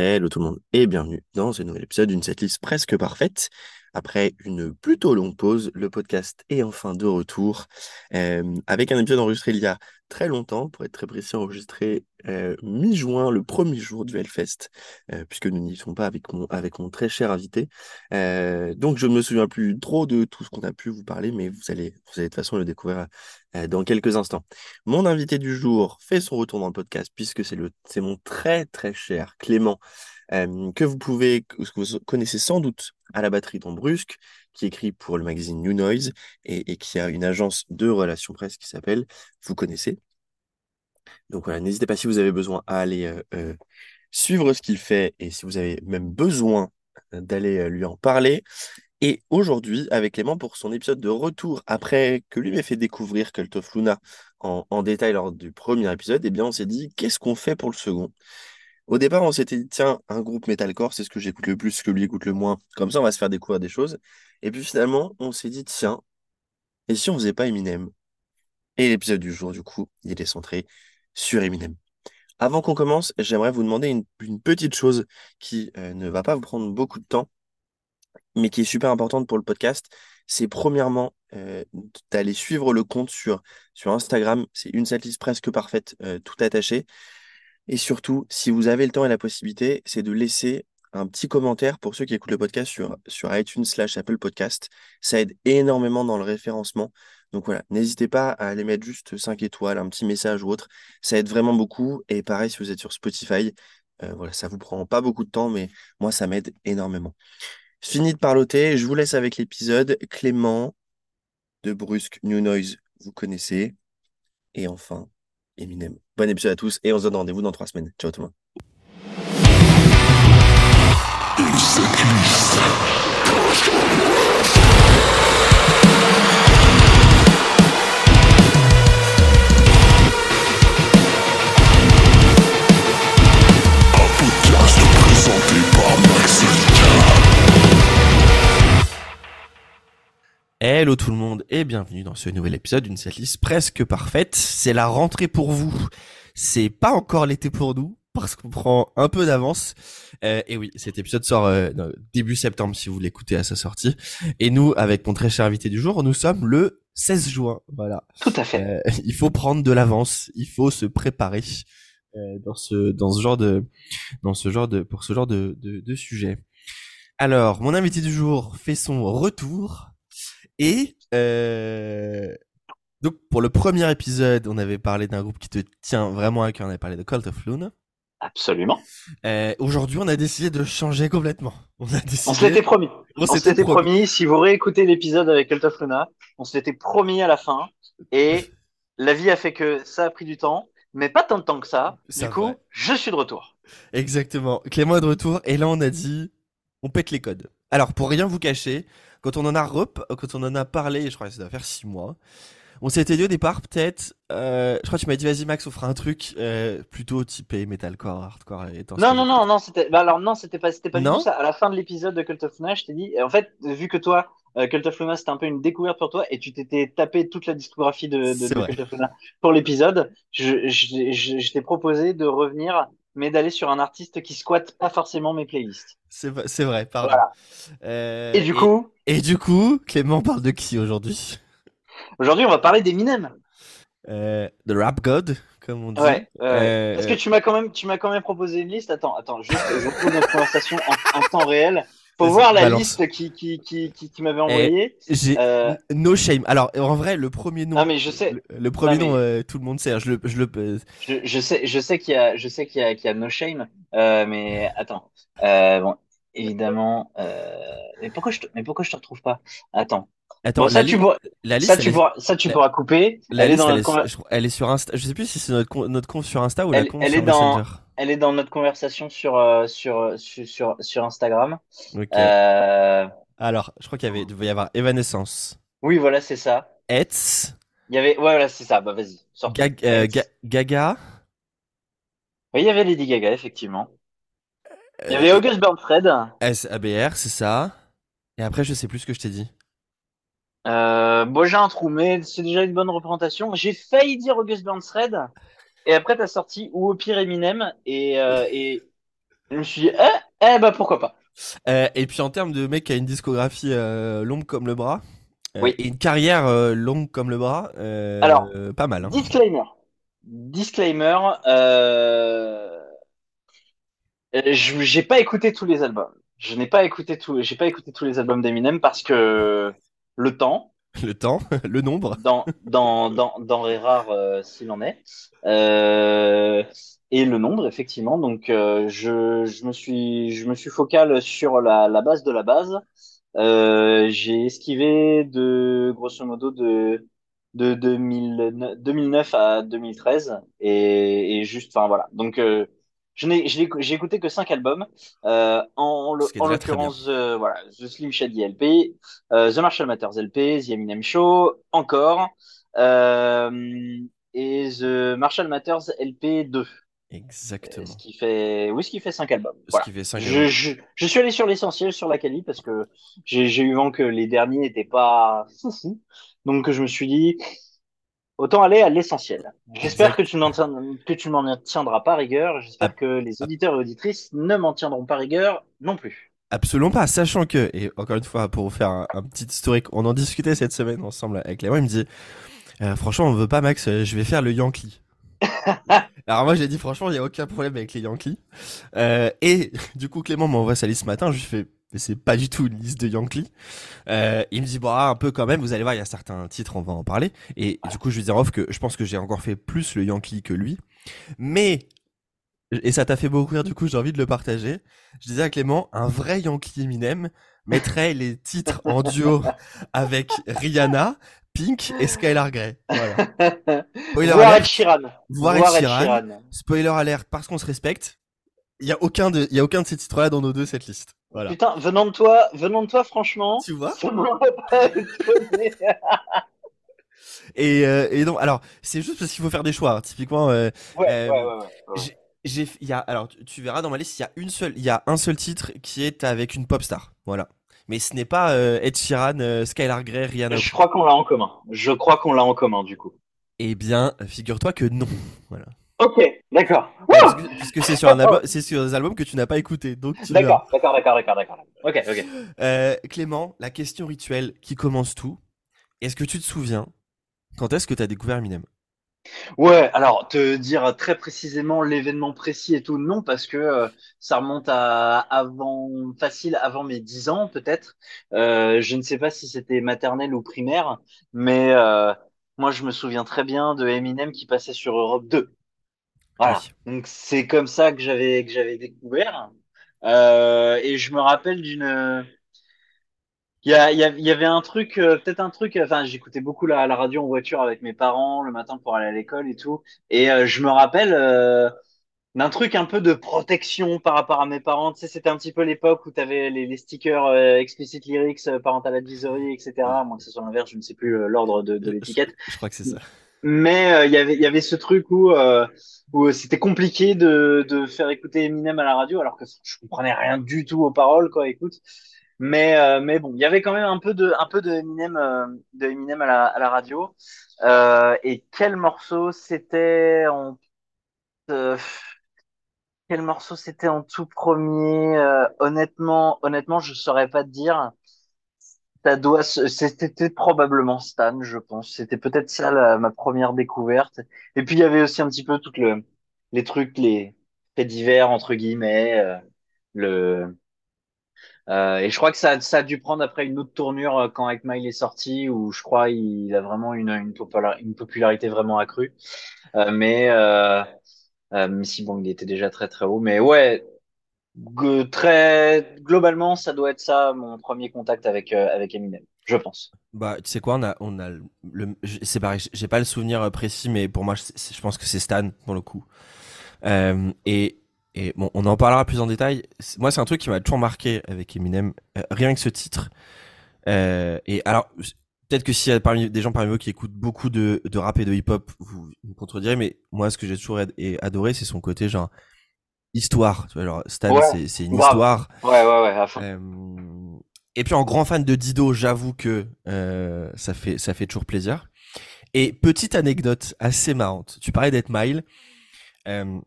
Hello tout le monde et bienvenue dans ce nouvel épisode d'une setlist presque parfaite. Après une plutôt longue pause, le podcast est enfin de retour avec un épisode enregistré il y a très longtemps, pour être très précis, enregistré mi-juin, le premier jour du Hellfest, puisque nous n'y sommes pas avec mon, très cher invité. donc je ne me souviens plus trop de tout ce qu'on a pu vous parler, mais vous allez, de toute façon le découvrir dans quelques instants. Mon invité du jour fait son retour dans le podcast, puisque c'est mon très très cher Clément que vous pouvez, que vous connaissez sans doute à la batterie dans Brusque, qui écrit pour le magazine New Noise et, qui a une agence de relations presse qui s'appelle Vous connaissez. Donc voilà, n'hésitez pas si vous avez besoin à aller euh, euh, suivre ce qu'il fait et si vous avez même besoin d'aller euh, lui en parler. Et aujourd'hui, avec Clément, pour son épisode de retour, après que lui m'ait fait découvrir Cult of Luna en, détail lors du premier épisode, eh bien, on s'est dit, qu'est-ce qu'on fait pour le second? Au départ, on s'était dit, tiens, un groupe metalcore, c'est ce que j'écoute le plus, ce que lui écoute le moins. Comme ça, on va se faire découvrir des choses. Et puis finalement, on s'est dit, tiens, et si on faisait pas Eminem? Et l'épisode du jour, du coup, il est centré sur Eminem. Avant qu'on commence, j'aimerais vous demander une, petite chose qui euh, ne va pas vous prendre beaucoup de temps, mais qui est super importante pour le podcast. C'est premièrement euh, d'aller suivre le compte sur, Instagram. C'est une setlist presque parfaite, euh, tout attaché. Et surtout, si vous avez le temps et la possibilité, c'est de laisser un petit commentaire pour ceux qui écoutent le podcast sur, sur iTunes slash Apple Podcast. Ça aide énormément dans le référencement. Donc voilà, n'hésitez pas à aller mettre juste 5 étoiles, un petit message ou autre. Ça aide vraiment beaucoup. Et pareil, si vous êtes sur Spotify, euh, voilà, ça vous prend pas beaucoup de temps, mais moi, ça m'aide énormément. Fini de parloter, je vous laisse avec l'épisode. Clément de Brusque New Noise, vous connaissez. Et enfin, Eminem. Bon épisode à tous et on se donne rendez-vous dans trois semaines. Ciao tout le monde. Hello tout le monde et bienvenue dans ce nouvel épisode d'une setlist presque parfaite. C'est la rentrée pour vous. C'est pas encore l'été pour nous parce qu'on prend un peu d'avance. Euh, et oui, cet épisode sort euh, début septembre si vous l'écoutez à sa sortie. Et nous, avec mon très cher invité du jour, nous sommes le 16 juin. Voilà. Tout à fait. Euh, il faut prendre de l'avance. Il faut se préparer dans ce dans ce genre de dans ce genre de pour ce genre de, de, de sujet. Alors, mon invité du jour fait son retour et euh, donc pour le premier épisode, on avait parlé d'un groupe qui te tient vraiment à cœur. On avait parlé de Cult of Luna. Absolument. Euh, Aujourd'hui, on a décidé de changer complètement. On, a décidé... on s'était promis. On, s'était promis. Si vous réécoutez l'épisode avec Cult of Luna, on s'était promis à la fin. Et la vie a fait que ça a pris du temps, mais pas tant de temps que ça. du coup, je suis de retour. Exactement. Clément est de retour. Et là, on a dit, on pète les codes. Alors, pour rien vous cacher, quand on en a rep, quand on en a parlé, je crois que ça doit faire six mois. On s'était dit au départ peut-être, euh, je crois que tu m'as dit vas-y Max, on fera un truc euh, plutôt typé metalcore, hardcore. non non non non c'était, bah alors non c'était pas c'était pas du tout ça. À la fin de l'épisode de Cult of Luna, je t'ai dit, en fait vu que toi euh, Cult of Luna c'était un peu une découverte pour toi et tu t'étais tapé toute la discographie de, de, Cult of Luna pour l'épisode, je, je, je t'ai proposé de revenir mais d'aller sur un artiste qui squatte pas forcément mes playlists. C'est vrai, pardon. Euh, et du coup Et du coup, Clément parle de qui aujourd'hui? Aujourd'hui, on va parler d'Eminem. Euh, The Rap God, comme on dit. Ouais. Euh, Parce que tu m'as quand même, tu m'as quand même proposé une liste. Attends, attends, je, je retrouve notre conversation en, temps réel. Faut voir la liste qui, qui, qui, qui, m'avait envoyé. J'ai euh... no shame. Alors en vrai, le premier nom. Non mais je sais. Le, premier nom, euh, tout le monde sait. Hein, je le, je le. Je, je sais, je sais qu'il y a, je sais qu'il y qu'il y a no shame. Euh, mais attends. Bon, évidemment. mais pourquoi je, te... mais pourquoi je te retrouve pas? Attends. Attends, ça, tu pourras, la liste, ça, tu pourras, ça, tu pourras couper. elle, est dans elle, est, elle, est sur Insta. Je sais plus si c'est notre, notre compte sur Insta ou elle, la compte elle sur est dans, Messenger. Elle est dans notre conversation sur, euh, sur, sur, sur, sur, Instagram. Okay. Euh... Alors, je crois qu'il y avait, devait y avoir Evanescence. Oui, voilà, c'est ça. Etz. Il y avait, ouais, voilà, c'est ça. Bah, vas-y. Gag, euh, Ga Gaga. Oui, il y avait Lady Gaga, effectivement. Il y avait August Burnfred. SABR, c'est ça. Et après, je sais plus ce que je t'ai dit. Euh, bon, j'ai un trou, mais c'est déjà une bonne représentation. J'ai failli dire August Burnsred, et après t'as sorti ou au pire Eminem, et, euh, et Je me suis dit, eh, eh bah pourquoi pas. et puis en termes de mec qui a une discographie longue comme le bras, oui. et une carrière longue comme le bras, alors pas mal. Hein. Disclaimer. Disclaimer. Euh... J'ai pas écouté tous les albums. Je n'ai pas écouté tout, j'ai pas écouté tous les albums d'Eminem parce que le temps. Le temps, le nombre. Dans dans dans denrées rares euh, s'il en est. Euh, et le nombre effectivement. Donc euh, je je me suis je me suis focal sur la la base de la base. Euh, j'ai esquivé de grosso modo de de 2009, 2009 à 2013 et, et juste enfin voilà. Donc euh, j'ai écouté que cinq albums. Euh, en, en l'occurrence, euh, voilà, The Slim Shady LP, euh, The Marshall Matters LP, The Eminem Show, encore, euh, et The Marshall Matters LP 2. Exactement. Ce qui fait, oui, ce qui fait cinq albums. Ce qui fait cinq je, je, je, suis allé sur l'essentiel, sur la qualité, parce que j'ai eu vent que les derniers n'étaient pas Donc je me suis dit, Autant aller à l'essentiel. J'espère que tu ne m'en tiendras pas rigueur. J'espère que les auditeurs et auditrices ne m'en tiendront pas rigueur non plus. Absolument pas, sachant que, et encore une fois, pour vous faire un, petit historique, on en discutait cette semaine ensemble avec Clément, il me dit, euh, franchement, on veut pas Max, euh, je vais faire le Yankee. Alors moi j'ai dit franchement il y a aucun problème avec les Yankees. Euh, et du coup Clément m'envoie sa liste ce matin, je lui fais mais c'est pas du tout une liste de Yankee. Euh, il me dit bah un peu quand même, vous allez voir, il y a certains titres, on va en parler. Et du coup, je lui dis off que je pense que j'ai encore fait plus le Yankee que lui. Mais et ça t'a fait beaucoup rire, du coup, j'ai envie de le partager. Je disais à Clément, un vrai Yankee Eminem mettrait les titres en duo avec Rihanna, Pink et Skylar Grey. Voilà. Spoiler alert. Spoiler alert, parce qu'on se respecte. Il y a aucun de, il y a aucun de ces titres-là dans nos deux cette liste. Putain, venant de toi, venant de toi, franchement. Tu vois et, euh, et donc, alors, c'est juste parce qu'il faut faire des choix. Hein. Typiquement, euh, ouais, euh, ouais, ouais, j'ai, il y a, alors, tu verras dans ma liste, il y a une seule, il y a un seul titre qui est avec une pop star. Voilà. Mais ce n'est pas euh, Ed Sheeran, Skylar Grey, Rihanna. Je crois qu'on l'a en commun. Je crois qu'on l'a en commun, du coup. Eh bien, figure-toi que non. Voilà. Ok, d'accord. Puisque c'est sur un album, c'est sur des albums que tu n'as pas écouté, donc. D'accord, d'accord, d'accord, d'accord, d'accord. Ok, ok. Euh, Clément, la question rituelle qui commence tout. Est-ce que tu te souviens quand est-ce que tu as découvert Eminem? Ouais, alors te dire très précisément l'événement précis et tout, non, parce que euh, ça remonte à avant, facile, avant mes 10 ans peut-être. Euh, je ne sais pas si c'était maternelle ou primaire, mais euh, moi je me souviens très bien de Eminem qui passait sur Europe 2. Voilà. Donc c'est comme ça que j'avais que j'avais découvert. Euh, et je me rappelle d'une. Il y, a, il y avait un truc, euh, peut-être un truc. Enfin, j'écoutais beaucoup la, la, radio en voiture avec mes parents le matin pour aller à l'école et tout. Et euh, je me rappelle euh, d'un truc un peu de protection par rapport à mes parents. Tu sais, c'était un petit peu l'époque où tu avais les, les stickers euh, explicit lyrics, parental advisory, etc. Moi, que ce soit l'inverse, je ne sais plus l'ordre de, de l'étiquette. Je, je, crois que c'est ça. Mais il y avait il y avait ce truc où où c'était compliqué de, faire écouter Eminem à la radio alors que je comprenais rien du tout aux paroles quoi écoute. Mais euh, mais bon il y avait quand même un peu de de Eminem euh, à la, radio. Euh, et quel morceau c'était en euh, quel morceau c'était en tout premier honnêtement honnêtement je saurais pas te dire ça doit, c'était probablement Stan, je pense. C'était peut-être ça ma première découverte. Et puis il y avait aussi un petit peu toutes le, les trucs, les faits divers entre guillemets. Euh, le euh, et je crois que ça, ça a dû prendre après une autre tournure euh, quand Eight Mile est sorti, où je crois il a vraiment une, une, une popularité vraiment accrue. Euh, mais euh, euh, si bon, il était déjà très très haut. Mais ouais, très globalement, ça doit être ça mon premier contact avec euh, avec Eminem, je pense. Bah, tu sais quoi, on a on a le, c'est pareil, j'ai pas le souvenir euh, précis, mais pour moi, je pense que c'est Stan pour le coup. Euh, et et bon, on en parlera plus en détail. Moi, c'est un truc qui m'a toujours marqué avec Eminem, rien que ce titre. Et alors, peut-être que s'il y a des gens parmi vous qui écoutent beaucoup de, de rap et de hip-hop, vous me contredirez, mais moi, ce que j'ai toujours adoré, c'est son côté genre histoire. Tu vois, genre Stan, c'est une histoire. Ouais, ouais, ouais. Euh, et puis en grand fan de Dido, j'avoue que euh, ça fait ça fait toujours plaisir. Et petite anecdote assez marrante. Tu parlais d'être Mile. Euh,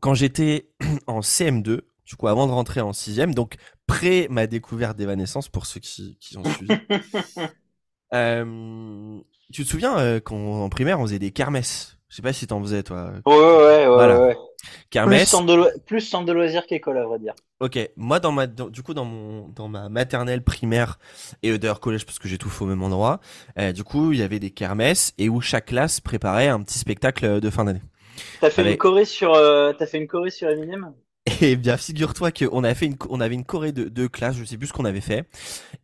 quand j'étais en CM2, du coup avant de rentrer en sixième, donc près ma découverte d'Evanescence pour ceux qui, qui ont suivi. tu te souviens qu'en primaire on faisait des kermesses? Je sais pas si t'en faisais toi. Ouais ouais ouais. ouais. Kermesse. Plus centre de, lo... plus centre de loisirs qu'école à vrai dire. Ok, moi dans ma dans, du coup dans mon dans ma maternelle primaire et d'ailleurs collège parce que j'ai tout fait au même endroit. Euh, du coup il y avait des kermesses et où chaque classe préparait un petit spectacle de fin d'année. T'as fait une choré sur euh, fait une choré sur Eminem? Eh bien, figure-toi qu'on avait une, on avait une choré de, de classe, je sais plus ce qu'on avait fait.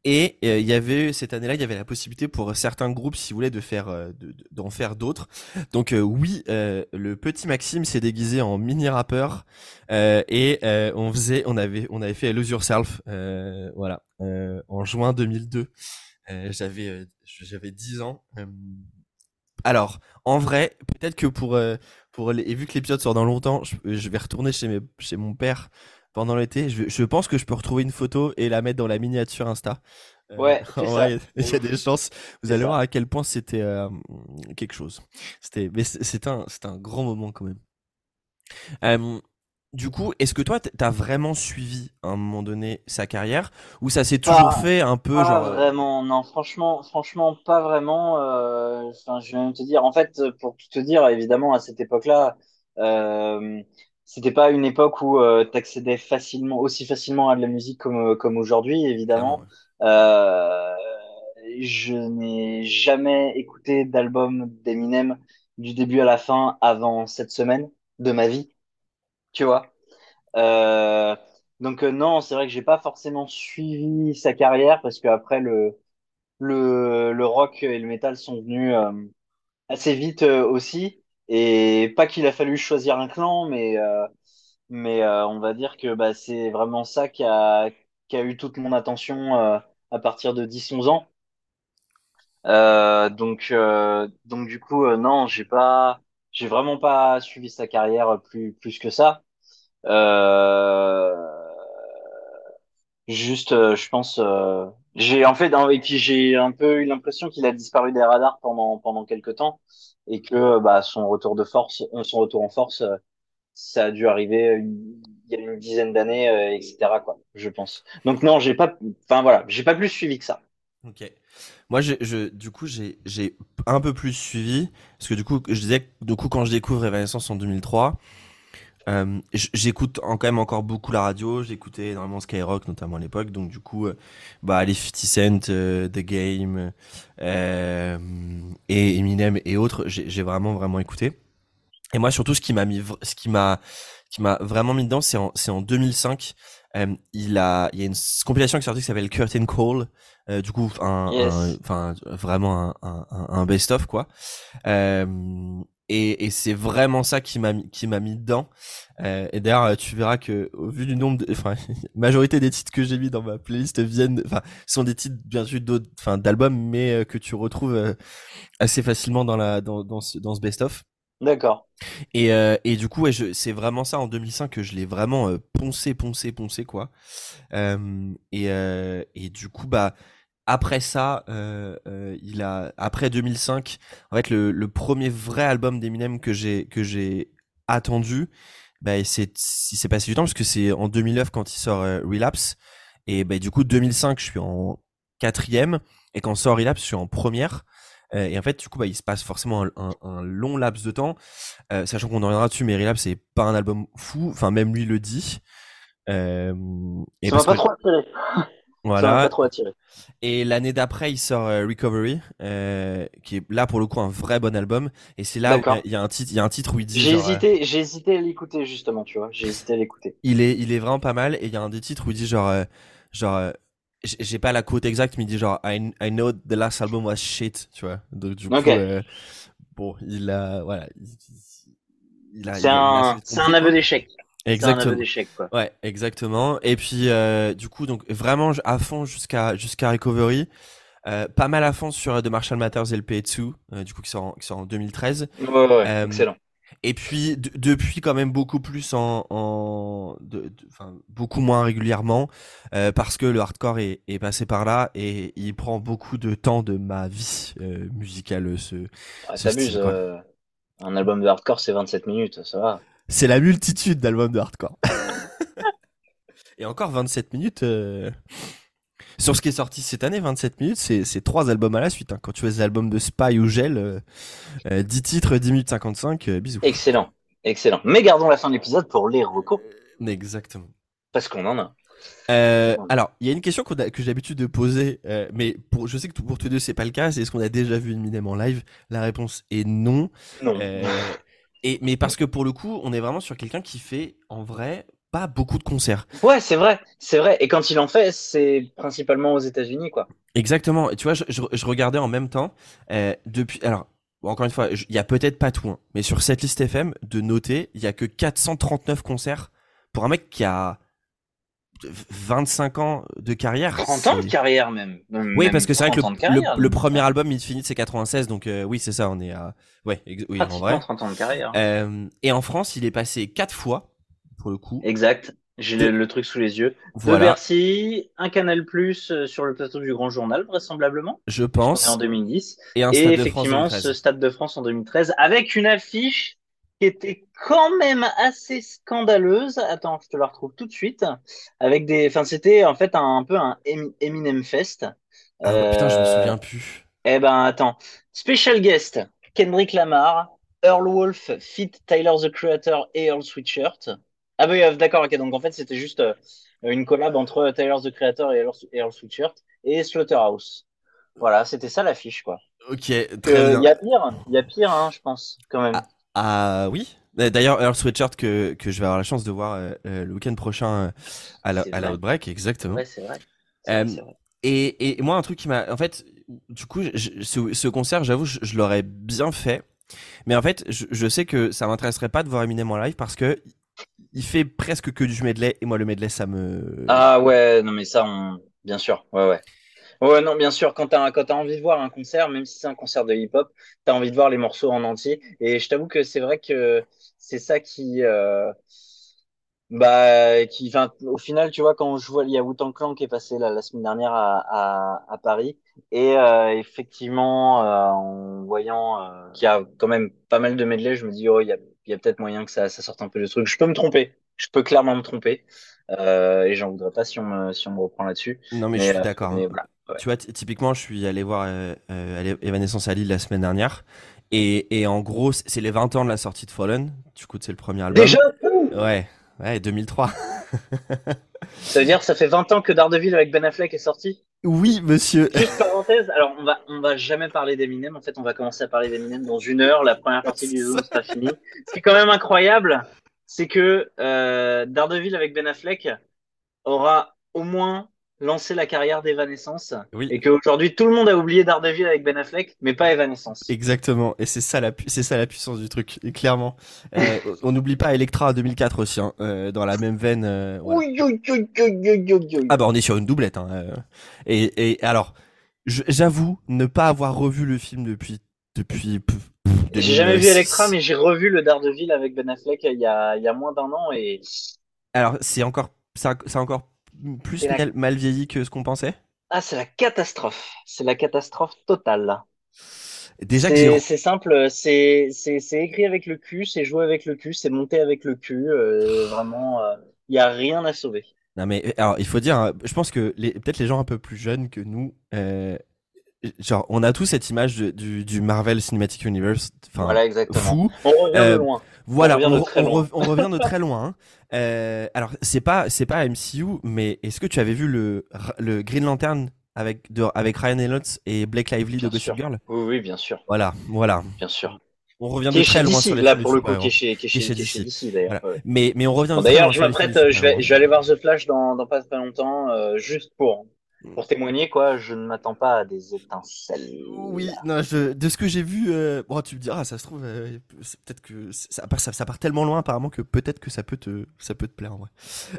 Et euh, il y avait, cette année-là, il y avait la possibilité pour certains groupes, si vous voulez, de faire, euh, d'en faire d'autres. Donc, euh, oui, le petit Maxime s'est déguisé en mini rappeur, et on faisait, on avait, on avait fait Lose Yourself, voilà, en juin 2002. j'avais, j'avais 10 ans. Alors, en vrai, peut-être que pour, pour les... et vu que l'épisode sort dans longtemps, je, je vais retourner chez, mes... chez mon père pendant l'été. Je, je, pense que je peux retrouver une photo et la mettre dans la miniature Insta. Euh, ouais, il y a des chances. Vous allez voir à quel point c'était euh, quelque chose. C'était, mais c'est un, c'est un grand moment quand même. Euh, du coup, est-ce que toi, t'as vraiment suivi à un moment donné sa carrière? Ou ça s'est toujours fait un peu pas genre euh vraiment Non, franchement, franchement, pas vraiment. Euh, enfin, je viens de te dire. En fait, pour tout te dire, évidemment, à cette époque-là, euh, c'était pas une époque où euh, t'accédais facilement, aussi facilement à de la musique comme comme aujourd'hui, évidemment. Euh, je n'ai jamais écouté d'album d'Eminem du début à la fin avant cette semaine de ma vie tu vois. Euh, donc euh, non, c'est vrai que j'ai pas forcément suivi sa carrière parce qu'après le, le le rock et le metal sont venus euh, assez vite aussi et pas qu'il a fallu choisir un clan, mais mais on va dire que bah, c'est vraiment ça qui a qui a eu toute mon attention à partir de 10-11 ans. donc donc du coup non, j'ai pas j'ai vraiment pas suivi sa carrière plus plus que ça. Euh, juste, euh, je pense, euh, j'ai en fait, et puis j'ai un peu eu l'impression qu'il a disparu des radars pendant pendant quelques temps et que bah son retour de force, son retour en force, ça a dû arriver il y a une dizaine d'années, etc. quoi, je pense. Donc non, j'ai pas, enfin voilà, j'ai pas plus suivi que ça. Ok. Moi, du coup, j'ai, un peu plus suivi parce que du coup, je disais, du coup, quand je découvre Evanescence en 2003, euh, j'écoute quand même encore beaucoup la radio, j'écoutais énormément Skyrock notamment à l'époque, donc du coup, euh, bah les 50 Cent, euh, The Game euh, et Eminem et autres, j'ai vraiment vraiment écouté. Et moi surtout, ce qui m'a vraiment mis dedans, c'est en, c'est en 2005. Il a, il y a une compilation qui est sortie qui s'appelle Curtain Call. du coup, un, enfin vraiment un, un, un best-of quoi. Euh, et, et c'est vraiment ça qui m'a qui m'a mis dedans. Euh, et d'ailleurs, tu verras que au vu du nombre, de, enfin, majorité des titres que j'ai mis dans ma playlist viennent, enfin, sont des titres bien sûr d'autres, enfin, d'albums, mais euh, que tu retrouves euh, assez facilement dans la dans dans ce, dans ce best-of. D'accord. Et, euh, et du coup, ouais, c'est vraiment ça en 2005 que je l'ai vraiment poncé, poncé, poncé quoi. et et du coup, bah après ça, euh, euh, il a après 2005, en fait le, le premier vrai album d'Eminem que j'ai que j'ai attendu, bah c'est il s'est passé du temps parce que c'est en 2009 quand il sort euh, Relapse et bah du coup 2005 je suis en quatrième et quand sort Relapse je suis en première euh, et en fait du coup bah il se passe forcément un, un, long laps de temps, euh, sachant qu'on en reviendra dessus mais Relapse c'est pas un album fou, enfin même lui le dit. Euh, et Ça pas trop voilà. Et l'année d'après, il sort euh, Recovery, qui est là pour le coup un vrai bon album. Et c'est là il y a un titre, il y a un titre où il dit. J'ai hésité, j'ai hésité à l'écouter justement, tu vois. J'ai hésité à l'écouter. Il est, il est vraiment pas mal. Et il y a un des titres où il dit genre, genre, j'ai pas la quote exacte, mais il dit genre, I, I know the last album was shit, tu vois. Donc du coup, bon, il a, voilà. C'est un, c'est un aveu d'échec. Exactement. quoi. Ouais, exactement. Et puis euh, du coup donc vraiment à fond jusqu'à jusqu'à Recovery. Euh, pas mal à fond sur The Marshall Matters LP2, euh, du coup qui sort en, qui sort en 2013. Ouais, ouais, euh, excellent. Et puis depuis quand même beaucoup plus en, en de, enfin beaucoup moins régulièrement euh, parce que le hardcore est, est, passé par là et il prend beaucoup de temps de ma vie euh, musicale ce. Ah, T'amuses. un album de hardcore c'est 27 minutes, ça va c'est la multitude d'albums de hardcore. Et encore 27 minutes. Euh, sur ce qui est sorti cette année, 27 minutes, c'est trois albums à la suite. Hein. Quand tu fais des albums de Spy ou Gel, 10 titres, 10 minutes 55, bisous. Excellent, excellent. Mais gardons la fin de l'épisode pour les recours. Exactement. Parce qu'on en a. Euh, alors, il y a une question que j'ai l'habitude de poser, euh, mais pour, je sais que pour tous deux c'est pas le cas. C'est est-ce qu'on a déjà vu Eminem en live? La réponse est non. Non. Euh, et mais parce que pour le coup, on est vraiment sur quelqu'un qui fait en vrai pas beaucoup de concerts. Ouais, c'est vrai, c'est vrai. Et quand il en fait, c'est principalement aux États-Unis, quoi. Exactement. Et tu vois, je, je, regardais en même temps depuis. Alors, encore une fois, il y a peut-être pas tout, hein, mais sur cette liste FM de noter, il y a que 439 concerts pour un mec qui a 25 ans de carrière. 30 ans de carrière même. oui, parce que c'est vrai que le, premier album Infinite c'est 96, donc euh, oui c'est ça, on est à ouais, oui, en vrai. 30 ans de carrière. Euh, et en France, il est passé quatre fois pour le coup. Exact. J'ai le, truc sous les yeux. Voilà. De Bercy, un Canal Plus euh, sur le plateau du Grand Journal, vraisemblablement. Je pense. En 2010. Et, un Stade effectivement, de ce Stade de France en 2013, avec une affiche qui était quand même assez scandaleuse. Attends, je te la retrouve tout de suite. Avec des, enfin, c'était en fait un, peu un Eminem Fest. Ah, putain, je me souviens plus. Eh ben, attends. Special guest, Kendrick Lamar, Earl Wolf, Fit Tyler the Creator et Earl Sweatshirt. Ah oui, euh, d'accord, ok. Donc en fait, c'était juste euh, une collab entre Tyler the Creator et Earl, Earl Sweatshirt et Slaughterhouse. Voilà, c'était ça l'affiche, quoi. Ok, très euh, bien. Il y a pire, il y a pire, hein, je pense, quand même. Ah, ah oui. D'ailleurs, Earl Sweatshirt que, que je vais avoir la chance de voir euh, euh, le week-end prochain euh, à la, à Outbreak, exactement. Ouais, c'est vrai. Et, et, moi, un truc qui m'a. En fait, du coup, ce, ce, concert, j'avoue, je, l'aurais bien fait. Mais en fait, je, je sais que ça m'intéresserait pas de voir Eminem en live parce que il fait presque que du medley et moi, le medley, ça me. Ah ouais, non, mais ça, bien sûr. Ouais, ouais. Ouais, non, bien sûr, quand tu as, as, envie de voir un concert, même si c'est un concert de hip-hop, tu as envie de voir les morceaux en entier. Et je t'avoue que c'est vrai que c'est ça qui. Euh, bah, qui, au final, tu vois, quand je vois, il y Clan qui est passé la semaine dernière à, Paris, et euh, effectivement, euh, en voyant qu'il y a quand même pas mal de medley, je me dis, oh, il y a, y a peut-être moyen que ça, ça sorte un peu de truc. Je peux me tromper, je peux clairement me tromper, et j'en voudrais pas si on me, si on me reprend là-dessus. Non, mais, je suis d'accord. Hein. Tu vois, typiquement, je suis allé voir euh, euh, Evanescence à Lille la semaine dernière. Et, et en gros, c'est les 20 ans de la sortie de Fallen. Du coup, c'est le premier album. Déjà Ouais, ouais, 2003. ça veut dire que ça fait 20 ans que Daredevil avec Ben Affleck est sorti? Oui, monsieur. Parenthèse, alors on va, on va jamais parler d'Eminem. En fait, on va commencer à parler d'Eminem dans une heure. La première partie du Zoom sera finie. Ce qui est quand même incroyable, c'est que euh, Daredevil avec Ben Affleck aura au moins lancer la carrière d'Evanescence. Oui. Et qu'aujourd'hui, tout le monde a oublié Daredevil avec Ben Affleck, mais pas Evanescence. Exactement. Et c'est ça la, c'est ça la puissance du truc. Et clairement. Euh, on n'oublie pas Electra 2004 aussi, hein, euh, dans la même veine. Euh, ah bah on est sur une doublette. Hein, euh. et, et alors, j'avoue ne pas avoir revu le film depuis depuis. J'ai jamais vu Electra, mais j'ai revu le Daredevil avec Ben Affleck il y a, il y a moins d'un an et. Alors c'est encore c'est encore plus mal, vieilli que ce qu'on pensait? Ah, c'est la catastrophe. C'est la catastrophe totale, là. Déjà c'est simple, c'est écrit avec le cul, c'est joué avec le cul, c'est monté avec le cul. Euh, vraiment, il euh, y a rien à sauver. Non mais alors il faut dire, hein, je pense que peut-être les gens un peu plus jeunes que nous, euh, genre on a tous cette image du, du, Marvel Cinematic Universe, enfin voilà, exactement. fou. On revient de loin. Voilà, on, revient de très loin. Euh, alors, c'est pas, c'est pas MCU, mais est-ce que tu avais vu le, le Green Lantern avec, de, avec Ryan Reynolds et Blake Lively de Gossip Girl? Oui, oui, bien sûr. Voilà, voilà. Bien sûr. On revient de très loin sur les Là, pour le coup, qui est chez, qui chez, DC, d'ailleurs. Mais, mais on revient D'ailleurs, je m'apprête, je vais, je vais aller voir The Flash dans, dans pas, pas longtemps, euh, juste pour. Pour témoigner, quoi, je ne m'attends pas à des étincelles. Oui, non, je, de ce que j'ai vu, euh, bon, tu me diras, ça se trouve, euh, peut-être que ça, ça, ça, part tellement loin apparemment que peut-être que ça peut te, ça peut te plaire en vrai.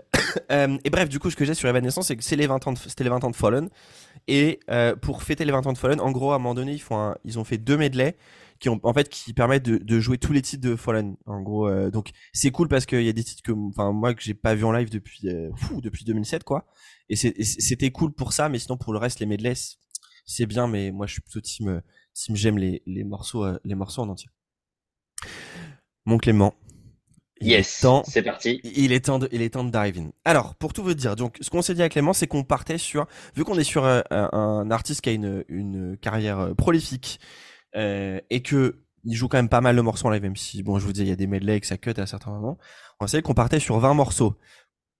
euh, et bref, du coup, ce que j'ai sur Evanescence, c'est que c'est les 20 ans, c'était les 20 ans de Fallen, et pour fêter les 20 ans de Fallen, en gros, à un moment donné, ils font, un, ils ont fait deux medley qui ont en fait qui permettent de, de jouer tous les titres de Fallen en gros euh, donc c'est cool parce qu'il y a des titres que enfin moi que j'ai pas vu en live depuis fou depuis 2007 quoi et c'était cool pour ça mais sinon pour le reste les medleys c'est bien mais moi je suis plutôt team team j'aime les, les morceaux euh, les morceaux en entier mon Clément yes, c'est parti. Il est temps de, il est temps de dive in. Alors, pour tout vous dire, donc, ce qu'on s'est dit avec Clément, c'est qu'on partait sur, vu qu'on est sur un, un, artiste qui a une, une carrière prolifique, euh, et que il joue quand même pas mal de morceaux en live, même si, bon, je vous dis, il y a des medley et que ça cut à certains moments. On sait qu'on partait sur 20 morceaux.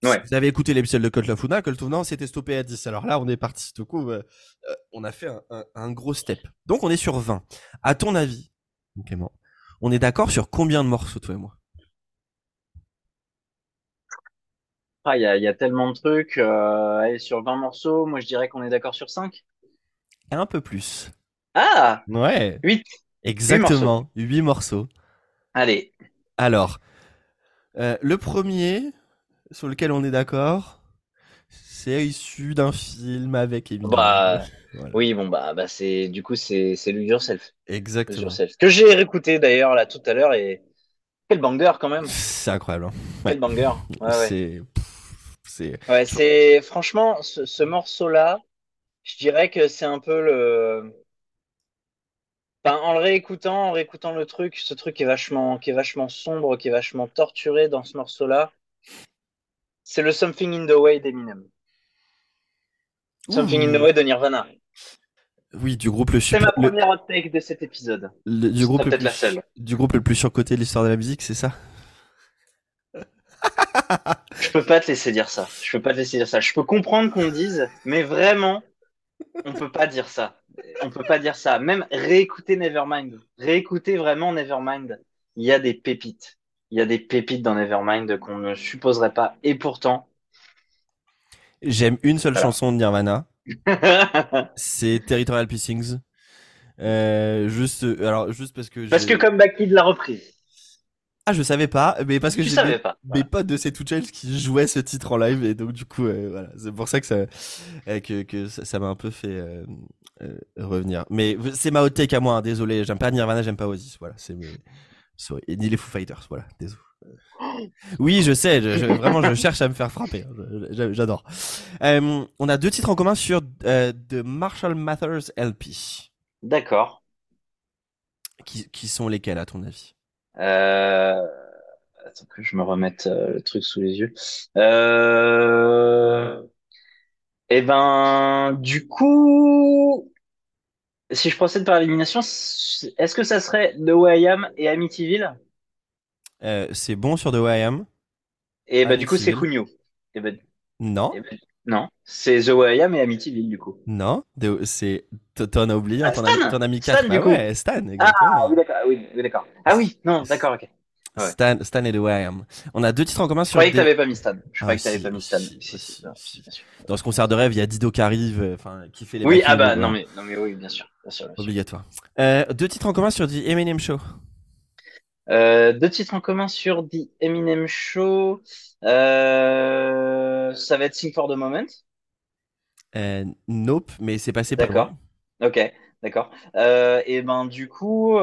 Ouais. vous avez écouté l'épisode de Cult of Luna, Cult of Luna, s'était stoppé à 10. Alors là, on est parti. Du coup, euh, euh, on a fait un, un, gros step. Donc, on est sur 20. À ton avis, Clément, on est d'accord sur combien de morceaux, toi et moi? Ah, il y a, y a, tellement de trucs. Euh, allez, sur 20 morceaux, moi je dirais qu'on est d'accord sur 5. Un peu plus. Ah Ouais. 8. Exactement. 8 morceaux. Allez. Alors, euh, le premier sur lequel on est d'accord, c'est issu d'un film avec Eminem. Bah, Oui, bon, bah, bah c'est du coup, c'est Lose Yourself. Exactement. Yourself. Que j'ai réécouté d'ailleurs là tout à l'heure et quel banger quand même. C'est incroyable. Hein. Quel banger. Ouais, c'est Ouais, c'est franchement ce, morceau-là, je dirais que c'est un peu le. En le réécoutant, en réécoutant le truc, ce truc est vachement, qui est vachement sombre, qui est vachement torturé dans ce morceau-là. C'est le Something in the Way d'Eminem. Something in the Way de Nirvana. Oui, du groupe le C'est ma première hot take de cet épisode. du, groupe le plus, la seule. du groupe le plus surcoté de l'histoire de la musique, c'est ça? Je peux pas te laisser dire ça. Je peux pas te laisser dire ça. Je peux comprendre qu'on dise, mais vraiment, on peut pas dire ça. On peut pas dire ça. Même réécouter Nevermind. Réécouter vraiment Nevermind. Il y a des pépites. Il y a des pépites dans Nevermind qu'on ne supposerait pas. Et pourtant. J'aime une seule chanson de Nirvana. c'est Territorial Pissings. Euh, juste, alors, juste parce que. Parce que comme Kid l'a reprise. Ah, je savais pas, mais parce que j'ai mes potes de ces Challenge qui jouaient ce titre en live et donc du coup, euh, voilà, c'est pour ça que ça, euh, que, que ça m'a un peu fait euh, revenir. Mais c'est ma hot take à moi, hein, désolé, j'aime pas Nirvana, j'aime pas Oasis, voilà, c'est mes... Et ni les Foo Fighters, voilà, désolé. Oui, je sais, je, vraiment, je cherche à me faire frapper, hein, j'adore. on a deux titres en commun sur The Marshall Mathers LP. D'accord. Qui, qui sont lesquels à ton avis? Euh... Attends que je me remette euh, le truc sous les yeux. Euh... Eh ben, du coup, si je procède par élimination, est-ce que ça serait The Way I Am et Amityville? Euh, C'est bon sur The Way I Am. Et bah, du coup, c'est Cugno. Et ben, non. ben, non, c'est The Way I Am et Amityville, du coup. Non, c'est. T'en as oublié, ah, t'en as, mis 4. Stan, du ah coup. Ouais, Stan, exactement. Ah, oui, d'accord. Oui. Ah oui, non, d'accord, ok. Ouais. Stan, Stan et The Way I Am. On a deux titres en commun sur. Je croyais que t'avais pas mis Stan. Je croyais ah, que t'avais pas mis Stan. Si, si, si, Dans ce concert de rêve, il y a Dido qui arrive, euh, enfin, qui fait les. Oui, ah bah, non mais, non mais oui, bien sûr. Bien sûr, bien sûr. Obligatoire. Euh, deux titres en commun sur The Eminem Show. Euh, deux titres en commun sur The Eminem Show. Euh, ça va être Sing for the Moment. Euh, nope, mais c'est passé par D'accord. Ok, d'accord. Et ben du coup,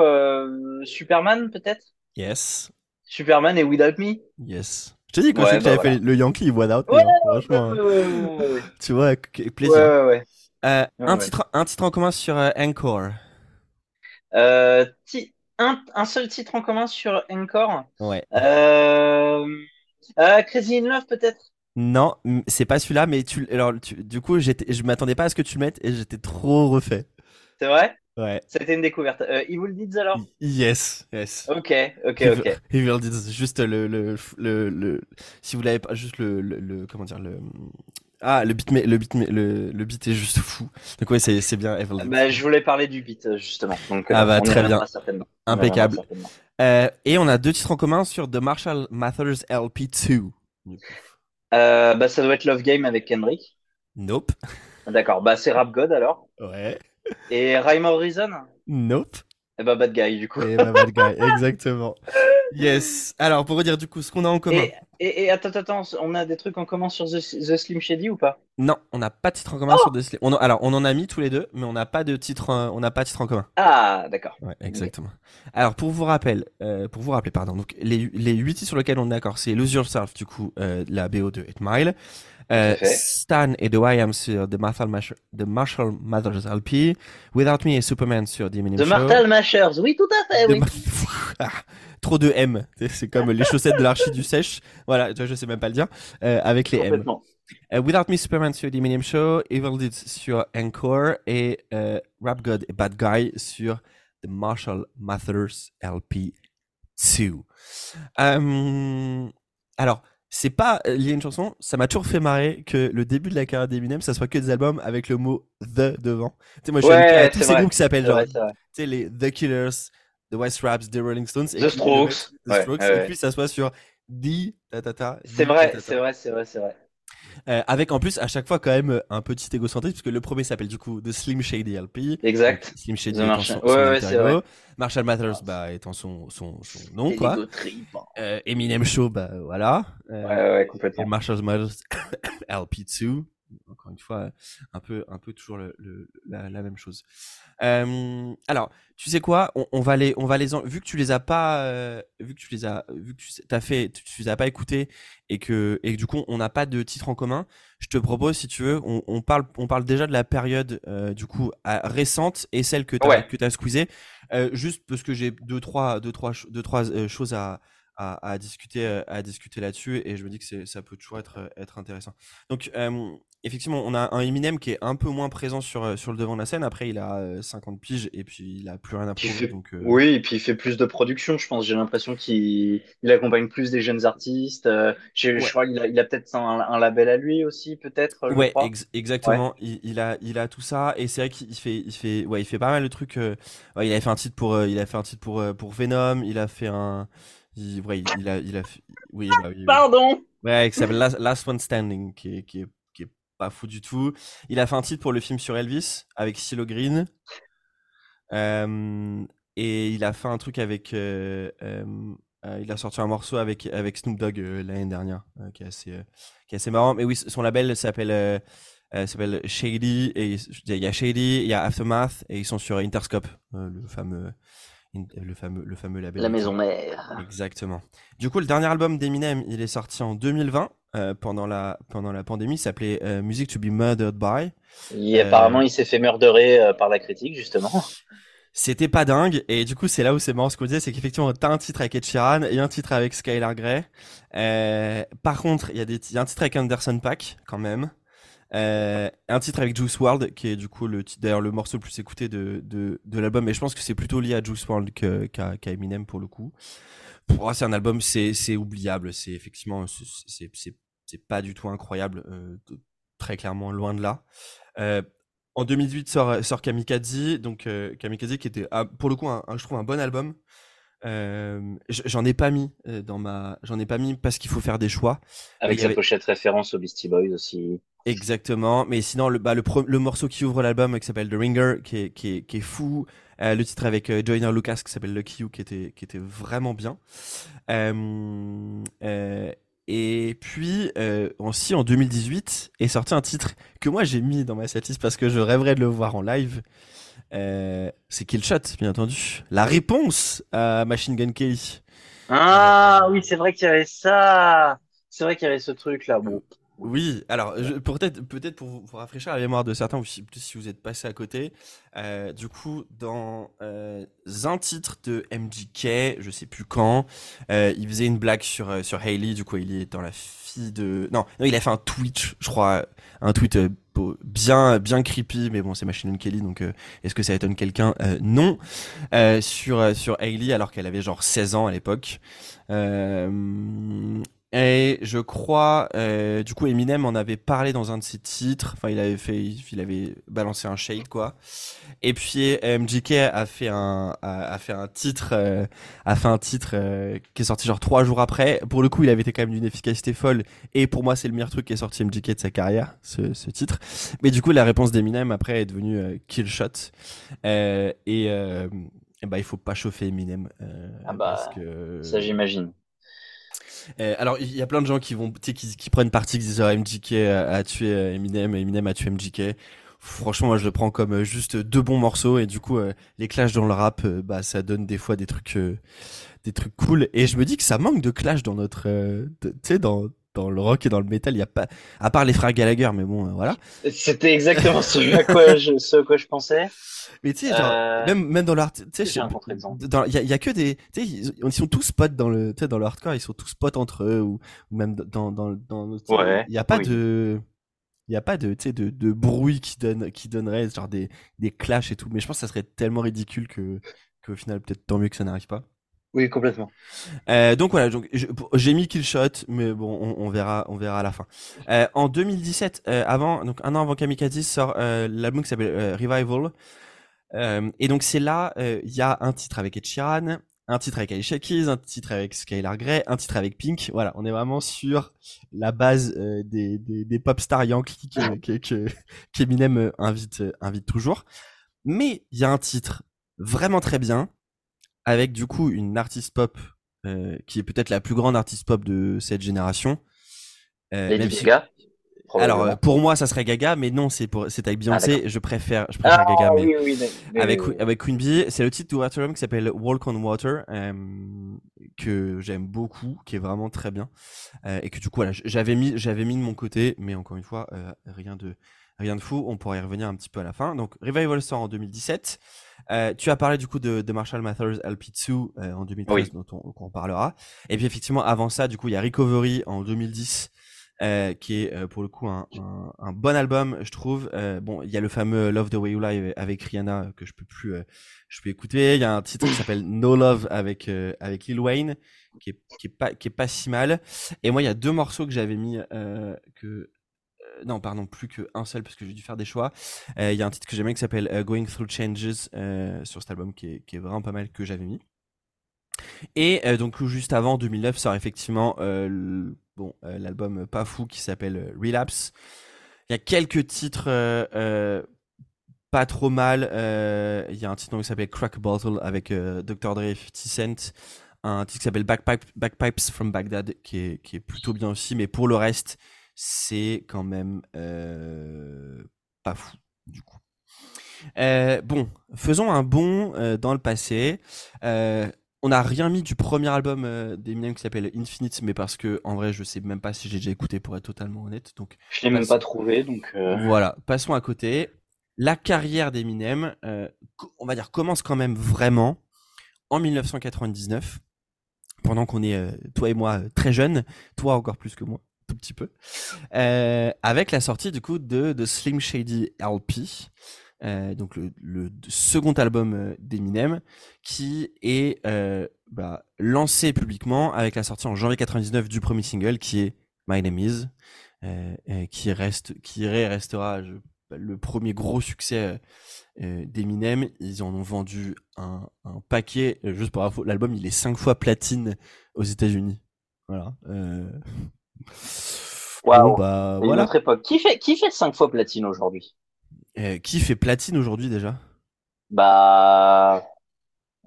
Superman peut-être? Yes. Superman et Without Me Yes. Je te dis quand ouais, que j'avais fait le Yankee Without Me. Ouais, hein, franchement. Ouais, tu vois, plaisir. Un, Titre, un titre en commun sur Encore. Euh, un, un, seul titre en commun sur Encore. Ouais. Euh, Crazy in Love peut-être? Non, c'est pas celui-là, mais tu, alors, du coup, je m'attendais pas à ce que tu le mettes et j'étais trop refait. C'est vrai? Ouais. C'était une découverte. Euh, Evil Deeds alors? Yes, yes. Ok, ok, ok. Evil Deeds, juste le, le, le, le si vous l'avez pas, juste le, le, comment dire, le, ah, le beat, le beat, le, le beat est juste fou. Donc ouais, c'est, bien Evil. Bah, je voulais parler du beat justement. Donc, ah bah très bien, impeccable. Euh, et on a deux titres en commun sur The Marshall Mathers LP2. Euh, bah, ça doit être Love Game avec Kendrick. Nope. D'accord, bah c'est Rap God alors. Ouais. Et Rhyme or Reason? Nope. Et bah Bad Guy du coup. Et bah Bad Guy, exactement. Yes. Alors pour redire du coup ce qu'on a en commun. Et, et, attends, attends, on a des trucs en commun sur The, Slim Shady ou pas? Non, on n'a pas de titre en commun sur The Slim. On alors on en a mis tous les deux, mais on n'a pas de titre, on n'a pas de titre en commun. Ah d'accord. Ouais, exactement. Alors pour vous rappeler, euh, pour vous rappeler, pardon, donc les les huit titres sur lesquels on est d'accord, c'est Lose Yourself du coup, euh, la BO de 8 Mile, Stan et The Am sur The Marshall, The Marshall Mathers LP. Without Me et Superman sur The Eminem The Marshall Mashers, oui, tout à fait, oui. Ah, trop de M. C'est comme les chaussettes de l'archi du sèche. Voilà, je sais même pas le dire. Euh, avec les M. Uh, Without Me Superman sur The Eminem Show, Evil Deeds sur Encore et uh, Rap God et Bad Guy sur The Marshall Mathers LP 2. Um, alors, c'est pas lié à une chanson, ça m'a toujours fait marrer que le début de la carrière d'Eminem, ça soit que des albums avec le mot The devant. Tu sais, moi, je ouais, tous ces groupes qui s'appellent genre, tu sais, les The Killers, The West Raps, The Rolling Stones, et The Strokes, The Strokes et puis ça soit sur The, ta ta ta. C'est vrai, c'est vrai, c'est vrai, c'est vrai. Euh, avec en plus à chaque fois quand même euh, un petit égocentrique puisque le premier s'appelle du coup The Slim Shady LP. Exact. Slim Shady étant son, ouais, ouais, Marshall Mathers bah, étant son, son, son nom quoi. Euh, Eminem Show bah voilà. Euh, ouais ouais complètement. Marshall Mathers LP2 encore une fois, un peu, un peu toujours le, la, même chose. Euh, alors, tu sais quoi? On, on, va les, on va les, vu que tu les as pas, euh, vu que tu les as, vu que tu as fait, tu, les as pas écoutés et que, et que du coup, on n'a pas de titre en commun. Je te propose, si tu veux, on, on parle, on parle déjà de la période euh, du coup récente et celle que tu as, que as squeezée, juste parce que j'ai deux trois, deux trois, deux trois choses à à, discuter, à discuter là-dessus et je me dis que ça peut toujours être, être intéressant. Donc, effectivement, on a un Eminem qui est un peu moins présent sur, euh, sur le devant de la scène. Après, il a 50 piges et puis il a plus rien à prouver. Donc, Oui, et puis il fait plus de production, je pense. J'ai l'impression qu'il il accompagne plus des jeunes artistes. Je crois qu'il a, il a peut-être un, label à lui aussi, peut-être. Ouais, exactement. Il, il, a, il a tout ça et c'est vrai qu'il fait, il fait, ouais, il fait pas mal de trucs. il avait fait un titre pour, il a fait un titre pour, pour Venom. Il a fait un il, ouais, il, a, il a, oui, bah, oui, Pardon. Ouais, qui s'appelle Last, One Standing, qui est, qui, est, qui est pas fou du tout. Il a fait un titre pour le film sur Elvis avec Silo Green. Euh, et il a fait un truc avec. Euh, euh, il a sorti un morceau avec, avec Snoop Dogg l'année dernière, qui, est assez, qui est assez marrant. Mais oui, son label s'appelle s'appelle Shady. Et il y a Shady, il y a Aftermath, et ils sont sur Interscope, le fameux le fameux, le fameux label. La maison mère. Exactement. Du coup, le dernier album d'Eminem, il est sorti en 2020, euh, pendant, la, pendant la pandémie, s'appelait euh, Music to be Murdered by. Et apparemment, il s'est fait murderer euh, par la critique, justement. C'était pas dingue, et du coup, c'est là où c'est marrant ce qu'on disait, c'est qu'effectivement, t'as un titre avec Ed Sheeran et un titre avec Skylar Grey. par contre, il y, a des, y a un titre avec Anderson Pack, quand même. Euh, un titre avec Juice WRLD, qui est du coup le d'ailleurs le morceau le plus écouté de, de, de l'album, et je pense que c'est plutôt lié à Juice WRLD qu'à Eminem pour le coup. Pour moi, c'est un album, c'est oubliable, c'est effectivement, c'est pas du tout incroyable, euh, très clairement, loin de là. Euh, en 2008 sort, sort Kamikaze, donc euh, Kamikaze qui était ah, pour le coup, un, je trouve un bon album. Euh, j'en ai pas mis dans ma, j'en ai pas mis parce qu'il faut faire des choix. Avec sa pochette référence aux Beastie Boys aussi. Exactement, mais sinon le, bah, le, le morceau qui ouvre l'album qui s'appelle The Ringer, qui est, qui est, qui est fou, euh, le titre avec euh, Lucas qui s'appelle Lucky You, qui était, qui était vraiment bien. Euh, euh et puis euh, aussi en 2018 est sorti un titre que moi j'ai mis dans ma setlist parce que je rêverais de le voir en live. c'est Killshot, bien entendu. La réponse à Machine Gun Kelly. Ah oui, c'est vrai qu'il y avait ça. C'est vrai qu'il y avait ce truc là. Bon, oui, alors peut-être peut-être pour vous rafraîchir la mémoire de certains, ou si, si vous êtes passé à côté, euh, du coup dans euh, un titre de MJK, je sais plus quand, euh, il faisait une blague sur euh, sur Hailey, du coup il est dans la fille de non, non il a fait un tweet, je crois, un tweet euh, bien bien creepy, mais bon c'est Machine Kelly, donc est-ce que ça étonne quelqu'un? Non, sur sur Hailey alors qu'elle avait genre 16 ans à l'époque. Et je crois, euh, du coup, Eminem en avait parlé dans un de ses titres. Enfin, il avait fait, il avait balancé un shade, quoi. Et puis MJK a fait un, a, fait un titre, euh, a fait un titre euh, qui est sorti genre trois jours après. Pour le coup, il avait été quand même d'une efficacité folle. Et pour moi, c'est le meilleur truc qui est sorti MJK de sa carrière, ce, ce titre. Mais du coup, la réponse d'Eminem après est devenue euh, Kill Shot. et, et bah, il faut pas chauffer Eminem. ah bah, parce que... ça j'imagine. Euh, alors, il y a plein de gens qui vont, qui, qui prennent parti, qui disent oh, MJK a, tué euh, Eminem, Eminem a tué MJK. Franchement, moi, je le prends comme euh, juste deux bons morceaux et du coup, les clashs dans le rap, bah, ça donne des fois des trucs, des trucs cool. Et je me dis que ça manque de clash dans notre, tu sais, dans dans le rock et dans le métal, il y a pas, à part les frères Gallagher, mais bon, voilà. C'était exactement ce à quoi je, ce à quoi je pensais. Mais tu sais, euh, même, même dans l'art, tu sais, il y a, y a que des, tu sais, ils, sont tous potes dans le, tu sais, dans le hardcore, ils sont tous potes entre eux, ou, ou même dans, dans, dans, ouais, il n'y a pas de, il y a pas de, tu sais, de, de bruit qui donne, qui donnerait, genre des, des clashs et tout, mais je pense que ça serait tellement ridicule que, qu'au final, peut-être tant mieux que ça n'arrive pas. Oui, complètement. Euh, donc voilà, donc j'ai mis Killshot, mais bon, on, verra, on verra à la fin. Euh, en 2017, euh, avant, donc un an avant Kamikaze sort l'album qui s'appelle Revival. Et donc c'est là, il y a un titre avec Ed Sheeran, un titre avec Alicia Keys, un titre avec Skylar Grey, un titre avec Pink. Voilà, on est vraiment sur la base des, des, pop stars Yankees que, que, invite, invite toujours. Mais il y a un titre vraiment très bien avec du coup une artiste pop euh, qui est peut-être la plus grande artiste pop de cette génération. Euh, Lady Gaga. Alors euh, pour moi ça serait Gaga, mais non c'est pour c'est avec Beyoncé. je préfère je préfère ah, Gaga, mais oui, oui, oui, avec avec Queen Bee, c'est le titre d'ouverture qui s'appelle Walk on Water euh, que j'aime beaucoup, qui est vraiment très bien et que du coup voilà j'avais mis j'avais mis de mon côté, mais encore une fois rien de rien de fou. On pourrait y revenir un petit peu à la fin. Donc Revival sort en 2017. Euh, tu as parlé du coup de, de Marshall Mathers LP2 euh, en 2013 dont on, parlera. Et puis effectivement avant ça du coup il y a Recovery en 2010 euh, qui est euh, pour le coup un, un, un, bon album je trouve. Euh, bon il y a le fameux Love the Way You Lie avec Rihanna que je peux plus je peux écouter. Il y a un titre qui s'appelle No Love avec avec Lil Wayne qui est, qui est pas qui est pas si mal. Et moi il y a deux morceaux que j'avais mis que non, pardon, plus qu'un seul parce que j'ai dû faire des choix. Euh, il y a un titre que j'aime bien qui s'appelle euh, Going Through Changes euh, sur cet album qui est, vraiment pas mal que j'avais mis. Et donc juste avant 2009 sort effectivement bon l'album pas fou qui s'appelle Relapse. Il y a quelques titres pas trop mal. Il y a un titre qui s'appelle Crack Bottle avec Dr Dre 50 Cent. Un titre qui s'appelle Backpipe, Backpipes from Baghdad qui est, qui est plutôt bien aussi. Mais pour le reste, c'est quand même euh, pas fou du coup. Euh, bon, faisons un bond euh, dans le passé. on n'a rien mis du premier album d'Eminem qui s'appelle Infinite, mais parce que en vrai, je sais même pas si j'ai déjà écouté pour être totalement honnête. Donc, je l'ai même pas trouvé, donc. Voilà, passons à côté. La carrière d'Eminem, on va dire, commence quand même vraiment en 1999, pendant qu'on est toi et moi très jeunes, toi encore plus que moi petit peu, euh, avec la sortie du coup de, de Slim Shady LP, euh, donc le, second album euh, d'Eminem, qui est bah, lancé publiquement avec la sortie en janvier 99 du premier single qui est My Name Is, qui reste, qui restera le premier gros succès d'Eminem. Ils en ont vendu un, paquet. Juste pour l'album il est cinq fois platine aux États-Unis. Voilà. Wow. bah, voilà. Notre époque. Qui fait, qui fait 5 fois platine aujourd'hui? Euh, Qui fait platine aujourd'hui déjà? Bah.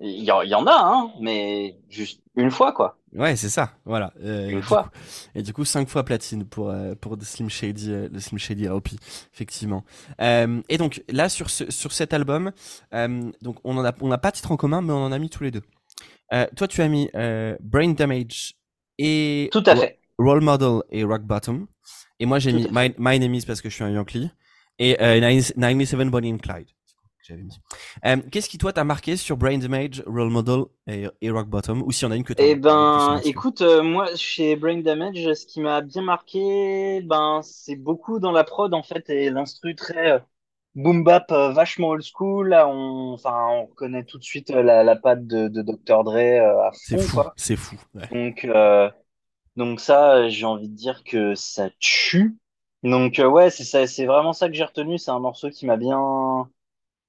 Il y, y, en a, hein, mais juste une fois, quoi. Ouais, c'est ça, voilà. Euh, une fois. et du coup, 5 fois platine pour, euh, pour The Slim Shady, euh, Slim Shady LP, effectivement. Euh, et donc, là, sur, ce, sur cet album, donc on en a, on n'a pas titre en commun, mais on en a mis tous les deux. toi, tu as mis Brain Damage et. Tout à fait. Role Model et Rock Bottom. Et moi, j'ai mis My, My, Name Is parce que je suis un Yankee. Et euh, 97 Bonnie and Clyde. J'avais mis. Euh, Qu'est-ce qui, toi, t'a marqué sur Brain Damage, Role Model et, et, Rock Bottom? Ou s'il y en a une que tu Eh ben, écoute, euh, moi, chez Brain Damage, ce qui m'a bien marqué, ben, c'est beaucoup dans la prod, en fait, et l'instru très. Euh, boom bap euh, vachement old school là on enfin on reconnaît tout de suite euh, la, la patte de, de Dr Dre à fond c'est fou c'est fou ouais. donc euh, donc ça, j'ai envie de dire que ça tue. Donc euh, ouais, c'est ça, c'est vraiment ça que j'ai retenu. C'est un morceau qui m'a bien,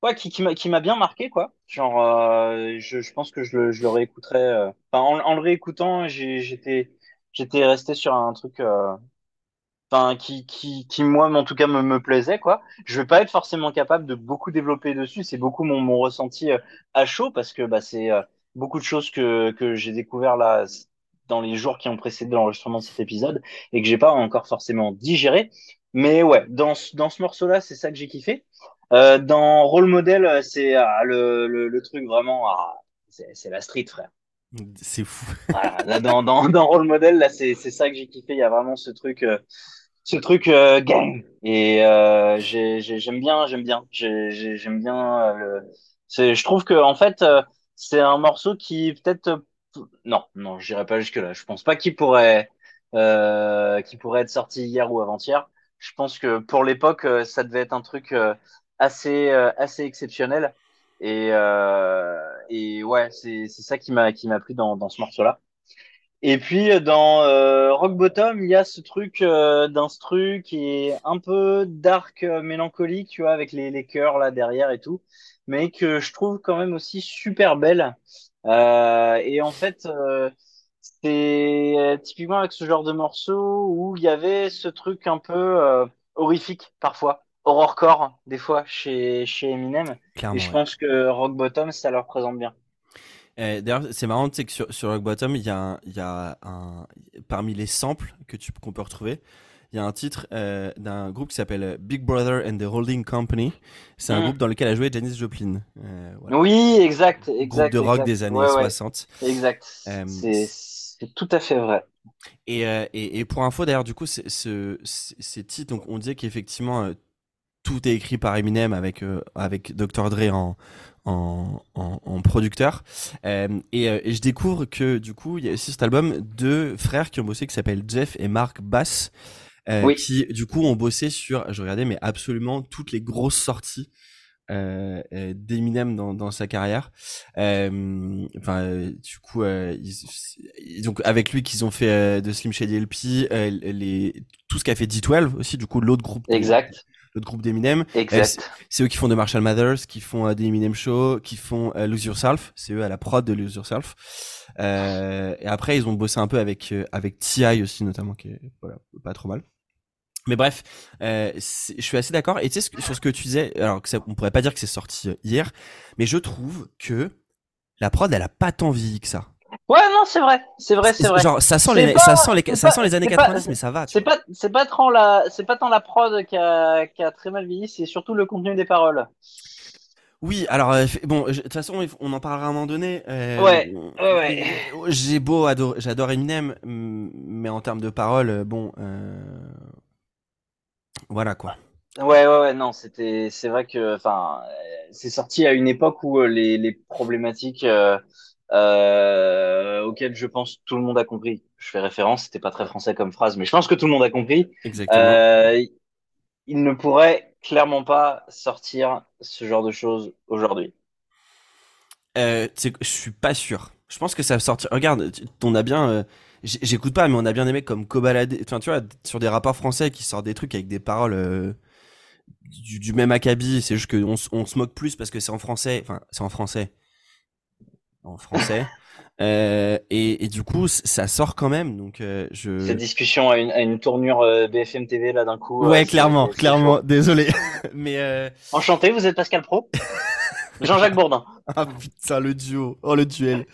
ouais, qui, qui m'a qui m'a bien marqué quoi. Genre, euh, je, je pense que je le, je le réécouterai. Euh... Enfin, en, en, le réécoutant, j'étais j'étais resté sur un truc. Euh... Enfin, qui, qui, qui, moi, en tout cas, me, me plaisait, quoi. Je vais pas être forcément capable de beaucoup développer dessus. C'est beaucoup mon, mon ressenti euh, à chaud parce que, bah, c'est euh, beaucoup de choses que, que j'ai découvert là dans les jours qui ont précédé l'enregistrement de cet épisode et que j'ai pas encore forcément digéré. Mais ouais, dans, dans ce morceau-là, c'est ça que j'ai kiffé. Euh, dans Role Model, c'est ah, le, le, le, truc vraiment, ah, c'est la street, frère. C'est fou. là, dans, dans, dans Role Model, là, c'est, ça que j'ai kiffé. Il y a vraiment ce truc, euh, ce truc euh, gang. Et euh, j'ai, j'aime bien, j'aime bien. J'ai, j'aime bien. le... je trouve que en fait, c'est un morceau qui peut-être. Non, non, je dirais pas jusque là. Je pense pas qu'il pourrait, qu'il pourrait être sorti hier ou avant-hier. Je pense que pour l'époque, ça devait être un truc assez, assez exceptionnel. Et, euh, et ouais, c'est ça qui m'a qui m'a plu dans, dans ce morceau-là. Et puis dans euh, Rock Bottom, il y a ce truc euh, d'instru qui est un peu dark, euh, mélancolique, tu vois, avec les, les chœurs là derrière et tout, mais que je trouve quand même aussi super belle. Euh, et en fait, euh, c'est typiquement avec ce genre de morceau où il y avait ce truc un peu horrifique parfois horrorcore des fois chez, chez Eminem. et je pense que Rock Bottom, ça leur présente bien. Eh, d'ailleurs, c'est marrant, sais que sur, sur Rock Bottom, il y a, il y a un, parmi les samples que tu qu'on peut retrouver, il y a un titre euh, d'un groupe qui s'appelle Big Brother and the Holding Company. C'est un mm. groupe dans lequel a joué Janis Joplin. Euh, oui, exact, exact. Groupe de rock des années 60. Exact. Euh, c'est tout à fait vrai. Et, et, et, pour info, d'ailleurs, du coup, ce, ces titres, donc on disait qu'effectivement, tout est écrit par Eminem avec avec Dr Dre en en, en, producteur euh, et, et, je découvre que du coup il y a aussi cet album deux frères qui ont bossé qui s'appellent Jeff et Mark Bass oui. qui du coup ont bossé sur je regardais mais absolument toutes les grosses sorties euh, d'Eminem dans, dans sa carrière. Euh, enfin, du coup, ils, donc avec lui qu'ils ont fait de Slim Shady LP, les, tout ce qu'a fait D12 aussi, du coup l'autre groupe. Exact l'autre groupe d'Eminem. Exact. c'est eux qui font de Marshall Mathers, qui font euh, des Eminem Show, qui font euh, Lose Yourself. C'est eux à la prod de Lose Yourself. Euh, et après, ils ont bossé un peu avec euh, avec Ti aussi notamment, qui est voilà, pas trop mal. Mais bref, euh, je suis assez d'accord. Et tu sais sur ce que tu disais, alors que ça, on pourrait pas dire que c'est sorti hier, mais je trouve que la prod, elle a pas tant vieilli que ça. Ouais, non, c'est vrai, c'est vrai, c'est vrai. Genre, ça sent les, ça sent les, ça sent les années 90, mais ça va. C'est pas, c'est pas tant la, c'est pas tant la prod qui a, qui a très mal vieilli, c'est surtout le contenu des paroles. Oui, alors euh, bon, de toute façon, on en parlera à un moment donné. Euh, ouais, ouais, ouais. J'ai beau j'adore Eminem, mais en termes de paroles, bon, euh... voilà quoi. Ouais, ouais, ouais, non, c'était, c'est vrai que, enfin, c'est sorti à une époque où euh, les, les problématiques euh, auquel je pense tout le monde a compris. Je fais référence, c'était pas très français comme phrase, mais je pense que tout le monde a compris. Exactement. Euh, il ne pourrait clairement pas sortir ce genre de choses aujourd'hui. Euh, je suis pas sûr. Je pense que ça va sortir. Regarde, on a bien. J'écoute pas, mais on a bien des mecs comme Kobalade. Enfin, tu vois, sur des rapports français qui sortent des trucs avec des paroles euh, du, du, même acabit. C'est juste qu'on on se moque plus parce que c'est en français. Enfin, c'est en français en français. Euh, et, et, du coup, ça sort quand même. Donc, euh, je. Cette discussion a une, a une tournure euh, BFM TV là d'un coup. Ouais, clairement, clairement. Désolé, mais. Enchanté, vous êtes Pascal Pro. Jean-Jacques Bourdin. Ah putain, le duo. Oh le duel.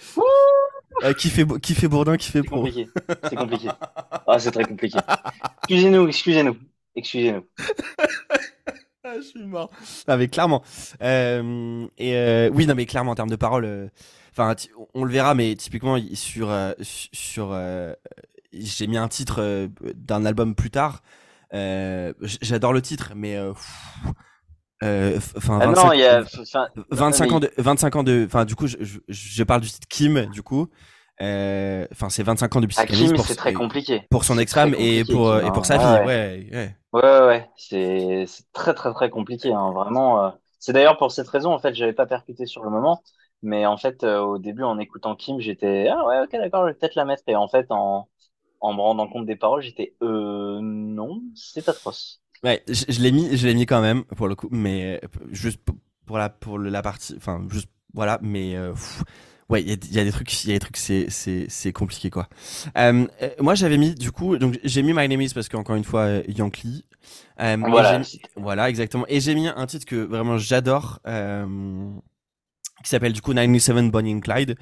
Euh, qui fait qui fait Bourdin, qui fait Pro. C'est compliqué. C'est compliqué. Ah, c'est très compliqué. Excusez-nous, excusez-nous, excusez-nous. ah, je suis mort. Non mais clairement. Euh, et oui, non mais clairement en termes de paroles Enfin, on le verra, mais typiquement sur euh, sur euh, j'ai mis un titre euh, d'un album plus tard. J'adore le titre, mais enfin 25, ans de 25 ans de enfin du coup je, je, parle du titre Kim du coup. Enfin c'est 25 ans de ah, psychanalyse pour, très compliqué. pour son ex-femme et pour et pour sa vie. ouais. Ouais ouais, ouais, c'est très très très compliqué hein, vraiment c'est d'ailleurs pour cette raison en fait j'avais pas percuté sur le moment mais en fait, euh, au début, en écoutant Kim, j'étais ah ouais, ok, d'accord, je vais peut-être la mettre. Et en fait, en, en me rendant compte des paroles, j'étais euh non, c'est atroce. Ouais, je, je l'ai mis, je l'ai mis quand même pour le coup, mais juste pour la pour la partie, enfin juste voilà, mais euh, ouais, il y a, y a, des trucs, il y a des trucs, c'est c'est c'est compliqué quoi. Euh, euh moi, j'avais mis du coup, donc j'ai mis My Name Is parce qu'encore une fois, Yankee. voilà, voilà, exactement. Et j'ai mis un titre que vraiment j'adore. Euh, qui s'appelle du coup 97 Bonnie and Clyde.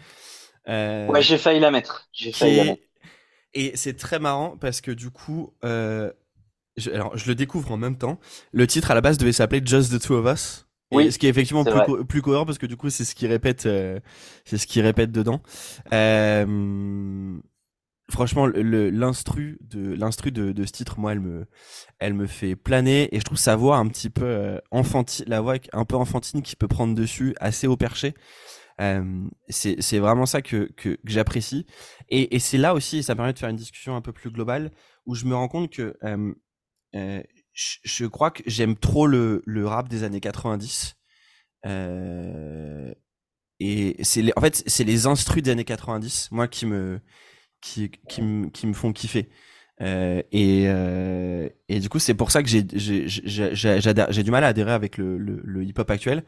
Euh, ouais, j'ai failli la mettre. J'ai failli la mettre. Et c'est très marrant parce que du coup, euh, je, alors je le découvre en même temps. Le titre à la base devait s'appeler Just the Two of Us. oui, ce qui est effectivement plus, plus, cohérent parce que du coup c'est ce qui répète, c'est ce qui répète dedans. franchement, l'instru de l'instru de, de, ce titre, moi, elle me, elle me fait planer et je trouve sa voix un petit peu enfantine, la voix un peu enfantine qui peut prendre dessus, assez haut perché. Euh, c'est vraiment ça que, que, que j'apprécie. Et, et c'est là aussi, ça permet de faire une discussion un peu plus globale, où je me rends compte que euh, je, crois que j'aime trop le, rap des années 90. Euh, et c'est en fait, c'est les instrus des années 90, moi, qui me, qui, qui, me, qui me font kiffer. Euh, et, et du coup, c'est pour ça que j'ai du mal à adhérer avec le, le hip-hop actuel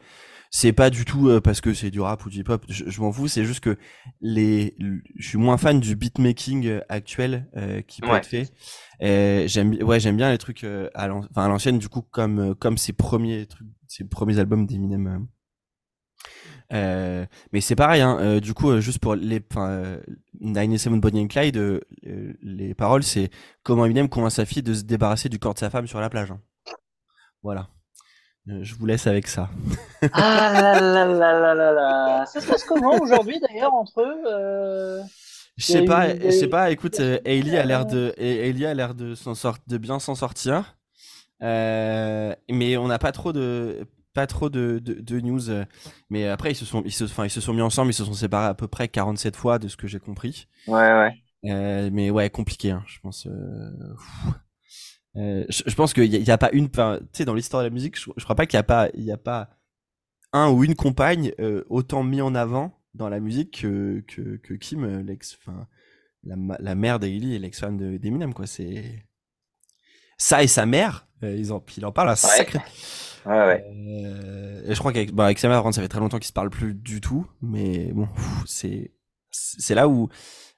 c'est pas du tout euh, parce que c'est du rap ou du hip hop je, m'en fous c'est juste que les je suis moins fan du beatmaking euh, actuel euh, qui peut être fait. J'aime ouais j'aime bien les trucs à l'ancienne du coup comme comme ses premiers trucs ses premiers albums d'Eminem mais c'est pareil hein, du coup juste pour les enfin 97 Bonnie and Clyde les paroles c'est comment Eminem convainc sa fille de se débarrasser du corps de sa femme sur la plage hein. voilà. euh, je vous laisse avec ça. ah là là là là là là. Ça se passe comment aujourd'hui d'ailleurs entre eux euh... Je sais pas, je sais pas. Écoute, euh, Ailey a l'air de, Ailey a l'air de s'en sort, de bien s'en sortir. Euh, mais on n'a pas trop de, pas trop de, de, de, news. Mais après, ils se sont, ils se, enfin, ils se sont mis ensemble, ils se sont séparés à peu près 47 fois de ce que j'ai compris. Ouais, ouais. Euh, mais ouais, compliqué, hein, je pense. Euh... Euh, je, pense qu'il n'y a, a, pas une, tu sais, dans l'histoire de la musique, je, je crois pas qu'il n'y a pas, il y a pas un ou une compagne euh, autant mis en avant dans la musique que, que, que Kim, euh, l'ex, enfin, la, la mère d'Ailey et l'ex-femme d'Eminem, quoi. C'est ça et sa mère, ils en, il en parle à sacré. Ouais, ouais. et je crois qu'avec bah, avec sa mère, ça fait très longtemps qu'ils se parlent plus du tout, mais bon, c'est c'est là où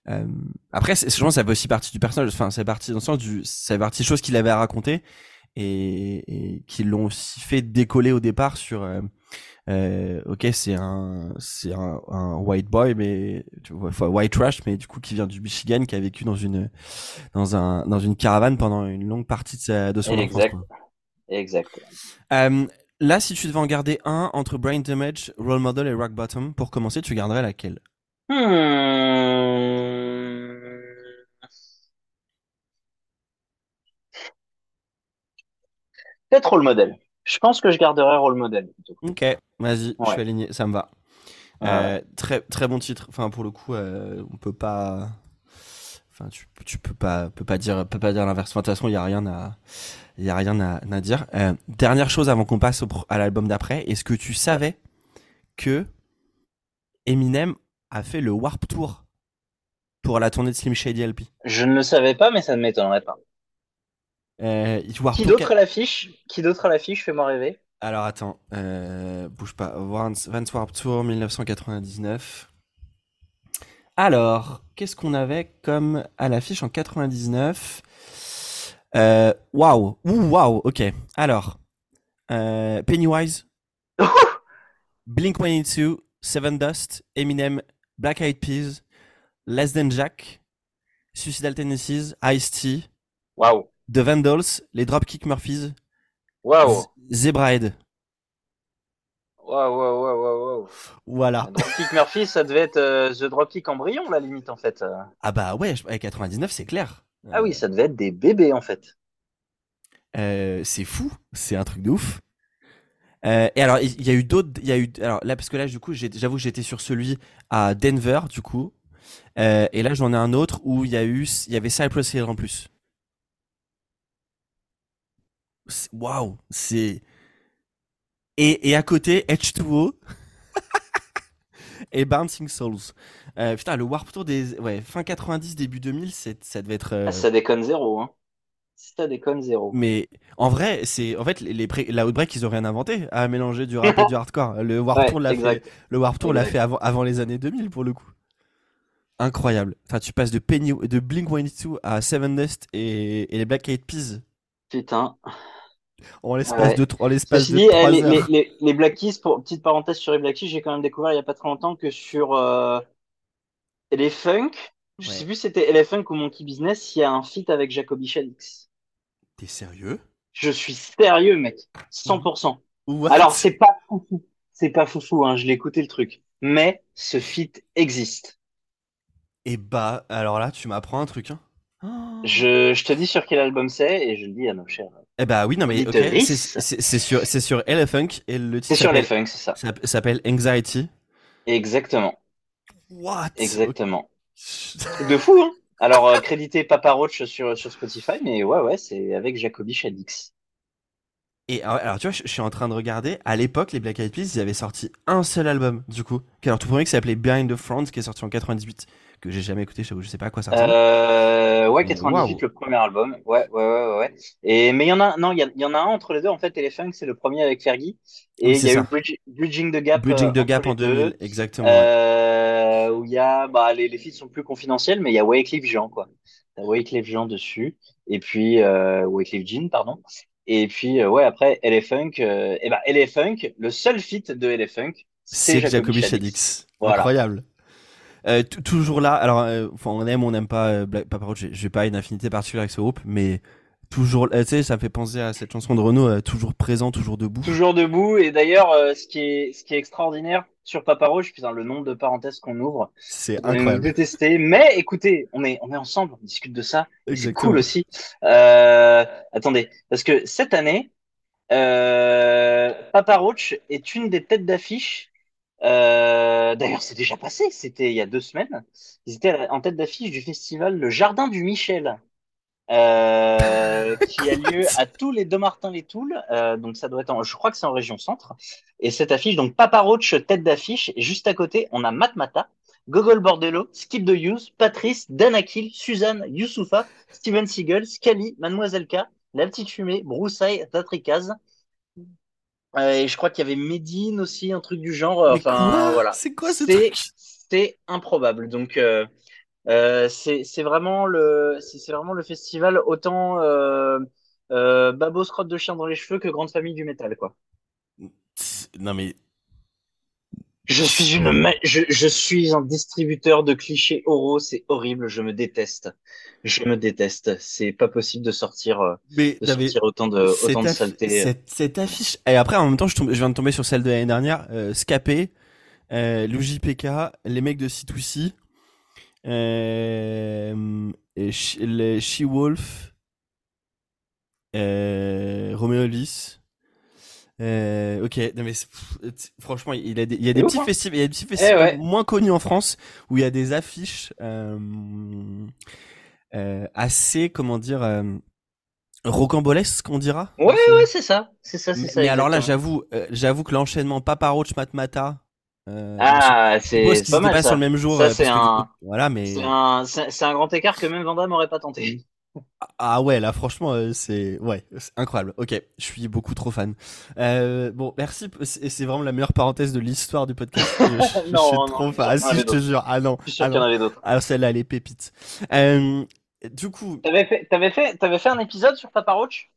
euh, après, je pense ça fait aussi partie du personnage. Enfin, c'est partie dans le sens du, ça fait partie des choses qu'il avait à raconter et, et qui l'ont aussi fait décoller au départ sur. Euh, euh, ok, c'est un, c'est un, un, white boy, mais tu vois, white trash, mais du coup qui vient du Michigan, qui a vécu dans une, dans un, dans une caravane pendant une longue partie de, sa, de son exact. enfance. Exact. Là, si tu devais en garder un entre Brain Damage, Role Model et Rock Bottom, pour commencer, tu garderais laquelle? Hmm. Peut-être rôle modèle. Je pense que je garderai rôle modèle. Ok, vas-y, je suis aligné, ça me va. Euh, très très bon titre. Enfin pour le coup, euh, on peut pas. Enfin tu, tu peux pas peux pas dire peux pas dire l'inverse. de toute façon, il y a rien à il y a rien à, à dire. Euh, dernière chose avant qu'on passe à l'album d'après, est-ce que tu savais que Eminem a fait le Warp Tour pour la tournée de Slim Shady LP Je ne le savais pas, mais ça ne m'étonnerait pas. Euh, qui d'autre à l'affiche Qui d'autre à l'affiche Fais-moi rêver. Alors attends, euh, bouge pas. Vance Warp Tour 1999. Alors, qu'est-ce qu'on avait comme à l'affiche en 99 euh, Waouh, waouh, ok. Alors, euh, Pennywise, Blink 182, Seven Dust, Eminem, Black Eyed Peas, Less Than Jack, Suicidal Tendencies, Ice-T. Waouh. The Vandals, les Dropkick Murphys. Waouh. Zebrahead. Waouh, waouh, waouh, waouh. Voilà. Dropkick Murphys, ça devait être euh, The Dropkick Embryon, la limite, en fait. Ah bah ouais, 99, c'est clair. Ah oui, ça devait être des bébés, en fait. Euh, c'est fou, c'est un truc de ouf. Euh, et alors, il y a eu d'autres, il y a eu, alors là, parce que là, du coup, j'avoue que j'étais sur celui à Denver, du coup. Et là, j'en ai un autre où il y a eu, il y avait Cypress Hill en plus. Waouh, c'est. Et, et à côté, H2O et Bouncing Souls. Euh, putain, le Warp Tour des ouais, fin 90, début 2000, ça devait être. Euh, ah, ça déconne zéro, hein. Ça déconne zéro. Mais en vrai, c'est en fait les, la Outbreak, ils ont rien inventé à mélanger du rap et du hardcore. Le Warp Tour l'a fait. Le Warp Tour l'a fait avant, avant les années 2000 pour le coup. Incroyable. Enfin, tu passes de Penny, de Blink 182 à Seven Dust et, et les Black Eyed Peas. Putain. En l'espace de, en l'espace de dit, eh, les, les, les, les, Black Keys, pour petite parenthèse sur les Black Keys, j'ai quand même découvert il y a pas très longtemps que sur euh, les Funk, je sais plus si c'était les Funk ou Monkey Business, il y a un feat avec Jacoby Shaddix. T'es sérieux? Je suis sérieux, mec. 100%. Alors, c'est pas foufou. C'est pas foufou, hein, je l'ai écouté le truc. Mais ce feat existe. Et bah, alors là, tu m'apprends un truc. Hein. Je, je, te dis sur quel album c'est et je le dis à nos chers. Eh bah oui, non mais c'est sur, sur Elephunk et le titre. C'est sur Elephunk, c'est ça. Ça s'appelle Anxiety. Exactement. What? Exactement. de fou, hein Alors, euh, crédité Papa Roach sur, sur Spotify, mais ouais, ouais, c'est avec Jacoby Shadix. Et alors, tu vois, je, suis en train de regarder. À l'époque, les Black Eyed Peas, ils avaient sorti un seul album, du coup. Alors, tout premier qui s'appelait Behind the Front, qui est sorti en 98 que j'ai jamais écouté, je sais pas à quoi ça ressemble. Euh, ouais, 98 le premier album. Ouais, ouais, ouais, ouais. Et mais il y en a, non, il y, en a un entre les deux en fait. Elephant, c'est le premier avec Fergie. Et il y a eu Bridging the Gap. Bridging the euh, Gap en 2000, exactement. Euh, où il y a, bah, les, les filles sont plus confidentielles, mais il y a Wycliffe Jean quoi. T'as Wycliffe Jean dessus. Et puis euh, Wycliffe Jean, pardon. Et puis euh, ouais, après euh, et ben Elephant, le seul feat de Elephant, c'est Jacoby Shaddix. Incroyable. Euh, toujours là, alors euh, on aime, on n'aime pas euh, Black Papa Roach, j'ai pas une affinité particulière avec ce groupe, mais toujours, tu sais, ça me fait penser à cette chanson de Renault, toujours présent, toujours debout. Toujours debout, et d'ailleurs, ce qui est, ce qui est extraordinaire sur Papa Roach, putain, le nombre de parenthèses qu'on ouvre, c'est incroyable. Détesté, mais écoutez, on est, on est ensemble, on discute de ça, c'est cool aussi. attendez, parce que cette année, Papa Roach est une des têtes d'affiche euh, d'ailleurs, c'est déjà passé, c'était il y a deux semaines. Ils étaient en tête d'affiche du festival Le Jardin du Michel, euh, qui a lieu à tous les deux Martin les Toules. Euh, donc ça doit être, en, je crois que c'est en région centre. Et cette affiche, donc Papa Roach tête d'affiche. Et juste à côté, on a Matmata, Gogol Bordello, Skip the Use, Patrice, Danakil, Suzanne, Youssoufa, Steven Seagal, Scali, Mademoiselle K, La Petite Fumée, Broussaille, Tatrikaz, et je crois qu'il y avait Medine aussi, un truc du genre. enfin, voilà. C'est quoi ce truc? C'est improbable. Donc, euh, euh, c'est vraiment le, c'est vraiment le festival autant euh, euh, babos crotte de chien dans les cheveux que grande famille du métal, quoi. Non mais je suis une, je, je, suis un distributeur de clichés oraux, c'est horrible, je me déteste. Je me déteste. C'est pas possible de sortir, euh, de sortir autant de, autant de saleté. Cette, cette, affiche. Et après, en même temps, je, tombe, je viens de tomber sur celle de l'année dernière, euh, Scapé, euh, l'UJPK, les mecs de C2C, euh, les She-Wolf, euh, Romeo Elvis. Euh, ok, non mais franchement, il, a il y a des petits festivals, il y a des petits festivals eh moins connus en France où il y a des affiches euh, euh, assez, comment dire, rocambolesques, on dira. Ouais, ouais, c'est ça, c'est ça, c'est ça. Mais alors là, j'avoue, j'avoue que l'enchaînement Papa Roach Matmata. Ah, c'est pas mal. Pas sur le même jour. Ça, c'est un. voilà, mais. C'est un, grand écart que même Vandam n'aurait pas tenté. Ah ouais, là franchement, euh, c'est ouais, incroyable. Ok, je suis beaucoup trop fan. Euh, bon, merci. C'est vraiment la meilleure parenthèse de l'histoire du podcast. Je, non, suis trop fan. Ah si, je te jure. Ah non. Je suis sûr ah qu'il y en avait d'autres. Alors celle-là, elle est pépite. Euh, du coup. T'avais fait, t'avais fait, t'avais fait un épisode sur Papa Roach?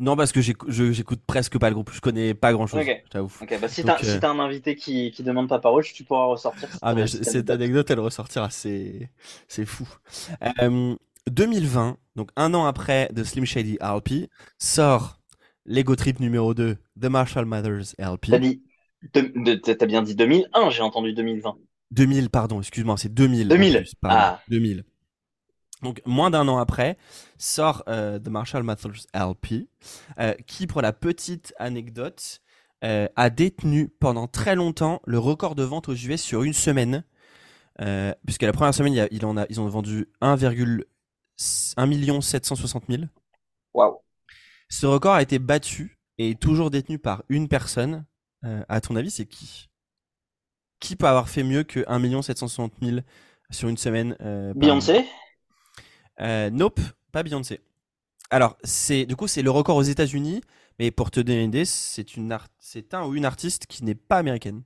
Non, parce que j'écoute presque pas le groupe, je connais pas grand chose, okay. Ok, bah si t'as si un invité qui, qui demande Papa Roach, tu pourras ressortir. Ah, mais cette anecdote, elle ressortira, c'est fou. Euh, 2020, donc un an après The Slim Shady LP, sort Lego Trip numéro 2, The Marshall Mathers LP. T'as bien dit 2001, j'ai entendu 2020. 2000, pardon, excuse-moi, c'est 2000. 2000. ah. 2000. Donc moins d'un an après, sort euh, The Marshall Mathers LP, euh, qui, pour la petite anecdote, euh, a détenu pendant très longtemps le record de vente aux US sur une semaine. puisque la première semaine, il, il en a, ils ont vendu 1,1 1 760 000. Waouh. Ce record a été battu et toujours détenu par une personne. Euh, à ton avis, c'est qui? Qui peut avoir fait mieux que 1 760 000 sur une semaine euh, Beyoncé euh, Nope, pas Beyoncé. Alors, c'est du coup, c'est le record aux États-Unis, mais pour te donner une idée, c'est une c'est un ou une artiste qui n'est pas américaine.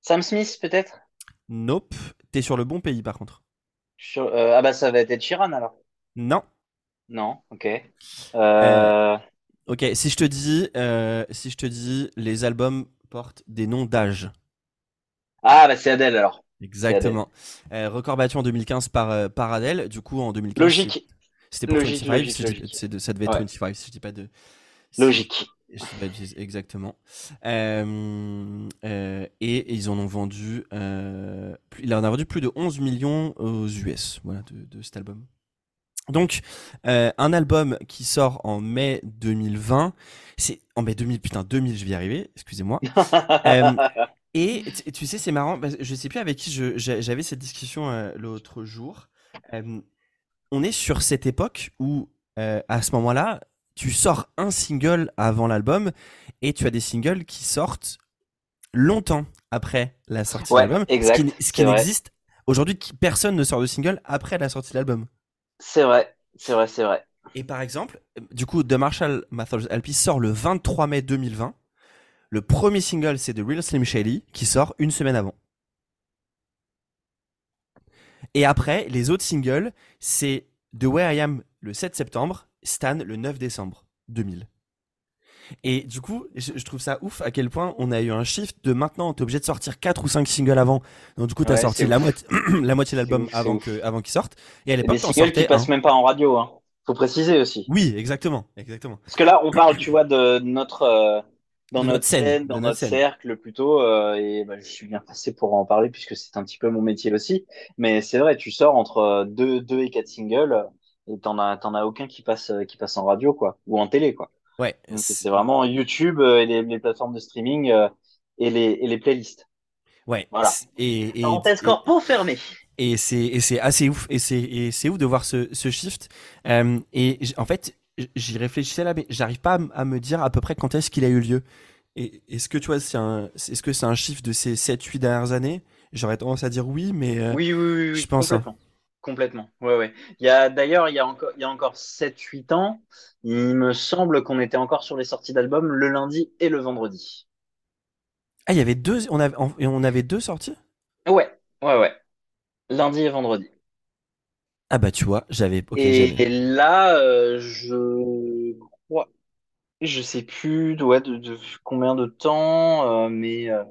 Sam Smith, peut-être? Nope, t'es sur le bon pays par contre. Euh, ah bah ça va être Chiran alors. Non. Non, ok. Euh, euh... Ok, si je te dis, si je te dis, les albums portent des noms d'âge. Ah bah c'est Adèle alors. Exactement. record battu en 2015 par par Adèle. Du coup en 2015. Logique. C'était pour logique, 25. ça devait être 25 si je dis pas de. Logique. Exactement. Euh, euh, et, ils en ont vendu, euh, il en a vendu plus de 11 millions aux US, voilà, de, cet album. Donc, un album qui sort en mai 2020, c'est en mai 2000, putain 2000, je vais y arriver, excusez-moi. et tu sais, c'est marrant, je sais plus avec qui j'avais cette discussion l'autre jour. on est sur cette époque où, à ce moment-là, tu sors un single avant l'album et tu as des singles qui sortent longtemps après la sortie de l'album. Ce qui, n'existe aujourd'hui, personne ne sort de single après la sortie de l'album. C'est vrai, c'est vrai, c'est vrai. Et par exemple, du coup, The Marshall Mathers LP sort le 23 mai 2020. Le premier single, c'est The Real Slim Shady, qui sort une semaine avant. Et après, les autres singles, c'est The Way I Am le 7 septembre Stan le 9 décembre 2000. Et du coup, je, trouve ça ouf à quel point on a eu un shift de maintenant, t'es obligé de sortir 4 ou 5 singles avant. Donc du coup, t'as sorti la, moitié, la moitié de l'album avant que, avant qu'il sorte. Et à l'époque, des singles qui passent même pas en radio, hein. Faut préciser aussi. Oui, exactement, exactement. Parce que là, on parle, tu vois, de notre, euh, dans notre, scène, dans, notre, cercle plutôt, euh, et bah, je suis bien passé pour en parler puisque c'est un petit peu mon métier aussi. Mais c'est vrai, tu sors entre 2 deux, et 4 singles et t'en as t'en as aucun qui passe euh, qui passe en radio quoi ou en télé quoi. Ouais. C'est vraiment YouTube euh, et les, plateformes de streaming euh, et les et les playlists. Ouais. Voilà. Et, et, encore pour fermer. Et c'est et c'est assez ouf et c'est et c'est ouf de voir ce ce shift. et en fait j'y réfléchissais là mais j'arrive pas à, me dire à peu près quand est-ce qu'il a eu lieu. Et est-ce que tu vois c'est un est-ce que c'est un shift de ces 7 8 dernières années? J'aurais tendance à dire oui mais oui, oui, oui, je pense hein. Complètement. Ouais, ouais. Il y a d'ailleurs, il y a encore, il y a encore 7-8 ans, il me semble qu'on était encore sur les sorties d'albums le lundi et le vendredi. Ah, il y avait deux, on avait, on avait deux sorties? Ouais, ouais, ouais. Lundi et vendredi. Ah bah tu vois, j'avais. et, là, euh, je crois, je sais plus ouais, de, combien de temps, euh, mais euh,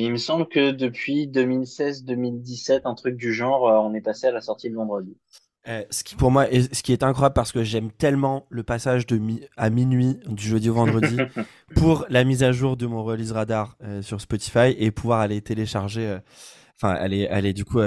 il me semble que depuis 2016-2017, un truc du genre, euh, on est passé à la sortie de vendredi. Euh, ce qui pour moi, est, ce qui est incroyable parce que j'aime tellement le passage de à minuit du jeudi au vendredi pour la mise à jour de mon release radar euh, sur Spotify et pouvoir aller télécharger, enfin aller aller du coup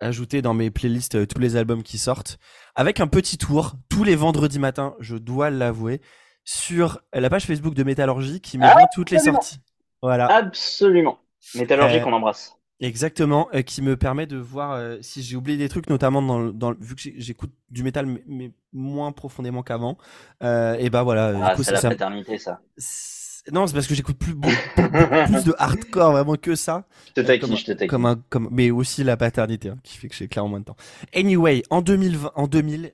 ajouter dans mes playlists tous les albums qui sortent avec un petit tour tous les vendredis matins, je dois l'avouer, sur la page Facebook de Métallurgie qui met ah, toutes les sorties. Voilà. Absolument. Métallurgie qu'on embrasse. Exactement, euh, qui me permet de voir euh, si j'ai oublié des trucs, notamment dans, dans vu que j'écoute du métal mais, moins profondément qu'avant. Euh, et bah voilà. Ah, c'est la paternité ça. Non, c'est parce que j'écoute plus plus de hardcore vraiment que ça. Je te taquine, je te. Comme un, comme, mais aussi la paternité hein, qui fait que j'ai clairement moins de temps. Anyway, en 2020, en 2000,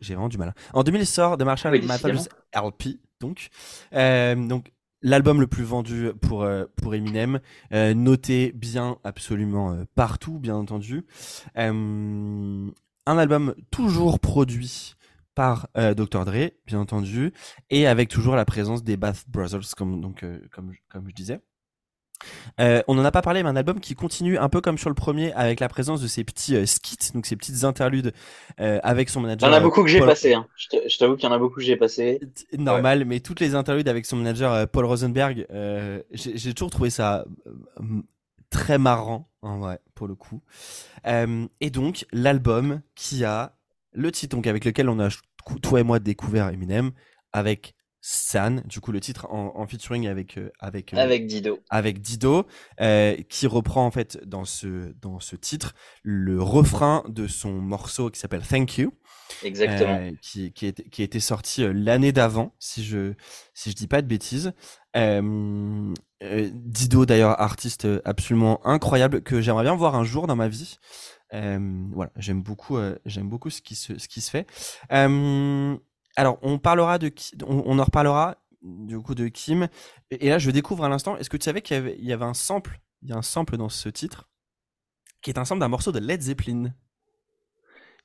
j'ai vraiment du mal. Hein. En 2000 sort de Marshall oui, Mathers LP, donc, donc l'album le plus vendu pour euh, pour Eminem, euh, noté bien absolument euh, partout, bien entendu. un album toujours produit par Dr Dre, bien entendu, et avec toujours la présence des Bath Brothers, comme je disais. Euh, on n'en a pas parlé, mais un album qui continue un peu comme sur le premier, avec la présence de ces petits euh, skits, donc ces petites interludes euh, avec son manager. Il y en a beaucoup que j'ai passé. Hein. Je t'avoue qu'il y en a beaucoup que j'ai passé. Normal, mais toutes les interludes avec son manager Paul Rosenberg, j'ai toujours trouvé ça très marrant, en vrai, pour le coup. et donc l'album qui a le titre, donc avec lequel on a toi et moi découvert Eminem, avec San, du coup le titre en, featuring avec euh, avec euh, avec Dido, avec Dido, euh, qui reprend en fait dans ce dans ce titre le refrain de son morceau qui s'appelle Thank You, exactement, qui qui, était, qui était sorti l'année d'avant si je si je dis pas de bêtises. Dido d'ailleurs artiste absolument incroyable que j'aimerais bien voir un jour dans ma vie. voilà, j'aime beaucoup, j'aime beaucoup ce qui se, ce qui se fait. Alors, on parlera de, on, en reparlera du coup de Kim. Et, là, je découvre à l'instant. Est-ce que tu savais qu'il y, avait, un sample Il y a un sample dans ce titre qui est un sample d'un morceau de Led Zeppelin.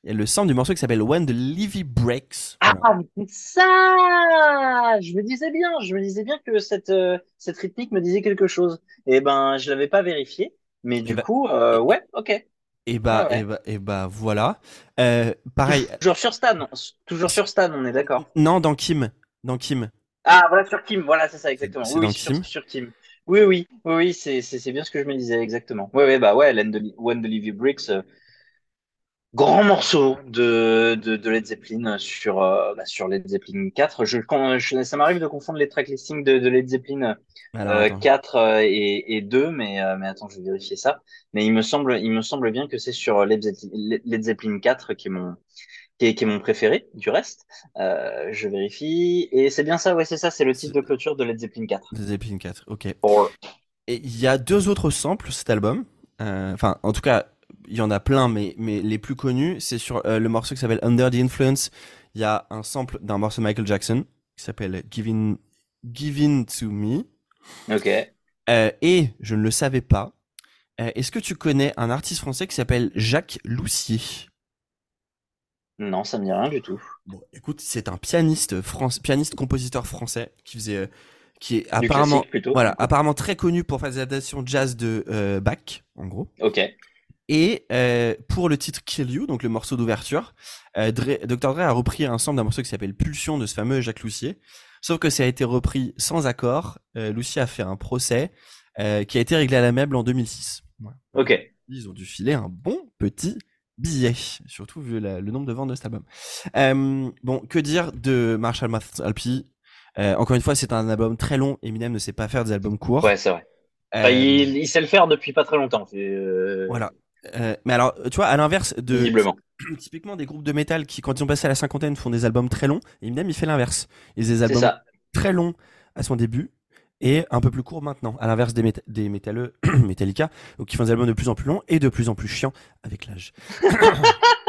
Il y a le sample du morceau qui s'appelle When the Levy Breaks. Ah, ça Je me disais bien, je me disais bien que cette, euh, cette rythmique me disait quelque chose. Et eh ben, je l'avais pas vérifié. Mais eh du ben, coup, euh, ouais, ok. Et bah, et bah, et bah, voilà. Euh, pareil. Toujours sur Stan, toujours sur Stan, on est d'accord. Non, dans Kim, dans Kim. Ah, voilà, sur Kim, voilà, c'est ça, exactement. oui, oui, sur, sur, Kim. Oui, oui, oui, oui c'est bien ce que je me disais, exactement. Oui, oui, bah ouais, When the Bricks, euh, grand morceau de, de, de, Led Zeppelin sur, euh, bah, sur Led Zeppelin 4. Je, je ça m'arrive de confondre les track listings de, de Led Zeppelin euh, 4 euh, et, et 2, mais, euh, mais attends, je vais vérifier ça. Mais il me semble, il me semble bien que c'est sur Led Zeppelin, Led Zeppelin 4 qui est mon, qui est, qui est mon préféré du reste. Euh, je vérifie. Et c'est bien ça, ouais, c'est ça, c'est le titre de clôture de Led Zeppelin 4. Led Zeppelin 4, ok. Et il y a deux autres samples cet album. Enfin, en tout cas, il y en a plein, mais, mais les plus connus, c'est sur euh, le morceau qui s'appelle Under the Influence. Il y a un sample d'un morceau de Michael Jackson qui s'appelle Giving, Giving to Me. Ok. Euh, et je ne le savais pas. Euh, est-ce que tu connais un artiste français qui s'appelle Jacques Loussier? Non, ça me dit rien du tout. Bon, écoute, c'est un pianiste, France, pianiste compositeur français qui faisait qui est apparemment, voilà, apparemment très connu pour faire des adaptations jazz de Bach, en gros. Ok. Et euh, pour le titre Kill You, donc le morceau d'ouverture, euh, Dr. Dre a repris un sample d'un morceau qui s'appelle Pulsion de ce fameux Jacques Loussier. Sauf que ça a été repris sans accord. Euh, Loussier a fait un procès euh, qui a été réglé à la meuble en 2006. Ok. Ils ont dû filer un bon petit billet, surtout vu le nombre de ventes de cet album. Euh, bon, que dire de Marshall Mathers Alpi Encore une fois, c'est un album très long. Eminem ne sait pas faire des albums courts. Ouais, c'est vrai. il, il, sait le faire depuis pas très longtemps. Voilà. Euh, mais alors, tu vois, à l'inverse de typiquement des groupes de métal qui, quand ils ont passé à la cinquantaine, font des albums très longs. Et Eminem, il fait l'inverse. Il fait des albums très longs à son début et un peu plus courts maintenant. À l'inverse des, des métalleux, Metallica, qui font des albums de plus en plus longs et de plus en plus chiants avec l'âge.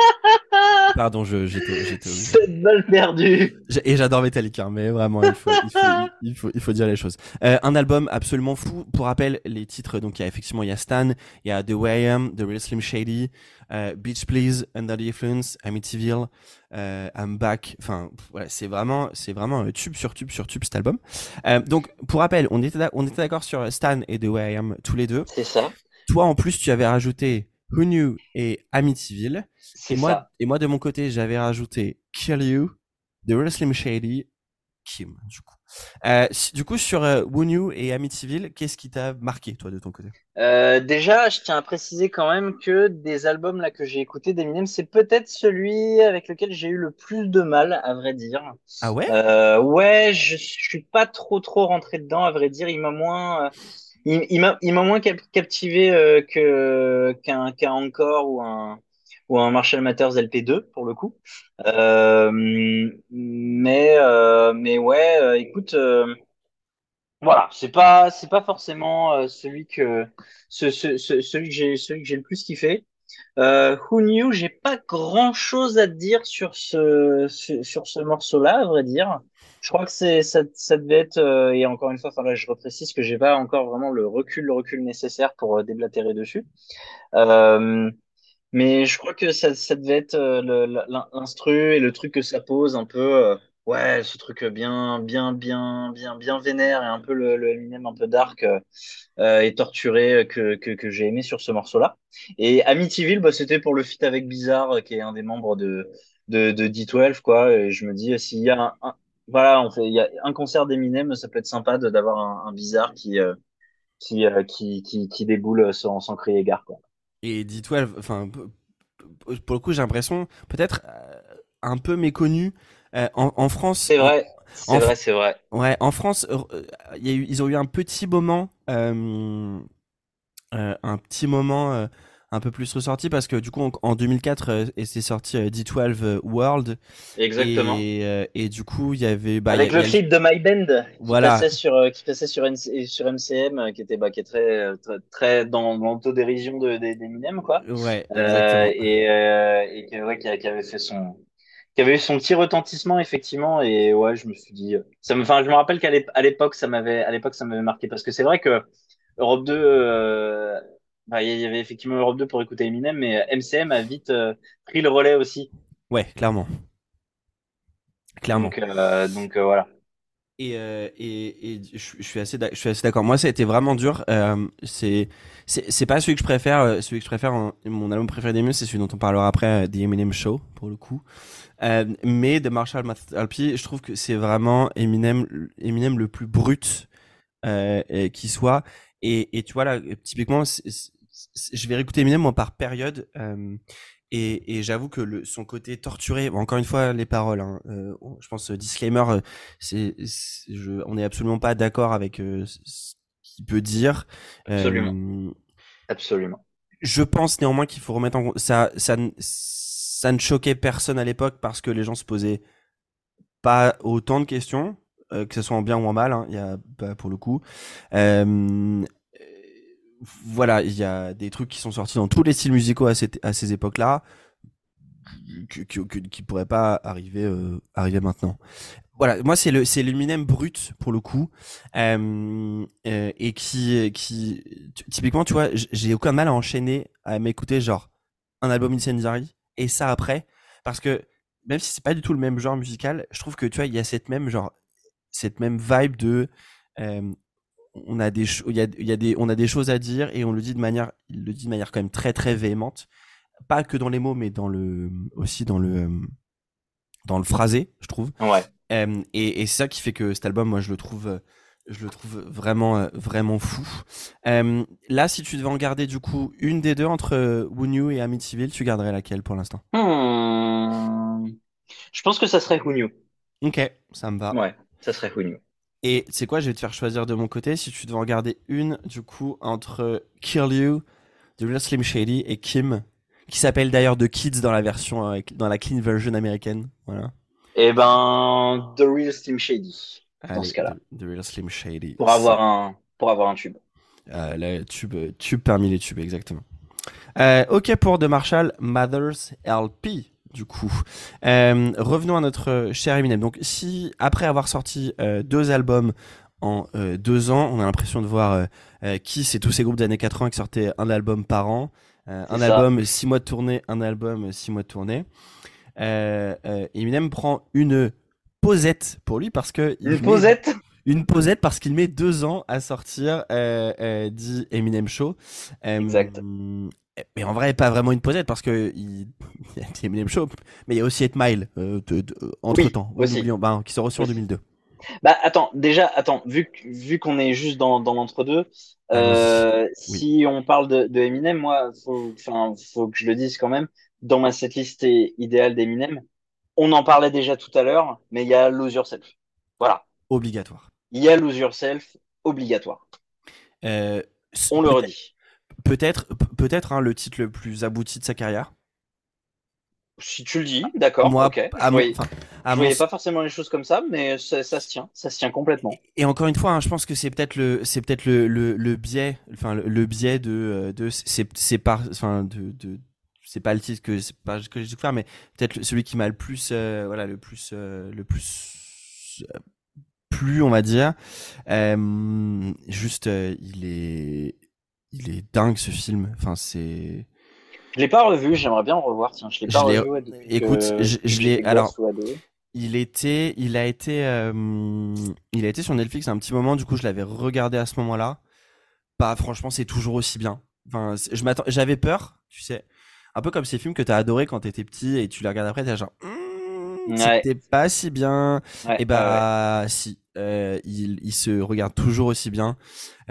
Pardon, j'étais. Cette balle perdue. Et j'adore Metallica, mais vraiment, il faut, il faut, il faut, il faut dire les choses. Euh, un album absolument fou. Pour rappel, les titres, donc il y a effectivement il y a Stan, il y a The Way I Am, The Real Slim Shady, euh, Beach Please, Under the Influence, Amityville, euh, I'm Back. Enfin, voilà, c'est vraiment, c'est vraiment tube sur tube sur tube cet album. Euh, donc, pour rappel, on était, on était d'accord sur Stan et The Way I Am tous les deux. C'est ça. Toi, en plus, tu avais rajouté Who Knew et Amityville. Et moi, et moi, de mon côté, j'avais rajouté Kill You, The Real Slim Shady, Kim, du coup. Euh, du coup, sur euh, Who Knew et Amityville, qu'est-ce qui t'a marqué, toi, de ton côté? Euh, Déjà, je tiens à préciser quand même que des albums là que j'ai écoutés d'Eminem, c'est peut-être celui avec lequel j'ai eu le plus de mal, à vrai dire. Ah ouais? Ouais, je, je suis pas trop trop rentré dedans, à vrai dire. Il m'a moins il, il m'a moins captivé euh, que qu'un qu'un encore ou un ou un Marshall Matters LP2 pour le coup. Euh, mais euh, mais ouais, euh, écoute, euh, voilà, c'est pas c'est pas forcément celui que ce, ce, celui que j'ai celui que j'ai le plus kiffé. Euh, Who Knew, j'ai pas grand chose à dire sur ce, sur ce morceau-là, à vrai dire. Je crois que c'est ça, ça devait euh, et encore une fois, enfin là, je reprécise que j'ai pas encore vraiment le recul, le recul nécessaire pour euh, déblatérer dessus. Euh, mais je crois que ça, ça devait être euh, l'instru et le truc que ça pose un peu. ouais, ce truc bien, bien, bien, bien, bien vénère et un peu le, le un peu dark et torturé que, que, que j'ai aimé sur ce morceau-là. Et Amityville, bah, c'était pour le feat avec Bizarre, qui est un des membres de de, de D12 quoi. Et je me dis s'il y a un voilà, on fait, il y a un concert d'Eminem, ça peut être sympa d'avoir un, un, bizarre qui, euh, qui, euh, qui, qui, qui, déboule sans, sans crier gare, quoi. Et D12, enfin, pour le coup, j'ai l'impression, peut-être euh, un peu méconnu en, en, France. C'est vrai. C'est vrai, c'est vrai. Ouais, en France, y a eu, ils ont eu un petit moment, un petit moment un peu plus ressorti parce que du coup en, 2004 euh, c'est sorti euh, D12 euh, World. Exactement. Et, et du coup il y avait bah, avec le clip de My Band voilà. qui passait sur qui passait sur, sur MCM qui était bah, qui est très très, très dans l'autodérision de d'Eminem quoi. Ouais euh, et, et ouais, qui, avait fait son qui avait eu son petit retentissement effectivement. Et ouais je me suis dit ça me enfin je me rappelle qu'à l'époque ça m'avait à l'époque ça m'avait marqué. Parce que c'est vrai que Europe 2 euh, bah, il y avait effectivement Europe 2 pour écouter Eminem, mais MCM a vite euh, pris le relais aussi. Ouais, clairement. Clairement. Donc, euh, donc euh, voilà. Et, et, et je, suis assez, je suis assez d'accord. Moi, ça a été vraiment dur. Euh, c'est, c'est pas celui que je préfère. Celui que je préfère, mon album préféré des c'est celui dont on parlera après, The Eminem Show, pour le coup. Euh, mais de Marshall Mathers je trouve que c'est vraiment Eminem, Eminem le plus brut euh, qui soit. Et, et tu vois là, typiquement, je vais réécouter Eminem moi par période. Euh, et, et j'avoue que le, son côté torturé, encore une fois les paroles, hein, euh, je pense disclaimer, euh, c'est, je, on n'est absolument pas d'accord avec euh, ce qu'il peut dire. Absolument. Absolument. Je pense néanmoins qu'il faut remettre en compte ça, ça, ça ne choquait personne à l'époque parce que les gens se posaient pas autant de questions, que ce soit en bien ou en mal. Hein, il y a pas pour le coup. Euh, voilà, il y a des trucs qui sont sortis dans tous les styles musicaux à, ces époques-là, qui, qui, pourraient pas arriver, euh, arriver maintenant. Voilà, moi c'est le c'est brut pour le coup, euh, euh, et qui qui typiquement tu vois, j'ai aucun mal à enchaîner à m'écouter genre un album Incendiary et ça après, parce que même si c'est pas du tout le même genre musical, je trouve que tu vois il y a cette même genre cette même vibe de on a des il y a, y a, des on a des choses à dire et on le dit de manière il le dit de manière quand même très très véhémente. Pas que dans les mots mais dans le aussi dans le dans le phrasé je trouve. Ouais. Et, et c'est ça qui fait que cet album moi je le trouve je le trouve vraiment vraiment fou. Là si tu devais en garder du coup une des deux entre Woo et Amityville tu garderais laquelle pour l'instant? Hmm. je pense que ça serait Woo ok ça me va. Ouais ça serait Woo et c'est quoi, je vais te faire choisir de mon côté si tu devais en garder une, du coup, entre Kill You, The Real Slim Shady et Kim, qui s'appelle d'ailleurs The Kids dans la version, euh, dans la clean version américaine. Voilà. Eh ben, The Real Slim Shady. dans ce cas-là. The, Real Slim Shady. Pour avoir un, pour avoir un tube. Euh, là, tube, tube parmi les tubes, exactement. Euh, ok pour The Marshall Mothers LP du coup. Euh, revenons à notre cher Eminem. Donc, si après avoir sorti euh, deux albums en euh, deux ans, on a l'impression de voir qui c'est tous ces groupes des années 80 qui sortaient un album par an, un album six mois de tournée, un album six mois de tournée. Eminem prend une posette pour lui parce que une posette. Une posette parce qu'il met deux ans à sortir dit Eminem Show. exact mais en vrai, pas vraiment une posette parce que il, y a Eminem Show, mais il y a aussi 8 Mile euh, entre temps, bah, qui sort aussi en 2002. Bah attends, déjà, attends, vu, vu qu'on est juste dans, dans l'entre-deux, ah, euh, si on parle de, de Eminem, moi, faut, faut que je le dise quand même, dans ma setlist idéale d'Eminem, on en parlait déjà tout à l'heure, mais il y a Lose Yourself. Voilà. Obligatoire. Il y a Lose Yourself, obligatoire. Euh, on le redit. Peut-être, peut-être hein, le titre le plus abouti de sa carrière. Si tu le dis, d'accord. Moi, ok. je voyais, pas forcément les choses comme ça, mais ça, se tient, ça se tient complètement. Et encore une fois, hein, je pense que c'est peut-être le, c'est peut-être le, le, biais, enfin le, biais de, euh, de c'est, pas, enfin de, de c'est pas le titre que c'est pas que j'ai découvert, mais peut-être celui qui m'a le plus, euh, voilà, le plus, euh, le plus plus, on va dire. juste, il est il est dingue ce film. Enfin, c'est. Je l'ai pas revu, j'aimerais bien le revoir. Tiens, je l'ai pas revu. Écoute, je, l'ai. Alors, il était, il a été, euh, il a été sur Netflix un petit moment. Du coup, je l'avais regardé à ce moment-là. Pas, franchement, c'est toujours aussi bien. Enfin, je m'attends, j'avais peur, tu sais, un peu comme ces films que t'as adoré quand t'étais petit et tu les regardes après, t'es genre. Hmm, c'était pas si bien. et eh bah si, euh, il, il, se regarde toujours aussi bien.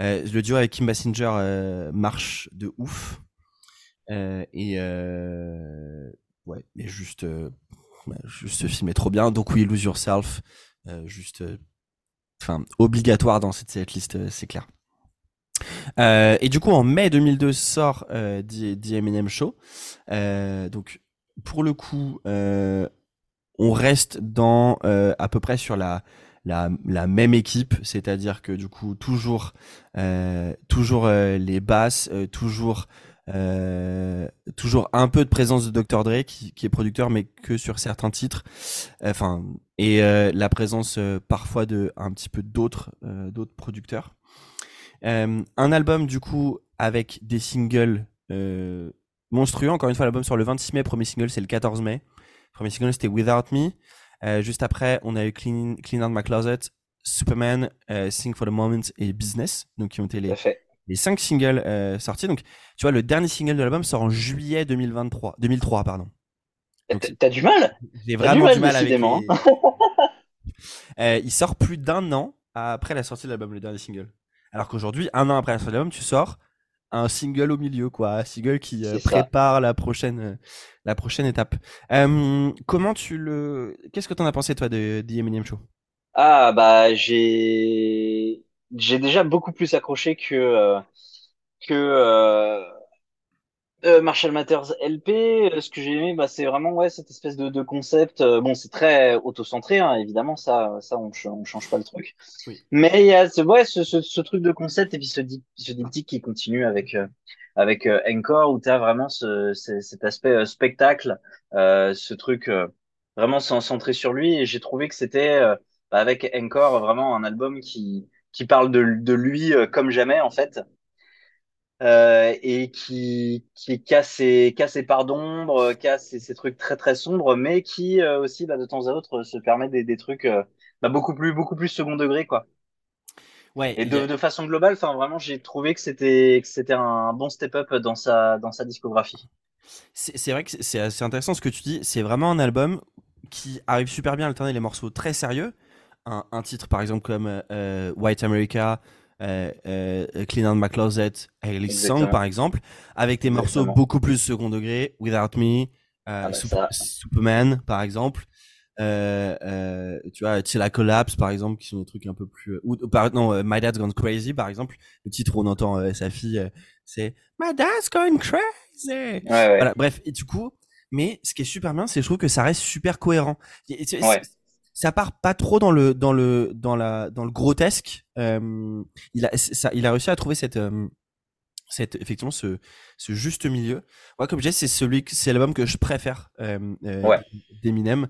Euh, le duo avec Kim Basinger euh, marche de ouf. Euh, et ouais, mais juste, juste ce film est trop bien. Donc oui, Lose Yourself, juste, enfin obligatoire dans cette, cette liste, c'est clair. et du coup, en mai 2002 sort euh, The, Eminem Show. donc, pour le coup, on reste dans à peu près sur la la, la même équipe, c'est-à-dire que du coup toujours euh, toujours euh, les basses, euh, toujours euh, toujours un peu de présence de Dr Dre qui, qui, est producteur mais que sur certains titres, enfin et la présence parfois de un petit peu d'autres d'autres producteurs. un album du coup avec des singles monstrueux. Encore une fois, l'album sort le 26 mai. Premier single, c'est le 14 mai. Premier single, c'était Without Me. Euh, juste après, on a eu Clean, Clean Out My Closet. Superman, Sing for the Moment et Business, donc qui ont été les, les cinq singles sortis. Donc, tu vois, le dernier single de l'album sort en juillet 2023, 2003, pardon. T'as du mal J'ai vraiment du mal, avec il sort plus d'un an après la sortie de l'album, le dernier single. Alors qu'aujourd'hui, un an après la sortie de l'album, tu sors un single au milieu, quoi, un single qui euh, prépare la prochaine, euh, la prochaine étape. comment tu le, qu'est-ce que t'en as pensé toi de, de Eminem Show? Ah bah j'ai, j'ai déjà beaucoup plus accroché que euh, que euh, Marshall Matters LP, euh, ce que j'ai aimé, bah, c'est vraiment ouais cette espèce de, de concept. Euh, bon, c'est très auto-centré, hein, évidemment, ça, ça on, on change pas le truc. Mais il y a ce, ouais, ce, ce, ce, truc de concept et puis ce, ce diptyque qui continue avec avec Encore où tu as vraiment ce, cet aspect spectacle, ce truc vraiment centré sur lui. Et j'ai trouvé que c'était bah, avec Encore vraiment un album qui qui parle de, de lui comme jamais en fait. Euh, et qui, qui casse ses, casse ses parts d'ombre, casse ces, ces, trucs très très sombres, mais qui euh, aussi bah, de temps à autre se permet des, des trucs euh, bah, beaucoup plus beaucoup plus second degré quoi. Ouais. Et de, de façon globale, enfin vraiment, j'ai trouvé que c'était que c'était un bon step up dans sa dans sa discographie. C'est vrai que c'est assez intéressant ce que tu dis. C'est vraiment un album qui arrive super bien à alterner les morceaux très sérieux. Un, un titre par exemple comme White America euh, euh, Clean Out My Closet, Hailey Song par exemple, avec des morceaux beaucoup plus second degré, Without Me, euh, ah bah Superman par exemple. Euh, tu vois, Till I Collapse par exemple, qui sont des trucs un peu plus. Ou, par, non, My Dad's Gone Crazy par exemple, le titre où on entend sa fille, c'est My Dad's Gone Crazy. Voilà, bref, et du coup, mais ce qui est super bien, c'est je trouve que ça reste super cohérent. ouais ça part pas trop dans le dans le dans la dans le grotesque. Euh, il a ça, il a réussi à trouver cette euh, cette effectivement ce ce juste milieu. Moi, comme je dis, c'est celui c'est l'album que je préfère euh, euh ouais. d'Eminem.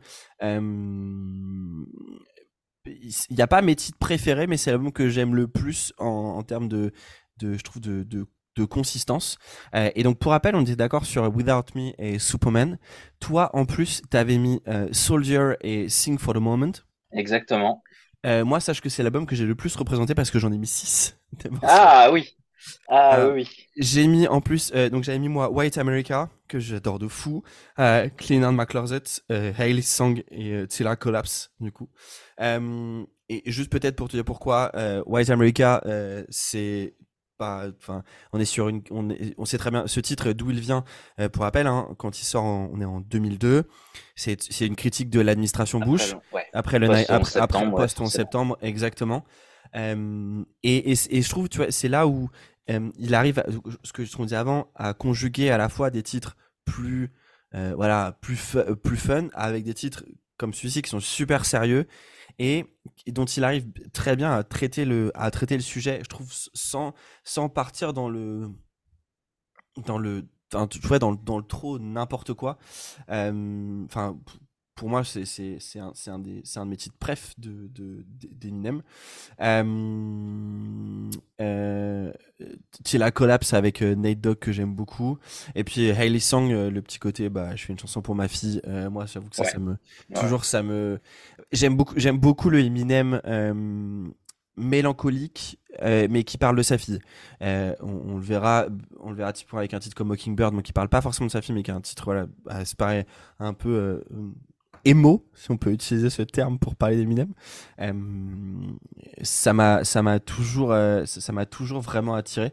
Il n'y a pas mes titres préférés, mais c'est l'album que j'aime le plus en, en termes de de je trouve de, de de consistance. Euh, et donc, pour rappel, on était d'accord sur Without Me et Superman. Toi, en plus, tu avais mis euh, Soldier et Sing for the Moment. Exactement. Euh, moi, sache que c'est l'album que j'ai le plus représenté parce que j'en ai mis 6. Ah oui. Ah oui, oui. J'ai mis en plus, donc j'avais mis moi White America, que j'adore de fou, Clean Out My Closet, Hailey Song et Tilla Collapse, du coup. et juste peut-être pour te dire pourquoi, White America, c'est enfin, on est sur une, on, on, sait très bien ce titre d'où il vient. Euh, pour rappel, hein, quand il sort, on est en 2002. C'est, c'est une critique de l'administration Bush après le, après, après, post en septembre, exactement. Euh, et, et, et, je trouve, tu vois, c'est là où euh, il arrive, ce que je disais avant, à conjuguer à la fois des titres plus, voilà, plus, plus fun avec des titres comme celui-ci qui sont super sérieux et, dont il arrive très bien à traiter le, à traiter le sujet, je trouve, sans, sans partir dans le, dans le, dans, dans, dans le trop n'importe quoi. Euh, enfin, pour moi, c'est un, un, des, un de mes titres préf d'Eminem. De, euh, euh, la collapse avec euh, Nate Dogg que j'aime beaucoup. Et puis Hailey Song, euh, le petit côté, bah, je fais une chanson pour ma fille. Euh, moi, j'avoue que ça, ça me, toujours, ça me, j'aime beaucoup, beaucoup le Eminem mélancolique, mais qui parle de sa fille. On, on, le verra, on le verra typiquement avec un titre comme Mockingbird, donc qui parle pas forcément de sa fille, mais qui a un titre, voilà, bah, c'est pareil, un peu émo, si on peut utiliser ce terme pour parler d'Eminem. Euh, ça m'a, ça m'a toujours, euh, ça m'a toujours vraiment attiré.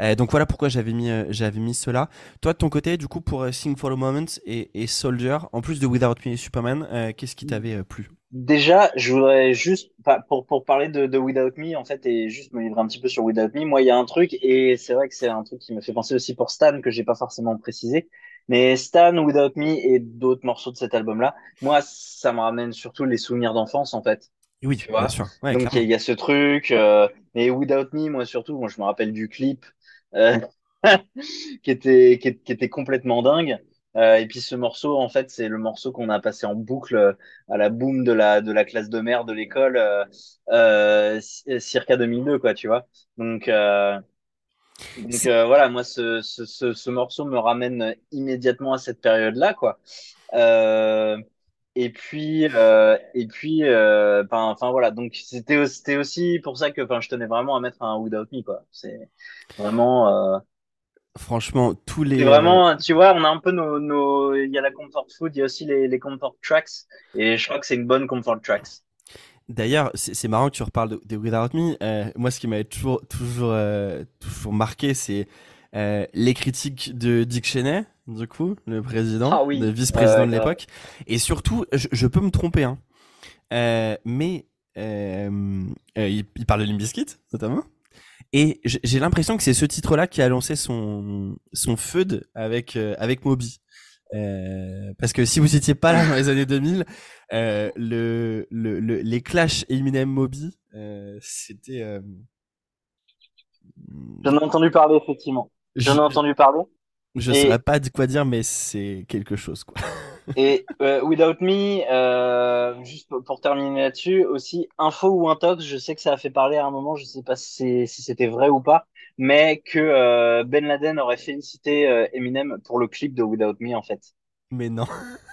Euh, donc voilà pourquoi j'avais mis, j'avais mis cela. Toi de ton côté, du coup, pour Sing for the Moment et, et, Soldier, en plus de Without Me et Superman, qu'est-ce qui t'avait plu? Déjà, je voudrais juste, pour, pour parler de, de, Without Me, en fait, et juste me livrer un petit peu sur Without Me, moi, il y a un truc, et c'est vrai que c'est un truc qui me fait penser aussi pour Stan, que j'ai pas forcément précisé, mais Stan, Without Me et d'autres morceaux de cet album-là, moi, ça me ramène surtout les souvenirs d'enfance, en fait. Oui, tu vois bien sûr. Donc, il y, a ce truc. Euh, mais Without Me, moi, surtout, moi, je me rappelle du clip euh, qui, était, qui, était complètement dingue. Euh, et puis ce morceau, en fait, c'est le morceau qu'on a passé en boucle à la boom de la de la classe de mère de l'école, euh, euh, circa 2002, quoi, tu vois. Donc euh, donc euh, voilà, moi ce, ce, ce, morceau me ramène immédiatement à cette période-là, quoi. Euh, Et puis, euh, et puis, euh, enfin, voilà. Donc c'était, c'était aussi pour ça que, enfin, je tenais vraiment à mettre un Without Me, quoi. C'est vraiment. Euh, Franchement, tous les. C'est vraiment, tu vois, on a un peu nos, nos, il y a la comfort food, il y a aussi les, les comfort tracks, et je crois que c'est une bonne comfort tracks. D'ailleurs, c'est marrant que tu reparles de, Without Me. moi, ce qui m'avait toujours, toujours, toujours marqué, c'est les critiques de Dick Cheney du coup, le président, ah le vice-président de l'époque. Et surtout, je, peux me tromper, hein, euh, mais euh, euh, il, parle de Limbiskit, notamment. Et j'ai l'impression que c'est ce titre-là qui a lancé son, son feud avec, avec Moby. Parce que si vous étiez pas là dans les années 2000, le, le, les clashs Eminem Moby, c'était. J'en ai entendu parler, effectivement. J'en ai entendu parler. Je ne saurais pas de quoi dire, mais c'est quelque chose, quoi. et euh, Without Me, euh, juste pour terminer là-dessus, aussi info ou intox, je sais que ça a fait parler à un moment, je ne sais pas si, c'était vrai ou pas, mais que euh, Ben Laden aurait félicité Eminem pour le clip de Without Me en fait. Mais non.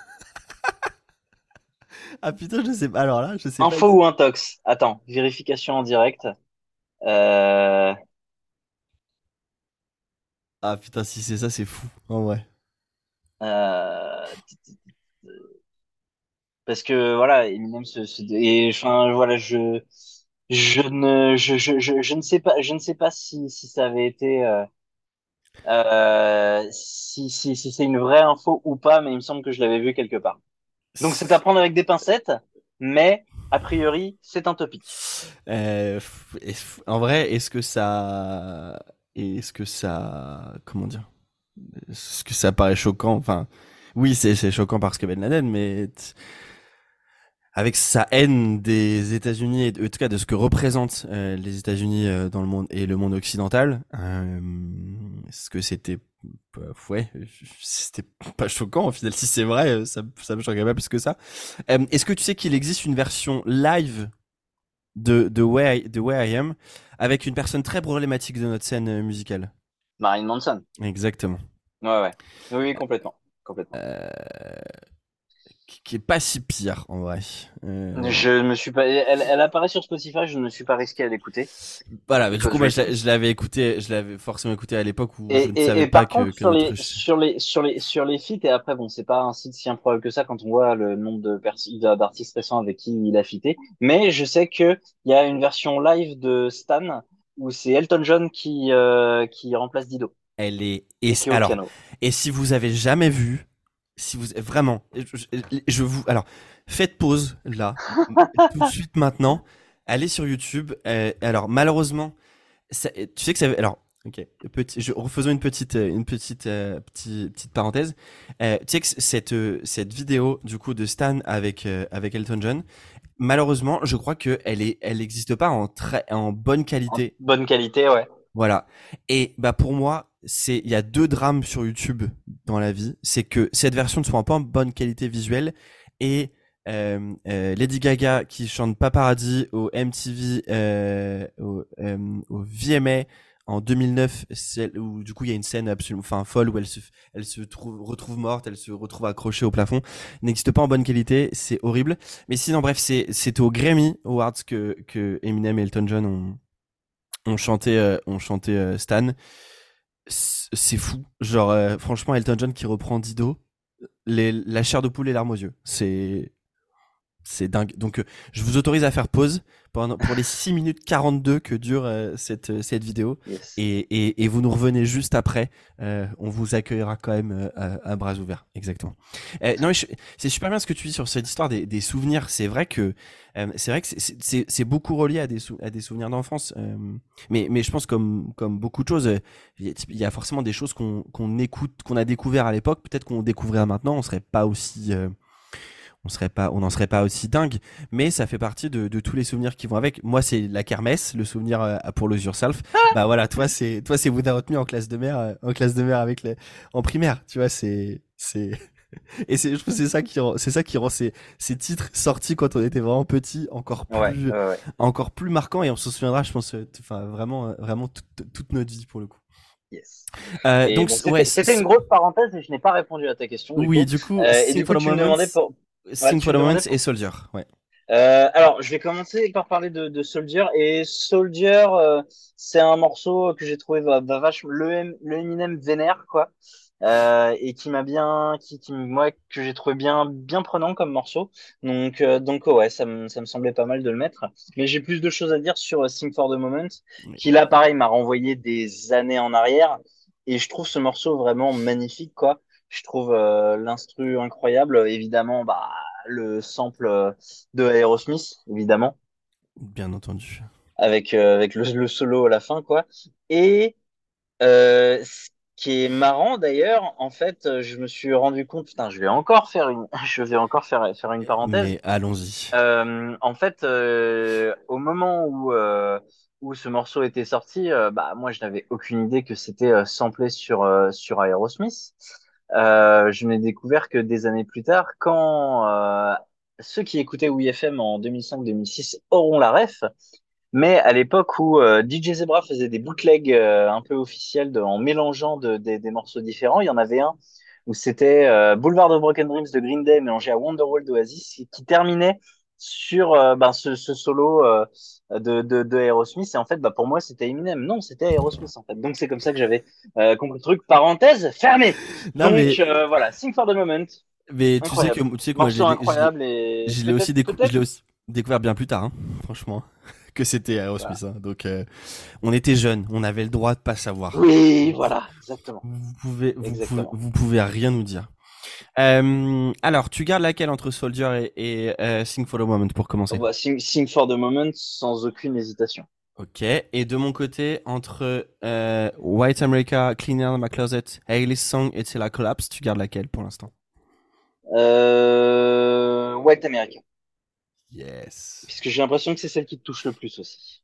ah putain, je sais pas. Alors là, je sais info ou intox? Attends, vérification en direct. Euh... Ah putain, si c'est ça, c'est fou, en vrai. Euh, parce que voilà, Eminem se, et enfin voilà, je je ne je, je, je, ne sais pas je ne sais pas si, si ça avait été euh, euh, si, si, si c'est une vraie info ou pas, mais il me semble que je l'avais vu quelque part. Donc c'est à prendre avec des pincettes, mais a priori c'est un topic. en vrai, est-ce que ça est-ce que ça, comment dire, est-ce que ça paraît choquant? Enfin, oui, c'est choquant parce que Ben Laden, mais avec sa haine des États-Unis, en tout cas de ce que représentent euh, les États-Unis euh, dans le monde et le monde occidental, euh, est-ce que c'était ouais, c'était pas choquant au final. Si c'est vrai, ça, ça me choquerait pas plus que ça. Est-ce que tu sais qu'il existe une version live de, de, Where I, de Where I Am avec une personne très problématique de notre scène musicale? Marine Manson. Exactement. Ouais, ouais. Oui, complètement. complètement. Qui est pas si pire en vrai. Euh, je me suis pas, elle, elle, apparaît sur Spotify, je ne me suis pas risqué à l'écouter. Voilà, mais du coup, moi, je l'avais écouté, je l'avais forcément écouté à l'époque où et, je ne savais et pas par que, contre, sur, les, sur les sur les sur les feats et après bon, c'est pas un site si improbable que ça quand on voit le nombre de d'artistes récents avec qui il a fité, mais je sais que il y a une version live de Stan où c'est Elton John qui euh, qui remplace Dido. Elle est et, alors et si vous avez jamais vu si vous vraiment, je, vous alors faites pause là tout de suite maintenant. Allez sur YouTube. Euh, alors malheureusement, tu sais que ça alors ok petit, je, refaisons une petite une petite euh, petite, parenthèse. Euh, tu sais que cette cette vidéo du coup de Stan avec avec Elton John, malheureusement, je crois que elle est elle n'existe pas en très en bonne qualité. bonne qualité, ouais. Voilà. Et bah pour moi, c'est il y a deux drames sur YouTube dans la vie, c'est que cette version ne soit pas en bonne qualité visuelle et euh, euh, Lady Gaga qui chante Paparazzi au MTV euh, au, euh, au, VMA en 2009 où du coup il y a une scène absolument enfin folle où elle se elle se trouve, retrouve morte elle se retrouve accrochée au plafond n'existe pas en bonne qualité c'est horrible. Mais sinon bref c'est c'est au Grammy Awards que que Eminem et Elton John ont ont chanté euh, ont chanté Stan c'est fou. Genre, euh, franchement, Elton John qui reprend Dido, la chair de poule et larmes aux yeux. C'est c'est dingue. Donc, euh, je vous autorise à faire pause pendant, pour les 6 minutes 42 que dure euh, cette, euh, cette vidéo. Et, et, et, vous nous revenez juste après. on vous accueillera quand même à, bras ouverts. Exactement. non, c'est super bien ce que tu dis sur cette histoire des, des souvenirs. C'est vrai que c'est vrai que c'est beaucoup relié à des, à des souvenirs d'enfance. mais, mais je pense comme, comme beaucoup de choses, il y a forcément des choses qu'on qu'on écoute, qu'on a découvert à l'époque. Peut-être qu'on découvrirait maintenant, on serait pas aussi on serait pas, on n'en serait pas aussi dingue, mais ça fait partie de, de, tous les souvenirs qui vont avec. Moi, c'est la kermesse, le souvenir euh, pour le yourself. Ah bah voilà, toi, c'est, toi, c'est Without Me en classe de mer, euh, en classe de mer avec les, en primaire. Tu vois, c'est, c'est, et c'est, je trouve c'est ça qui rend, c'est ça qui rend ces, ces titres sortis quand on était vraiment petit encore plus, encore plus marquants et on se souviendra, je pense, euh, enfin vraiment, vraiment toute notre vie pour le coup. Yes. donc, ouais, c'était une grosse parenthèse et je n'ai pas répondu à ta question. oui, du coup, et du coup, tu me demandais pour, Sing for the Moment et Soldier. Ouais. Euh, alors, je vais commencer par parler de, de Soldier. Et Soldier, euh, c'est un morceau que j'ai trouvé bah, bah, vachement le, le Eminem vénère, quoi. Euh, et qui m'a bien, qui, qui moi, que j'ai trouvé bien, bien prenant comme morceau. Donc, donc ouais, ça me, ça me semblait pas mal de le mettre. Mais j'ai plus de choses à dire sur Sing for the Moment, qui là, pareil, m'a renvoyé des années en arrière. Et je trouve ce morceau vraiment magnifique, quoi. Je trouve euh, l'instru incroyable. Évidemment, bah, le sample de Aerosmith, évidemment. Bien entendu. Avec, euh, avec le, le, solo à la fin, quoi. Et euh, ce qui est marrant d'ailleurs, en fait, je me suis rendu compte, putain, je vais encore faire une, je vais encore faire, faire une parenthèse. Mais allons-y. Euh, en fait, euh, au moment où, euh, où ce morceau était sorti, euh, bah, moi, je n'avais aucune idée que c'était euh, samplé sur, sur Aerosmith. Euh, je n'ai découvert que des années plus tard, quand euh, ceux qui écoutaient WeFM en 2005-2006 auront la ref, mais à l'époque où euh, DJ Zebra faisait des bootlegs un peu officiels de, en mélangeant de, de, des morceaux différents, il y en avait un où c'était Boulevard of Broken Dreams de Green Day mélangé à Wonderwall d'Oasis qui terminait sur euh, ben, ce, ce, solo euh, de, de, de, Aerosmith. Et en fait, bah, pour moi, c'était Eminem. Non, c'était Aerosmith, en fait. Donc, c'est comme ça que j'avais euh, compris le truc. Parenthèse fermée. Non, Donc, mais... Voilà, Sing for the Moment. Mais tu sais que, tu sais que moi, je l'ai aussi, décou aussi, découvert bien plus tard, hein, franchement, que c'était Aerosmith. Voilà. Hein. Donc, euh, on était jeunes, on avait le droit de pas savoir. Oui, voilà, exactement. Vous pouvez, vous, exactement. Pouvez, vous pouvez rien nous dire. Euh, alors, tu gardes laquelle entre Soldier et, et euh, Sing for the Moment pour commencer? Bah, sing, sing, for the Moment sans aucune hésitation. Ok. Et de mon côté, entre euh, White America, Clean Out My Closet, Hailey's Song et Till I Collapse, tu gardes laquelle pour l'instant? White America. Yes. Puisque j'ai l'impression que c'est celle qui te touche le plus aussi.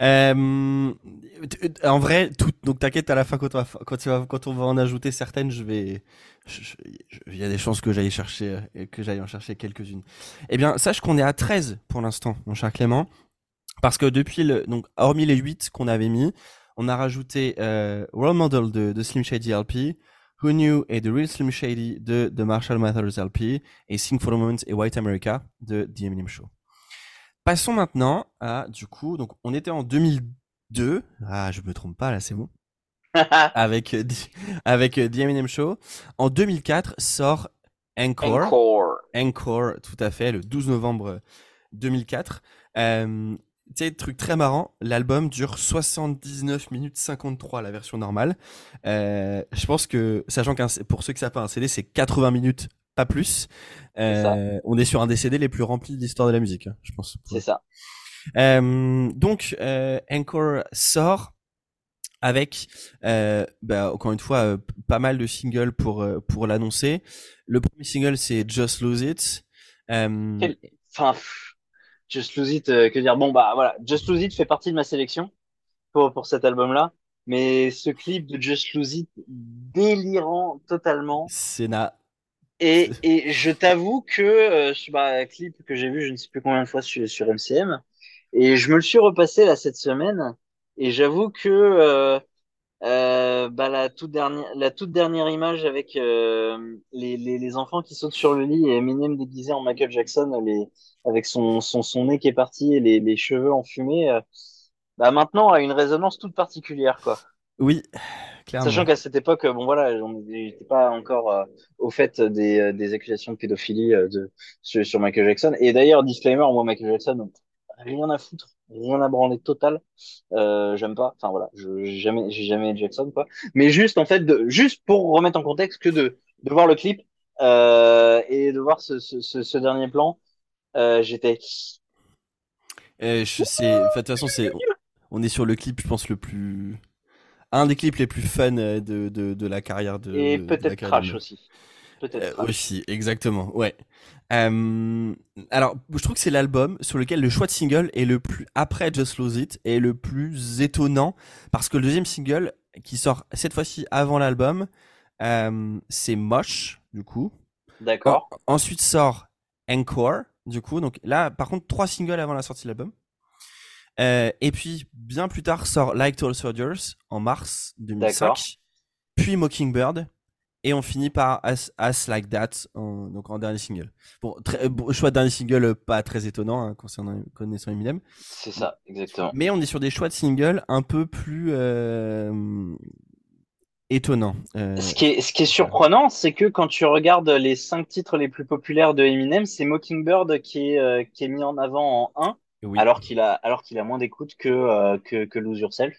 Euh, en vrai, tout, donc t'inquiète, à la fin, quand on, va, quand, on va en ajouter certaines, je vais. Il y a des chances que j'aille chercher, que j'aille en chercher quelques-unes. Eh bien, sache qu'on est à 13 pour l'instant, mon cher Clément. Parce que depuis le. Donc, hormis les 8 qu'on avait mis, on a rajouté euh, Role Model de, de Slim Shady LP, Who Knew et The Real Slim Shady de, de Marshall Mathers LP, et Sing for a Moment et White America de The Eminem Show. Passons maintenant à, du coup, donc on était en 2002. Ah, je me trompe pas, là, c'est bon. avec, avec The Eminem Show. En 2004 sort Encore. Encore. Encore, tout à fait, le 12 novembre 2004. Euh, tu sais, truc très marrant, l'album dure 79 minutes 53, la version normale. Euh, je pense que, sachant que pour ceux qui savent pas, un CD, c'est 80 minutes pas plus. Euh, on est sur un des CD les plus remplis de l'histoire de la musique, hein, je pense. C'est ça. Euh, donc, euh, Encore sort avec, euh, bah, encore une fois, euh, pas mal de singles pour pour l'annoncer. Le premier single, c'est Just Lose It. Quel... Enfin, Just Lose It, que dire? Bon, bah voilà, Just Lose It fait partie de ma sélection pour pour cet album-là. Mais ce clip de Just Lose It, délirant totalement. C'est na et, et je t'avoue que euh, bah, clip que j'ai vu je ne sais plus combien de fois sur, sur MCM et je me le suis repassé là cette semaine. Et j'avoue que euh, euh, bah, la toute dernière la toute dernière image avec euh, les, les, les, enfants qui sautent sur le lit et Eminem déguisé en Michael Jackson les, avec son, son, son nez qui est parti et les, les cheveux enfumés euh, bah maintenant a une résonance toute particulière quoi. Oui, clairement. Sachant qu'à cette époque, bon voilà, on n'était pas encore euh, au fait des, euh, des accusations de pédophilie euh, de, sur, sur, Michael Jackson. Et d'ailleurs, disclaimer, moi, Michael Jackson, rien à foutre, rien à branler total. Euh, J'aime pas. Enfin voilà, j'ai jamais, j'ai jamais Jackson quoi. Mais juste en fait, de, juste pour remettre en contexte que de, de voir le clip euh, et de voir ce, ce, ce, ce dernier plan, euh, j'étais. je sais. De toute façon, c'est. On est sur le clip, je pense le plus un des clips les plus fun de, de, de la carrière de. Et peut-être Crash aussi. Peut-être. Euh, aussi, exactement, ouais. Euh, alors, je trouve que c'est l'album sur lequel le choix de single est le plus, après Just Lose It, est le plus étonnant, parce que le deuxième single, qui sort cette fois-ci avant l'album, euh, c'est Moche, du coup. D'accord. En, ensuite sort Encore, du coup. Donc là, par contre, trois singles avant la sortie de l'album. Euh, et puis, bien plus tard, sort Like Tall Soldiers en mars 2005. Puis Mockingbird. et on finit par As, Like That, donc en dernier single. Bon, très, choix de dernier single pas très étonnant hein, concernant connaissant Eminem. C'est ça, exactement. Mais on est sur des choix de singles un peu plus étonnants. Ce, qui est, ce qui est surprenant, c'est que quand tu regardes les cinq titres les plus populaires de Eminem, c'est Mockingbird qui est, qui est mis en avant en 1, alors qu'il a, alors qu'il a moins d'écoute que, que, que Lose Yourself.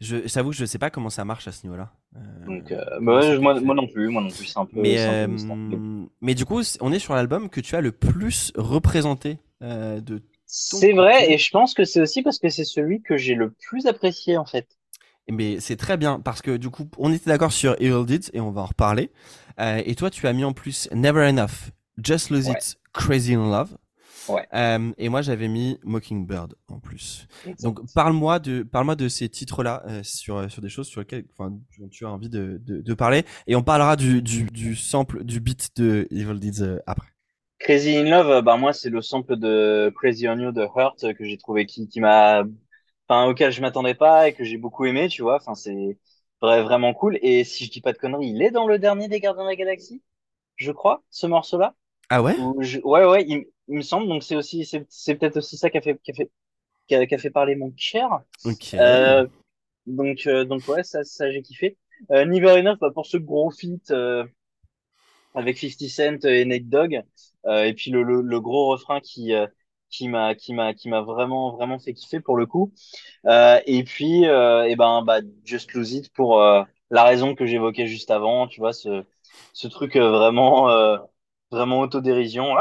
Je j'avoue que je sais pas comment ça marche à ce niveau-là. Euh, Donc, euh, bah moi, non plus, moi non plus, c'est un peu. Mais, euh, mais du coup, on est sur l'album que tu as le plus représenté de. C'est vrai, et je pense que c'est aussi parce que c'est celui que j'ai le plus apprécié en fait. Mais c'est très bien parce que du coup, on était d'accord sur Evil Deeds et on va en reparler. et toi, tu as mis en plus Never Enough, Just Lose It, Crazy in Love. Ouais. Euh, et moi, j'avais mis Mockingbird en plus. Donc, parle-moi de, parle-moi de ces titres-là euh, sur euh, sur des choses sur lesquelles, enfin, tu as envie de, de, de, parler. Et on parlera du, du, du sample, du beat de Evil Deeds euh, après. Crazy in Love, bah moi, c'est le sample de Crazy on You de Hurt que j'ai trouvé qui, qui m'a, enfin, auquel je m'attendais pas et que j'ai beaucoup aimé, tu vois. Enfin, c'est vrai, vraiment cool. Et si je dis pas de conneries, il est dans le dernier des Gardiens de la Galaxie, je crois, ce morceau-là. Ah ouais? Ouais, ouais, il, il me semble. Donc c'est aussi, c'est peut-être aussi ça qui a fait, qui a fait, qui a, fait parler mon cher. Euh, donc, euh, donc ouais, ça, ça j'ai kiffé. Euh, Never Enough, bah, pour ce gros feat euh, avec 50 Cent et Nate Dogg, euh, et puis le, le, le, gros refrain qui qui m'a qui m'a qui m'a vraiment vraiment fait kiffer pour le coup. et puis et ben bah Just Lose It pour la raison que j'évoquais juste avant, tu vois ce ce truc vraiment vraiment autodérision.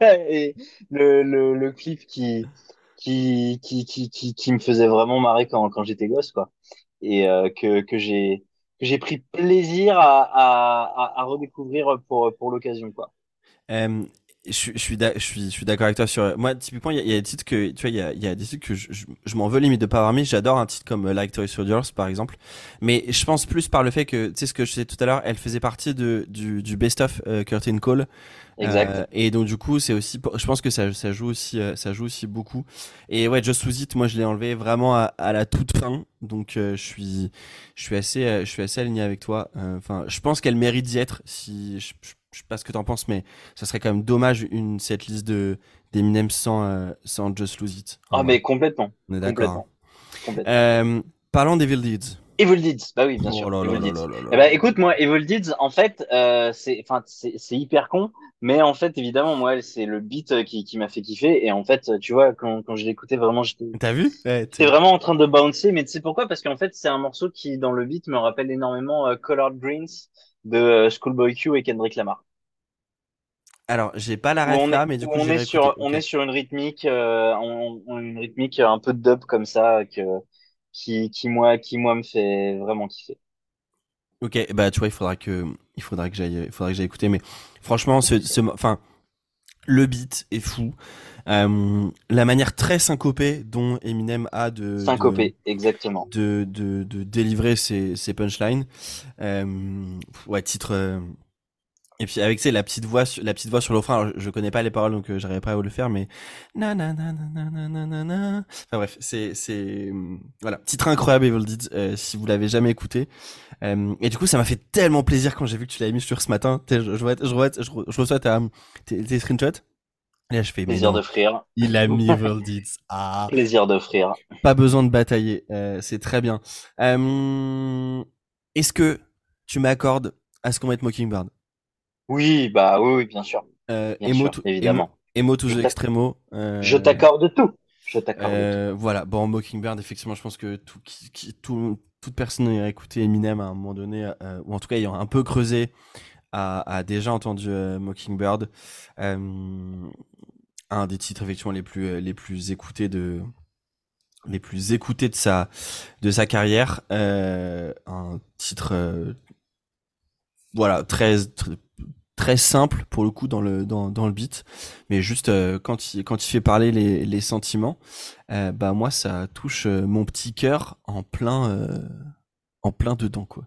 et le, le, le clip qui, qui, qui, qui, qui, qui me faisait vraiment marrer quand, quand j'étais gosse, quoi. Et euh, que, que j'ai que j'ai pris plaisir à, à, à, redécouvrir pour, pour l'occasion, quoi. Euh, je, suis, je suis, je suis d'accord avec toi sur. Moi, typiquement, il y, y, a des titres que, tu vois, il y a, y a, des titres que je, je, m'en veux limite de pas avoir mis. J'adore un titre comme euh, Like Toy Soldiers, par exemple. Mais je pense plus par le fait que, tu sais, ce que je disais tout à l'heure, elle faisait partie de, du, du best-of euh, Curtain Call. Exact. Euh, et donc, du coup, c'est aussi, je pense que ça, ça joue aussi, ça joue aussi beaucoup. Et ouais, Just Lose It, moi, je l'ai enlevé vraiment à, à, la toute fin. Donc, je suis, je suis assez, je suis assez aligné avec toi. Enfin, je pense qu'elle mérite d'y être. Si, je, je sais pas ce que t'en penses, mais ça serait quand même dommage une cette liste de d'Eminem sans euh, sans Just Lose It. Ah mais complètement. On est d'accord. Euh, parlons d'Evil Deeds. Evil Deeds, bah oui, bien sûr. Eh bah, écoute, moi, Evil Deeds, en fait, euh, c'est, enfin, c'est, hyper con, mais en fait, évidemment, moi, c'est le beat qui, qui m'a fait kiffer, et en fait, tu vois, quand, quand je l'écoutais, vraiment, j'étais. T'as vu? Ouais, vraiment en train de bouncer, mais tu sais pourquoi? Parce qu'en fait, c'est un morceau qui, dans le beat, me rappelle énormément Colored Greens de euh, Schoolboy Q et Kendrick Lamar. Alors, j'ai pas la ref là, mais du coup, on est sur, on est sur une rythmique, euh, on, une rythmique un peu de dub comme ça, que, qui, qui moi, qui moi me fait vraiment kiffer. Ok, bah tu vois, il faudra que, il faudra que j'aille, il faudra que j'aille écouter, mais franchement, ce, ce, enfin, le beat est fou. Euh, la manière très syncopée dont Eminem a de syncopé exactement. de, de, de délivrer ses, ses punchlines. Euh, ouais titre euh, et puis avec la petite voix la petite voix sur le refrain. Je connais pas les paroles donc euh, j'arriverai pas à le faire mais na na na na na na na enfin bref c'est c'est voilà. Titre incroyable Evil Deeds euh, si vous l'avez jamais écouté. Euh, et du coup ça m'a fait tellement plaisir quand j'ai vu que tu l'avais mis sur ce matin. Je, je, je, je, je reçois ta, tes, tes screenshots là, je fais, Plaisir d'offrir. Il a mis Deeds. Ah. Plaisir d'offrir. Pas besoin de batailler. Euh, c'est très bien. Euh, Est-ce que tu m'accordes à ce qu'on mette Mockingbird? Oui, bah oui, bien sûr. Euh, bien sûr, évidemment. Emo toujours extremo. Euh, je t'accorde tout. Je t'accorde Voilà. Bon, Mockingbird, effectivement, je pense que tout, qui, tout, toute personne ayant écouté Eminem à un moment donné, ou en tout cas ayant un peu creusé, a, déjà entendu Mockingbird. Un des titres effectivement les plus les plus écoutés de les plus écoutés de sa de sa carrière. Euh, un titre euh, voilà très, très, simple pour le coup dans le dans, dans le beat. Mais juste euh, quand il quand il fait parler les, les sentiments euh, bah moi ça touche euh, mon petit cœur en plein en plein dedans quoi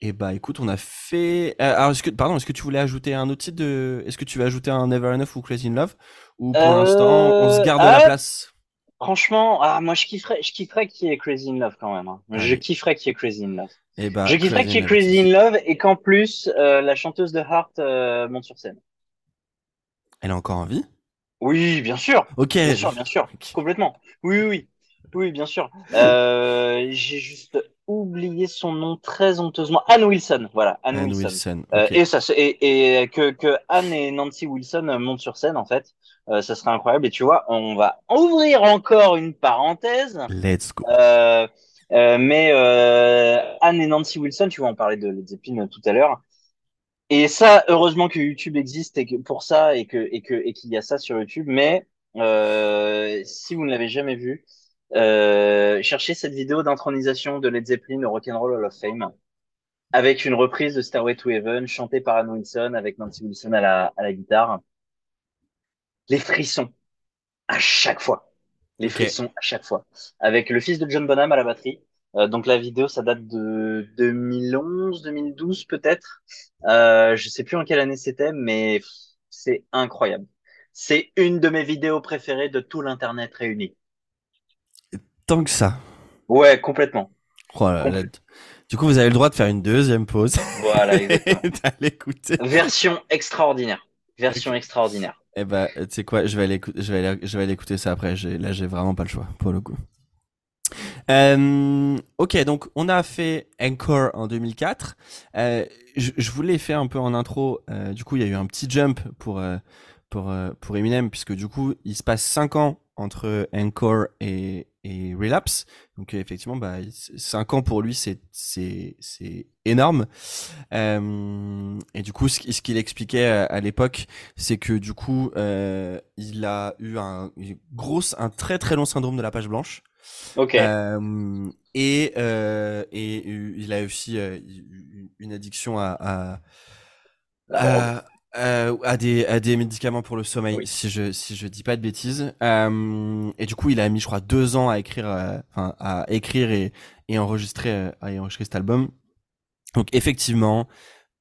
et bah écoute, on a fait. Euh, alors est-ce que pardon, est-ce que tu voulais ajouter un autre titre de Est-ce que tu vas ajouter un Never Enough ou Crazy in Love? Ou pour l'instant on se garde la euh, place? Franchement, ah, moi je kifferais, je kifferais qu'il y ait Crazy in Love quand même. Hein. Je kifferais qu'il y ait Crazy in Love. Eh ben, je kifferais qu'il y ait Crazy in Love et qu'en plus euh, la chanteuse de Heart euh, monte sur scène. Elle est encore en vie Oui, bien sûr. Ok. Bien sûr, bien sûr, complètement. Oui, oui, oui, oui bien sûr. Euh, J'ai juste oublié son nom très honteusement. Anne Wilson, voilà, Anne, Wilson. Euh, et ça, et, et que, que Anne et Nancy Wilson montent sur scène en fait. Euh, ça serait incroyable. Et tu vois, on va ouvrir encore une parenthèse. Let's go. Euh, euh, mais Anne et Nancy Wilson, tu vois, on parlait de Led Zeppelin tout à l'heure. Et ça, heureusement que YouTube existe et que pour ça et que et que et qu'il y a ça sur YouTube. Mais si vous ne l'avez jamais vu, cherchez cette vidéo d'intronisation de Led Zeppelin au Rock'n'Roll Hall of Fame avec une reprise de Stairway to Heaven chantée par Anne Wilson avec Nancy Wilson à la à la guitare les frissons à chaque fois. Les frissons à chaque fois. Avec le fils de John Bonham à la batterie. Euh, donc la vidéo, ça date de 2011, 2012 peut-être. Euh, je sais plus en quelle année c'était, mais c'est incroyable. C'est une de mes vidéos préférées de tout l'internet réuni. Tant que ça. Ouais, complètement. Oh du coup, vous avez le droit de faire une deuxième pause. Voilà, exactement. Version extraordinaire. Version extraordinaire. Eh ben, tu sais quoi, je vais aller, je vais aller, je vais aller écouter ça après. Là, j'ai vraiment pas le choix pour le coup. Euh, ok, donc on a fait Encore en 2004. Euh, je, je, voulais faire un peu en intro. Euh, du coup, il y a eu un petit jump pour pour pour Eminem puisque du coup, il se passe 5 ans entre Encore et, et Relapse. Donc effectivement, bah, 5 ans pour lui, c'est énorme. Euh, et du coup, ce, qu'il expliquait à, l'époque, c'est que du coup, euh, il a eu un gros, un très très long syndrome de la page blanche. Ok. Euh, et euh, et il a aussi euh, une addiction à, à, euh, à des à des médicaments pour le sommeil si je si je dis pas de bêtises. Euh, et du coup il a mis je crois deux ans à écrire euh, enfin à écrire et et enregistrer euh, à enregistrer cet album. Donc effectivement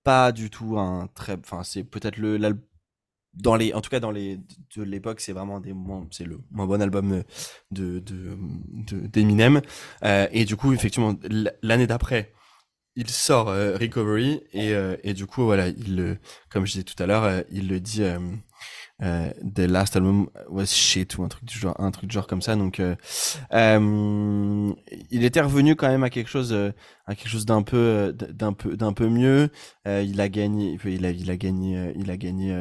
pas du tout un très enfin c'est peut-être le dans les en tout cas dans les de l'époque c'est vraiment des c'est le moins bon album de de d'Eminem. Et du coup effectivement l'année d'après il sort euh, Recovery et, euh, et du coup voilà il comme je disais tout à l'heure euh, il le dit the last album was shit ou un truc du genre un truc du genre comme ça. Donc il était revenu quand même à quelque chose à quelque chose d'un peu d'un peu d'un peu mieux. Il a gagné il a il a gagné il a gagné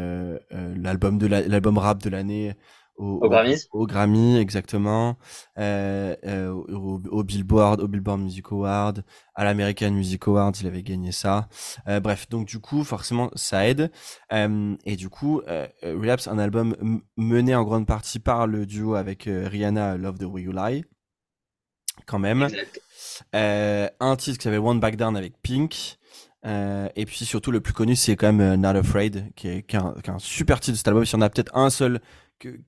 l'album de l'album rap de l'année au, au, Grammy au Grammy exactement. Euh, euh, au, au, Billboard au Billboard Music Award à l'American Music Award il avait gagné ça. Euh, bref donc du coup forcément ça aide. Et du coup Relapse un album mené en grande partie par le duo avec Rihanna Love the Way You Lie. Quand même. Un titre qui s'appelle One Back Down avec Pink. Et puis surtout le plus connu c'est quand même Not Afraid qui est, qui est, un, qui est un super titre de cet album. Si on a peut-être un seul que,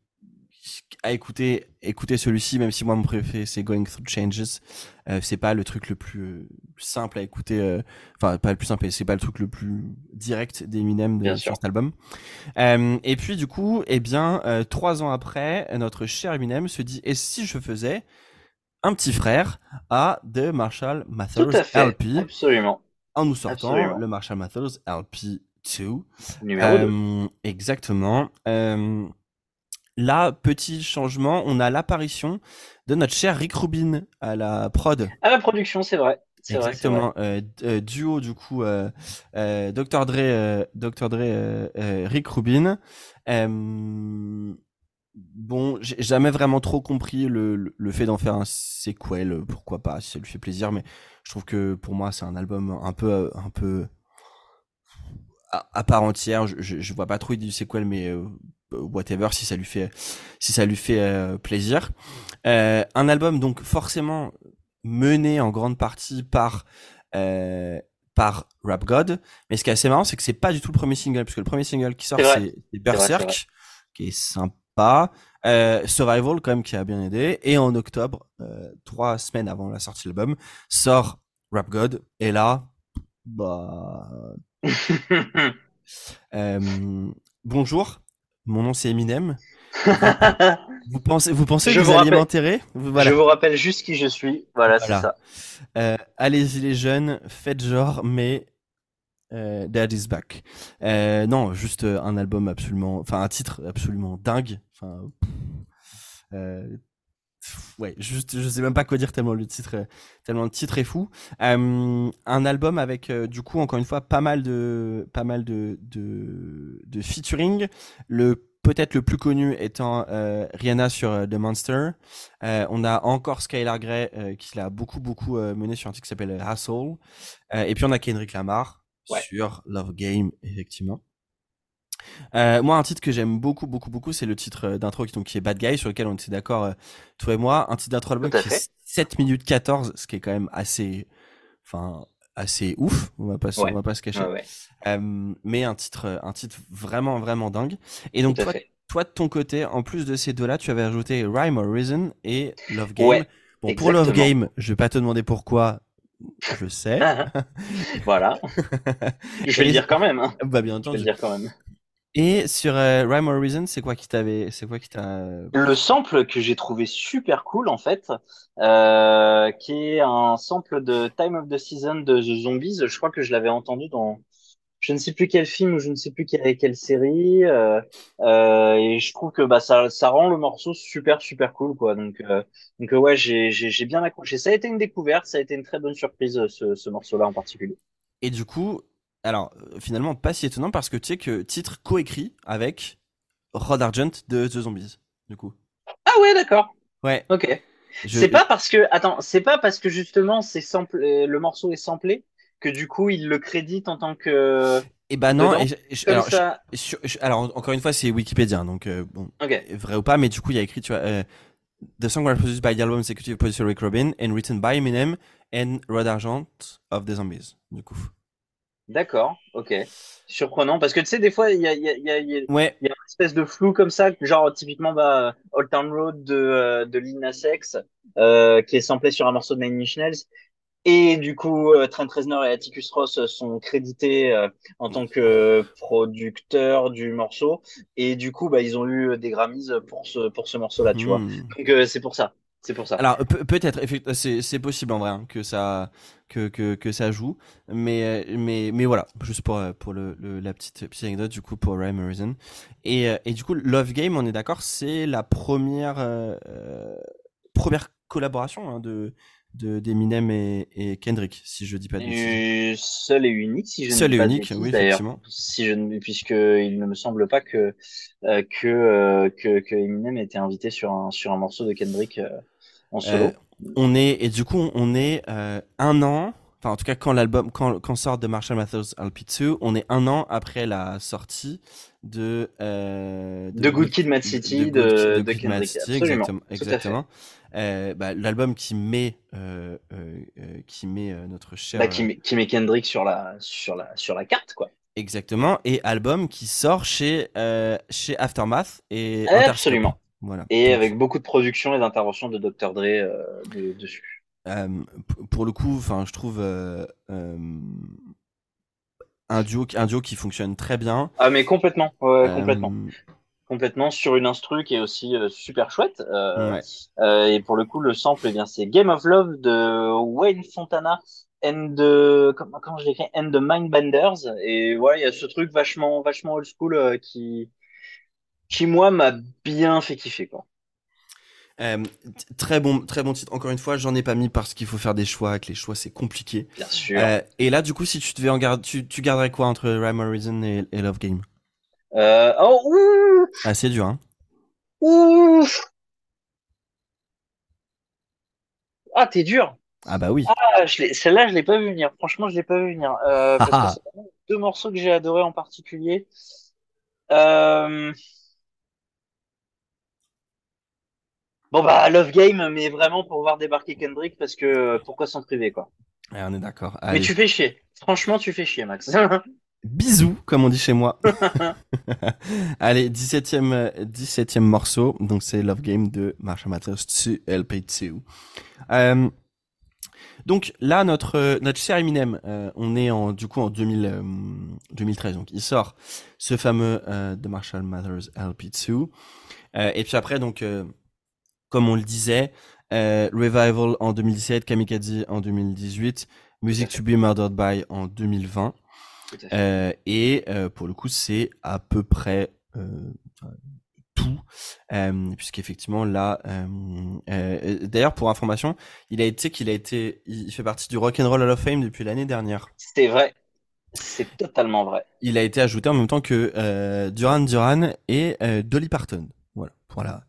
à écouter, écouter celui-ci, même si moi mon préféré c'est Going Through Changes. Euh, c'est pas le truc le plus euh, simple à écouter, euh, enfin pas le plus simple, c'est pas le truc le plus direct d'Eminem de, sur cet album. Euh, et puis du coup, eh bien, trois ans après, notre cher Eminem se dit et si je faisais un petit frère à The Marshall Mathers LP, absolument, en nous sortant le Marshall Mathers LP 2. Exactement. Euh, Là, petit changement, on a l'apparition de notre cher Rick Rubin à la prod. À la production, c'est vrai. Exactement. Euh, euh, duo du coup, euh, euh Dr Dre, Dr Dre, Rick Rubin. bon, j'ai jamais vraiment trop compris le, le, fait d'en faire un sequel. Pourquoi pas, si ça lui fait plaisir. Mais je trouve que pour moi, c'est un album un peu, un peu à, part entière. Je, je, je, vois pas trop du sequel, mais whatever si ça lui fait si ça lui fait euh, plaisir. Euh, un album donc forcément mené en grande partie par euh, par Rap God. Mais ce qui est assez marrant c'est que c'est pas du tout le premier single puisque le premier single qui sort c'est Berserk qui est sympa. Survival quand même qui a bien aidé. Et en octobre trois semaines avant la sortie de l'album sort Rap God. Et là bah bonjour mon nom c'est Eminem. vous pensez, vous pensez que vous, allez m'enterrer Je vous rappelle juste qui je suis. Voilà, c'est ça. Euh, allez-y les jeunes, faites genre, mais euh, Dad is back. Euh, non, juste un album absolument, enfin un titre absolument dingue. Enfin, ouais, juste, je sais même pas quoi dire tellement le titre, tellement le titre est fou. un album avec du coup encore une fois pas mal de, pas mal de, de, de featuring. Le peut-être le plus connu étant euh, Rihanna sur euh, The Monster. Euh, on a encore Skylar Grey qui l'a beaucoup beaucoup mené sur un titre qui s'appelle Hustle. et puis on a Kendrick Lamar sur Love Game effectivement. Moi, un titre que j'aime beaucoup, beaucoup, beaucoup, c'est le titre d'intro qui, qui est Bad Guy, sur lequel on était d'accord, toi et moi. Un titre d'intro album qui est 7 minutes 14, ce qui est quand même assez, enfin, assez ouf. On va pas, on va pas se cacher. mais un titre, un titre vraiment, vraiment dingue. Et donc, toi, toi, de ton côté, en plus de ces deux-là, tu avais ajouté Rhyme or Reason et Love Game. bon, pour Love Game, je vais pas te demander pourquoi. Je sais. voilà. je vais le dire quand même. Hein. Bah bien entendu. Je vais le dire quand même. Et sur euh, Rhyme or Reason, c'est quoi qui t'avait, c'est quoi qui t'a Le sample que j'ai trouvé super cool en fait, euh, qui est un sample de Time of the Season de The Zombies. Je crois que je l'avais entendu dans je ne sais plus quel film ou je ne sais plus quelle, quelle série. Euh, et je trouve que bah ça, ça rend le morceau super super cool quoi. Donc donc ouais, j'ai j'ai bien accroché. Ça a été une découverte, ça a été une très bonne surprise ce, ce morceau-là en particulier. Et du coup, alors, euh, finalement, pas si étonnant parce que tu sais que titre coécrit avec Rod Argent de The Zombies, du coup. Ah ouais, d'accord. Ouais. Ok. C'est pas parce que, attends, c'est pas parce que justement c'est sample, euh, le morceau est samplé que du coup il le crédite en tant que. Eh ben non, alors, encore une fois c'est Wikipédia, donc euh, bon, vrai ou pas, mais du coup il y a écrit, tu vois, The song was produced by the album executive producer Rick Rubin and written by Eminem and Rod Argent of the Zombies, du coup. D'accord, ok. Surprenant, parce que tu sais, des fois, il y a, y, a, y, a, y a une espèce de flou comme ça, genre typiquement bah, Old Town Road de, euh, de Lina Sex, euh, qui est samplé sur un morceau de Nine Inch Nails. Et du coup, euh, Trent Reznor et Atticus Ross sont crédités euh, en tant que producteurs du morceau. Et du coup, bah, ils ont eu des Grammys pour ce, pour ce morceau-là, tu vois. Hmm. Donc c'est pour ça. C'est pour ça. Alors peut-être, c'est possible en vrai hein, que ça que, que, ça joue, mais mais mais voilà, juste pour pour le, la petite, anecdote du coup pour Rhyme Reason et et du coup Love Game, on est d'accord, c'est la première euh, première collaboration hein, de de d'Eminem et, et, Kendrick, si je dis pas de bêtises. Seul et unique, si je Seul et unique, oui, effectivement. Si je, puisque il ne me semble pas que euh, que, euh, que, que Eminem ait été invité sur un sur un morceau de Kendrick euh, en solo. Euh, on est et du coup on est un an. Enfin, en tout cas, quand l'album, quand, quand sort de Marshall Mathers LP2, on est un an après la sortie de de, de, Good Kid, Mad City de, de, de Kendrick. City, exactement. exactement. Euh, bah, l'album qui met euh, euh, qui met notre cher bah, qui, met, qui met Kendrick sur la sur la sur la carte quoi. Exactement. Et album qui sort chez chez Aftermath et absolument. Voilà. Et avec beaucoup de production et d'intervention de Dr Dre dessus. Pour le coup enfin je trouve un duo un duo qui fonctionne très bien. Ah mais complètement. Ouais, complètement complètement sur une instru qui est aussi euh, super chouette. Euh, euh, et pour le coup, le sample, eh bien, c'est Game of Love de Wayne Fontana and the, comment, comment je l'écris, and the Mindbenders. Et voilà, il y a ce truc vachement, vachement old school qui, qui moi m'a bien fait kiffer quoi. très bon, très bon titre. Encore une fois, j'en ai pas mis parce qu'il faut faire des choix, que les choix c'est compliqué. Bien sûr. et là, du coup, si tu devais en garder, tu, tu garderais quoi entre Rhyme et, et Love Game? Euh, oh, ouh, ah, c'est dur, hein. Ouf. Ah, t'es dur. Ah bah oui. Ah, celle-là, je l'ai pas vu venir. Franchement, je l'ai pas vu venir. Euh, parce que ah. deux morceaux que j'ai adoré en particulier. Euh... Bon bah Love Game, mais vraiment pour voir débarquer Kendrick parce que pourquoi s'en priver quoi. on est d'accord. Mais tu fais chier. Franchement, tu fais chier, Max. Bisous, comme on dit chez moi. Allez, 17e, 17e morceau. Donc, c'est Love Game de Marshall Mathers 2 LP2. Euh, donc là, notre, notre cher Eminem, euh, on est en, du coup en 2000, 2013. Euh, donc, il sort ce fameux de Marshall Mathers LP2. et puis après, donc, comme on le disait, Revival en 2017, Kamikaze en 2018, Music to be Murdered by en 2020. Et pour le coup, c'est à peu près tout, euh, puisqu'effectivement là, d'ailleurs pour information, il a été qu'il a été, il fait partie du Rock and Roll Hall of Fame depuis l'année dernière. C'est vrai, c'est totalement vrai. Il a été ajouté en même temps que euh, Duran Duran et euh, Dolly Parton. Voilà, pour la,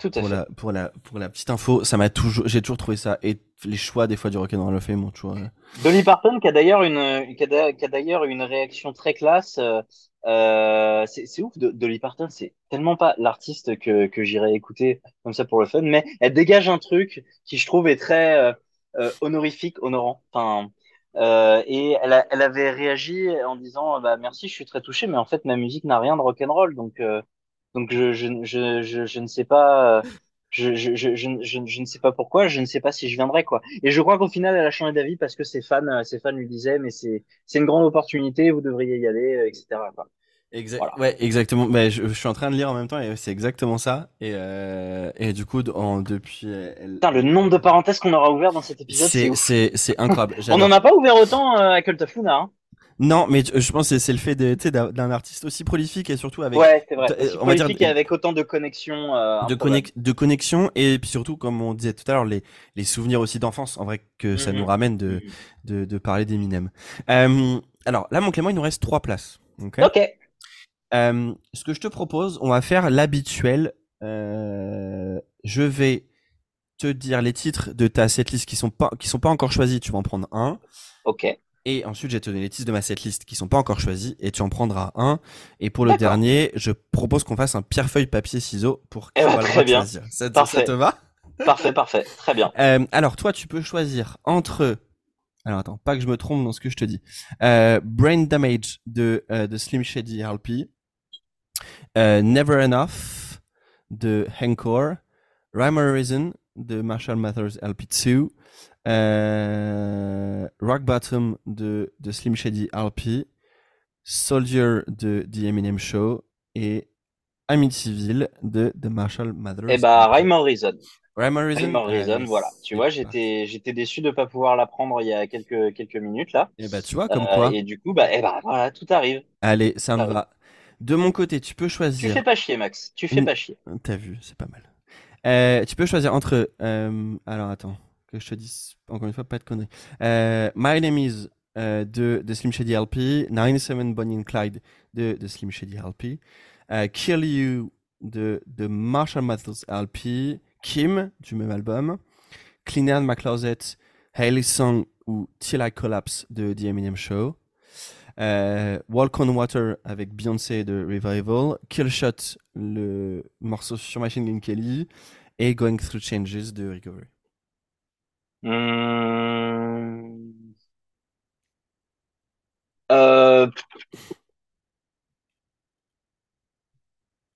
Tout pour, fait. la, pour la pour la petite info, ça m'a toujours, j'ai toujours trouvé ça et les choix des fois du Rock and Roll Hall of Fame ont toujours. Dolly Parton qui a d'ailleurs une qui a, qui a d'ailleurs une réaction très classe. Euh, euh c'est ouf, Dolly Parton, c'est tellement pas l'artiste que que j'irais écouter comme ça pour le fun, mais elle dégage un truc qui je trouve est très euh, honorifique, honorant. Enfin, euh, et elle, a, elle avait réagi en disant bah merci, je suis très touché, mais en fait ma musique n'a rien de rock and roll, donc euh, donc je, je, je, je, je ne sais pas. Je, je, je, je, je, ne sais pas pourquoi, je ne sais pas si je viendrai quoi. Et je crois qu'au final, elle a changé d'avis parce que ses fans, ses fans lui disaient mais c'est c'est une grande opportunité, vous devriez y aller, etc. Quoi. Exact. Ouais, exactement. Mais je, je, suis en train de lire en même temps et c'est exactement ça. Et, euh, et du coup, en, depuis. Elle... Putain, le nombre de parenthèses qu'on aura ouvert dans cet épisode, c'est c'est incroyable. On n'en a pas ouvert autant euh, à Cult of Luna. Hein. Non, mais je pense que c'est le fait d'un artiste aussi prolifique et surtout avec. Ouais, c'est vrai. Aussi on va dire, et avec autant de connexions. Euh, de, connex de connexions et puis surtout, comme on disait tout à l'heure, les, les souvenirs aussi d'enfance. En vrai, que ça Mhm. nous ramène de, de, de parler d'Eminem. Euh, alors là, mon Clément, il nous reste trois places. Ok? Euh, ce que je te propose, on va faire l'habituel. Je vais te dire les titres de ta setlist qui sont pas qui sont pas encore choisis. Tu vas en prendre un. Ok. Et ensuite, je vais te donner les titres de ma setlist qui sont pas encore choisis et tu en prendras un. Et pour le dernier, je propose qu'on fasse un pierre feuille papier ciseaux pour Eh le très bien. choisir. Ça, te- Parfait. ça te va? Parfait, parfait. Très bien. Euh, Alors toi, tu peux choisir entre. Alors attends, pas que je me trompe dans ce que je te dis. Euh, Brain Damage de, euh, de Slim Shady LP. Euh, Never Enough de Encore. Rhyme or Reason de Marshall Mathers LP2. Euh, Rock Bottom de, de Slim Shady LP. Soldier de The Eminem Show. Et Amityville de, de Marshall Mathers. Eh bah, Rhyme Reason. Rhyme Reason. Voilà. Tu vois, j'étais, j'étais déçu de pas pouvoir la prendre il y a quelques, quelques minutes là. Et bah tu vois comme Euh, quoi. et du coup, bah, eh bah, voilà, tout arrive. Allez, ça me va. De mon côté, tu peux Tu choisir. fais pas chier, Max. Tu fais pas chier. T'as vu, c'est pas mal. Euh, tu peux choisir entre. alors attends, je te encore une fois pas de conneries. Euh, My Name Is euh, de, Slim Shady LP, 97 Bonnie and Clyde de, de Slim Shady LP, euh, Kill You de, de Marshall Mathers LP, Kim du même album, Clean Out My Closet, Hailey Song ou Till I Collapse de The Eminem Show. Euh, Walk on Water avec Beyoncé de Revival, Killshot, le morceau sur Machine Gun Kelly, et Going Through Changes de Recovery. Hum. Euh...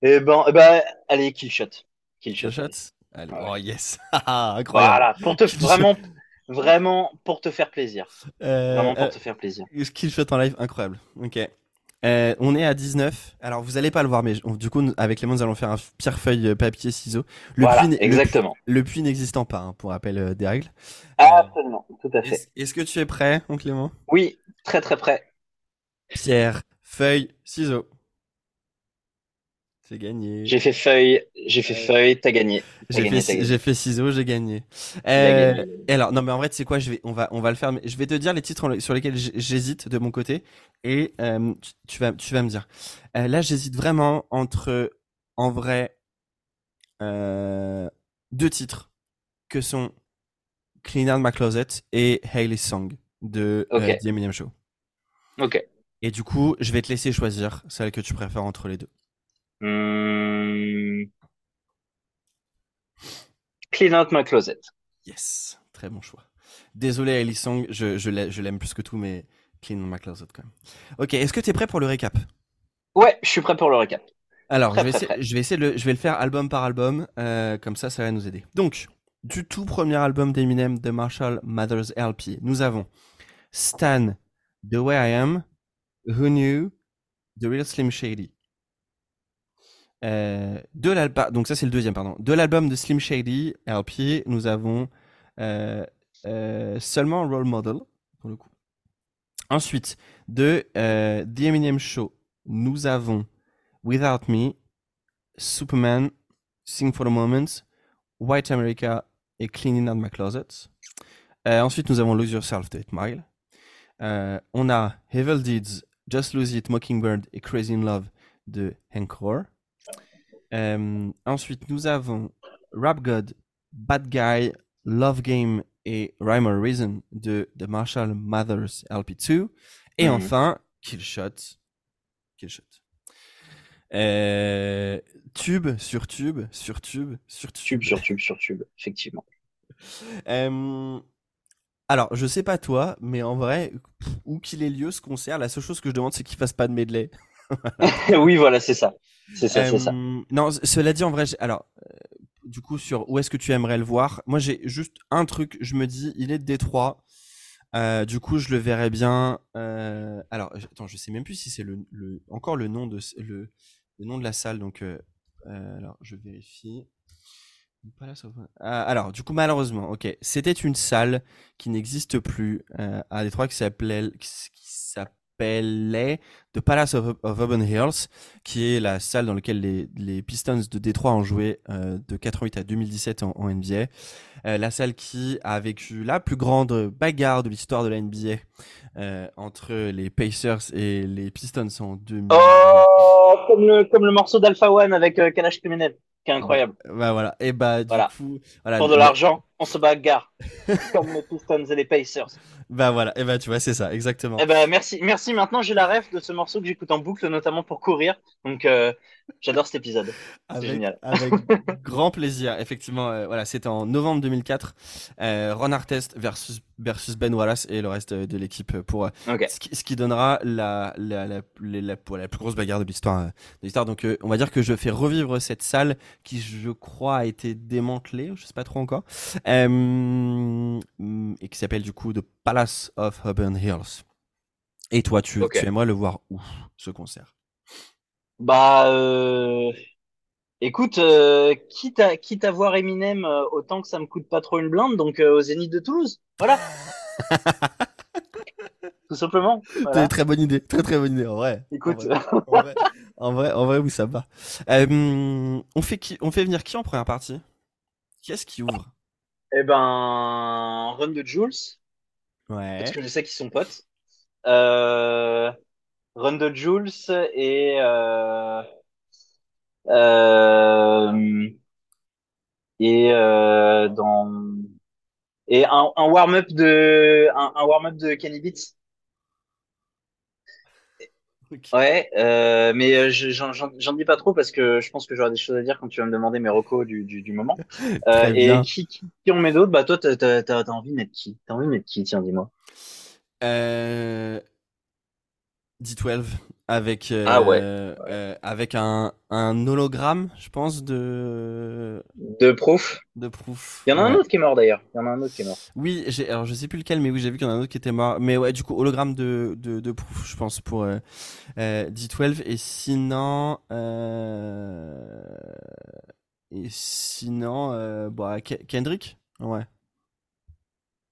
Eh ben, eh ben, allez, Killshot. Killshot. Killshot Allez, Ouais. oh yes Ah, Incroyable Voilà, pour te Killshot. vraiment, vraiment pour te faire plaisir. Euh, Vraiment pour euh, te faire plaisir. Killshot en live, incroyable. Ok. Euh, on est à 19. Alors, vous allez pas le voir, mais du coup, nous- avec les mains, nous allons faire un pierre, feuille, euh, papier, ciseaux. Le voilà, puits, exactement. le puits n'existant pas, hein, pour rappel euh, des règles. Euh, Absolument, tout à fait. Est-ce que tu es prêt, mon Clément Oui, très très près. Pierre, feuille, ciseaux. C'est gagné. J'ai fait feuille, j'ai fait feuille, t'as gagné. J'ai fait, fait ciseaux, j'ai gagné. Euh, gagné. alors, non, mais en vrai, tu sais quoi, je vais, on va, on va le faire. Mais je vais te dire les titres sur lesquels j'hésite de mon côté, et euh, tu, tu vas, tu vas me dire. Euh, là, j'hésite vraiment entre, en vrai, euh, deux titres que sont Clean Out My Closet et Hailey's Song de euh, Ok. The Eminem Show. Ok. Et du coup, je vais te laisser choisir celle que tu préfères entre les deux. Hum... Clean out my closet. Yes, très bon choix. Désolé, Hailey Song, je, je l'ai- je l'aime plus que tout, mais Clean Out My Closet quand même. Ok, est-ce que tu es prêt pour le récap? Ouais, je suis prêt pour le récap. Alors, Très, je vais, très essayer, prêt. je vais essayer de le, je vais le faire album par album, euh, comme ça, ça va nous aider. Donc, du tout premier album d'Eminem de Marshall Mathers LP, nous avons Stan, The Way I Am, Who Knew, The Real Slim Shady. De l'album, donc ça c'est le deuxième, pardon. De l'album de Slim Shady, LP, nous avons seulement Role Model, pour le coup. Ensuite, de The Eminem Show, nous avons Without Me, Superman, Sing for the Moment, White America et Cleaning Out My Closet. Euh, ensuite, nous avons Lose Yourself de 8 Mile. Euh, on a Evil Deeds, Just Lose It, Mockingbird et Crazy in Love de Encore. Euh, ensuite, nous avons Rap God, Bad Guy, Love Game et Rhyme or Reason de The Marshall Mathers LP2. Et mhm. enfin, Killshot. Killshot. Euh, tube sur tube sur tube sur tube. Tube sur tube sur tube, effectivement. Euh, alors, je sais pas toi, mais en vrai, où qu'il ait lieu ce concert, la seule chose que je demande, c'est qu'il fasse pas de medley. oui, voilà, c'est ça. C'est ça, c'est ça. Euh, non, cela dit, en vrai, alors, du coup, sur où est-ce que tu aimerais le voir Moi, j'ai juste un truc, je me dis, il est de Détroit. du coup, je le verrais bien. alors, attends, je sais même plus si c'est le, encore le nom de le, le nom de la salle. Donc, euh, euh, alors, je vérifie. Ah, alors, du coup, malheureusement, ok, c'était une salle qui n'existe plus euh, à Détroit qui s'appelait, qui s'appelait The Palace of, Urban Hills, qui est la salle dans laquelle les, Pistons de Détroit ont joué de 88 à 2017 en, NBA. la salle qui a vécu la plus grande bagarre de l'histoire de la NBA entre les Pacers et les Pistons en 2000 comme le, comme le morceau d'Alpha One avec euh, Kalash Criminel, qui est incroyable. Bah voilà, et bah du coup, voilà, pour de l'argent, on se bagarre, comme les Pistons et les Pacers. Bah voilà, et bah tu vois, c'est ça, exactement. Et bah merci, merci. Maintenant, j'ai la ref de ce morceau que j'écoute en boucle, notamment pour courir. Donc, euh, j'adore cet épisode. C'est génial. Avec grand plaisir. Effectivement, euh, voilà, c'était en novembre 2004. Euh, Ron Artest versus versus Ben Wallace et le reste de l'équipe pour ce, qui, ce, qui, donnera la la, la, la, plus grosse bagarre de l'histoire de l'histoire donc on va dire que je fais revivre cette salle qui je crois a été démantelée je sais pas trop encore et qui s'appelle du coup The Palace of Urban Hills et toi tu, tu aimerais le voir où ce concert? Bah euh, Écoute, euh, quitte, à, quitte à voir Eminem, euh, autant que ça me coûte pas trop une blinde, donc euh, au Zénith de Toulouse. Voilà. Tout simplement. Très bonne idée, très très bonne idée, en vrai. Écoute. En vrai, en vrai, oui, ça va. on, fait qui, on fait venir qui en première partie? Qui est-ce qui ouvre? Eh ben, Run de Jules. Ouais. Parce que je sais qu'ils sont potes. Run de Jules et. Euh, et euh, dans et un, un warm-up de un, un warm-up de Kenny Beats. Ouais, euh, mais euh, j'en dis pas trop parce que je pense que j'aurai des choses à dire quand tu vas me demander mes recos du, du, du moment. Euh, et qui, qui, qui, on met d'autres Bah toi, t'as as, envie de mettre qui? T'as envie de mettre qui Tiens, dis-moi. Euh, D12 avec euh, ah euh, avec un, un hologramme, je pense de de Proof. De Proof. Il y en a un autre qui est mort d'ailleurs. Il y en a un autre qui est mort. Oui, j'ai alors je sais plus lequel, mais oui, j'ai vu qu'il y en a un autre qui était mort. Mais ouais, du coup, hologramme de de, de Proof, je pense pour euh, D12 et sinon et sinon bah Kendrick, ouais.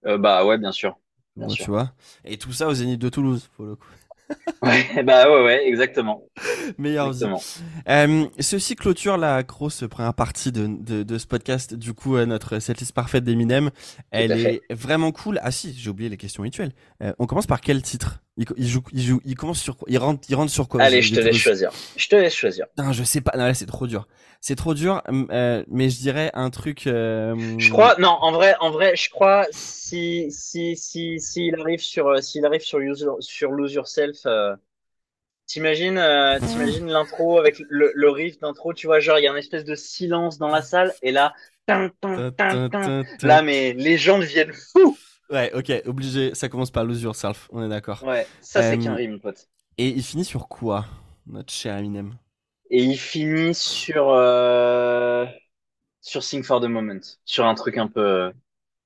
bah ouais, bien sûr. Bien sûr. Tu vois. Et tout ça au Zénith de Toulouse, pour le coup. ouais, bah ouais, ouais, exactement. Meilleur euh, ceci clôture la grosse première partie de, de, de ce podcast. Du coup, euh, notre setlist parfaite d'Eminem, elle est vraiment cool. Ah si, j'ai oublié les questions rituelles. Euh, on commence par quel titre? Il, il, joue, il joue, il commence sur quoi Il rentre, il rentre sur quoi? Allez, je te laisse choisir. Je te laisse choisir. Non, je sais pas. Non, là, c'est trop dur. C'est trop dur, euh, mais je dirais un truc. Euh... Je crois, non, en vrai, en vrai, je crois si si si s'il arrive sur euh, s'il arrive sur Lose Yourself, euh, t'imagines t'imagines l'intro avec le, le riff d'intro, tu vois, genre il y a une espèce de silence dans la salle et là, là, mais les gens deviennent fous. Ouais, ok, obligé. Ça commence par Lose Yourself, on est d'accord. Ouais, ça c'est qu'un rime, pote. Et il finit sur quoi, notre cher Eminem? Et il finit sur euh... sur Sing for the Moment, sur un truc un peu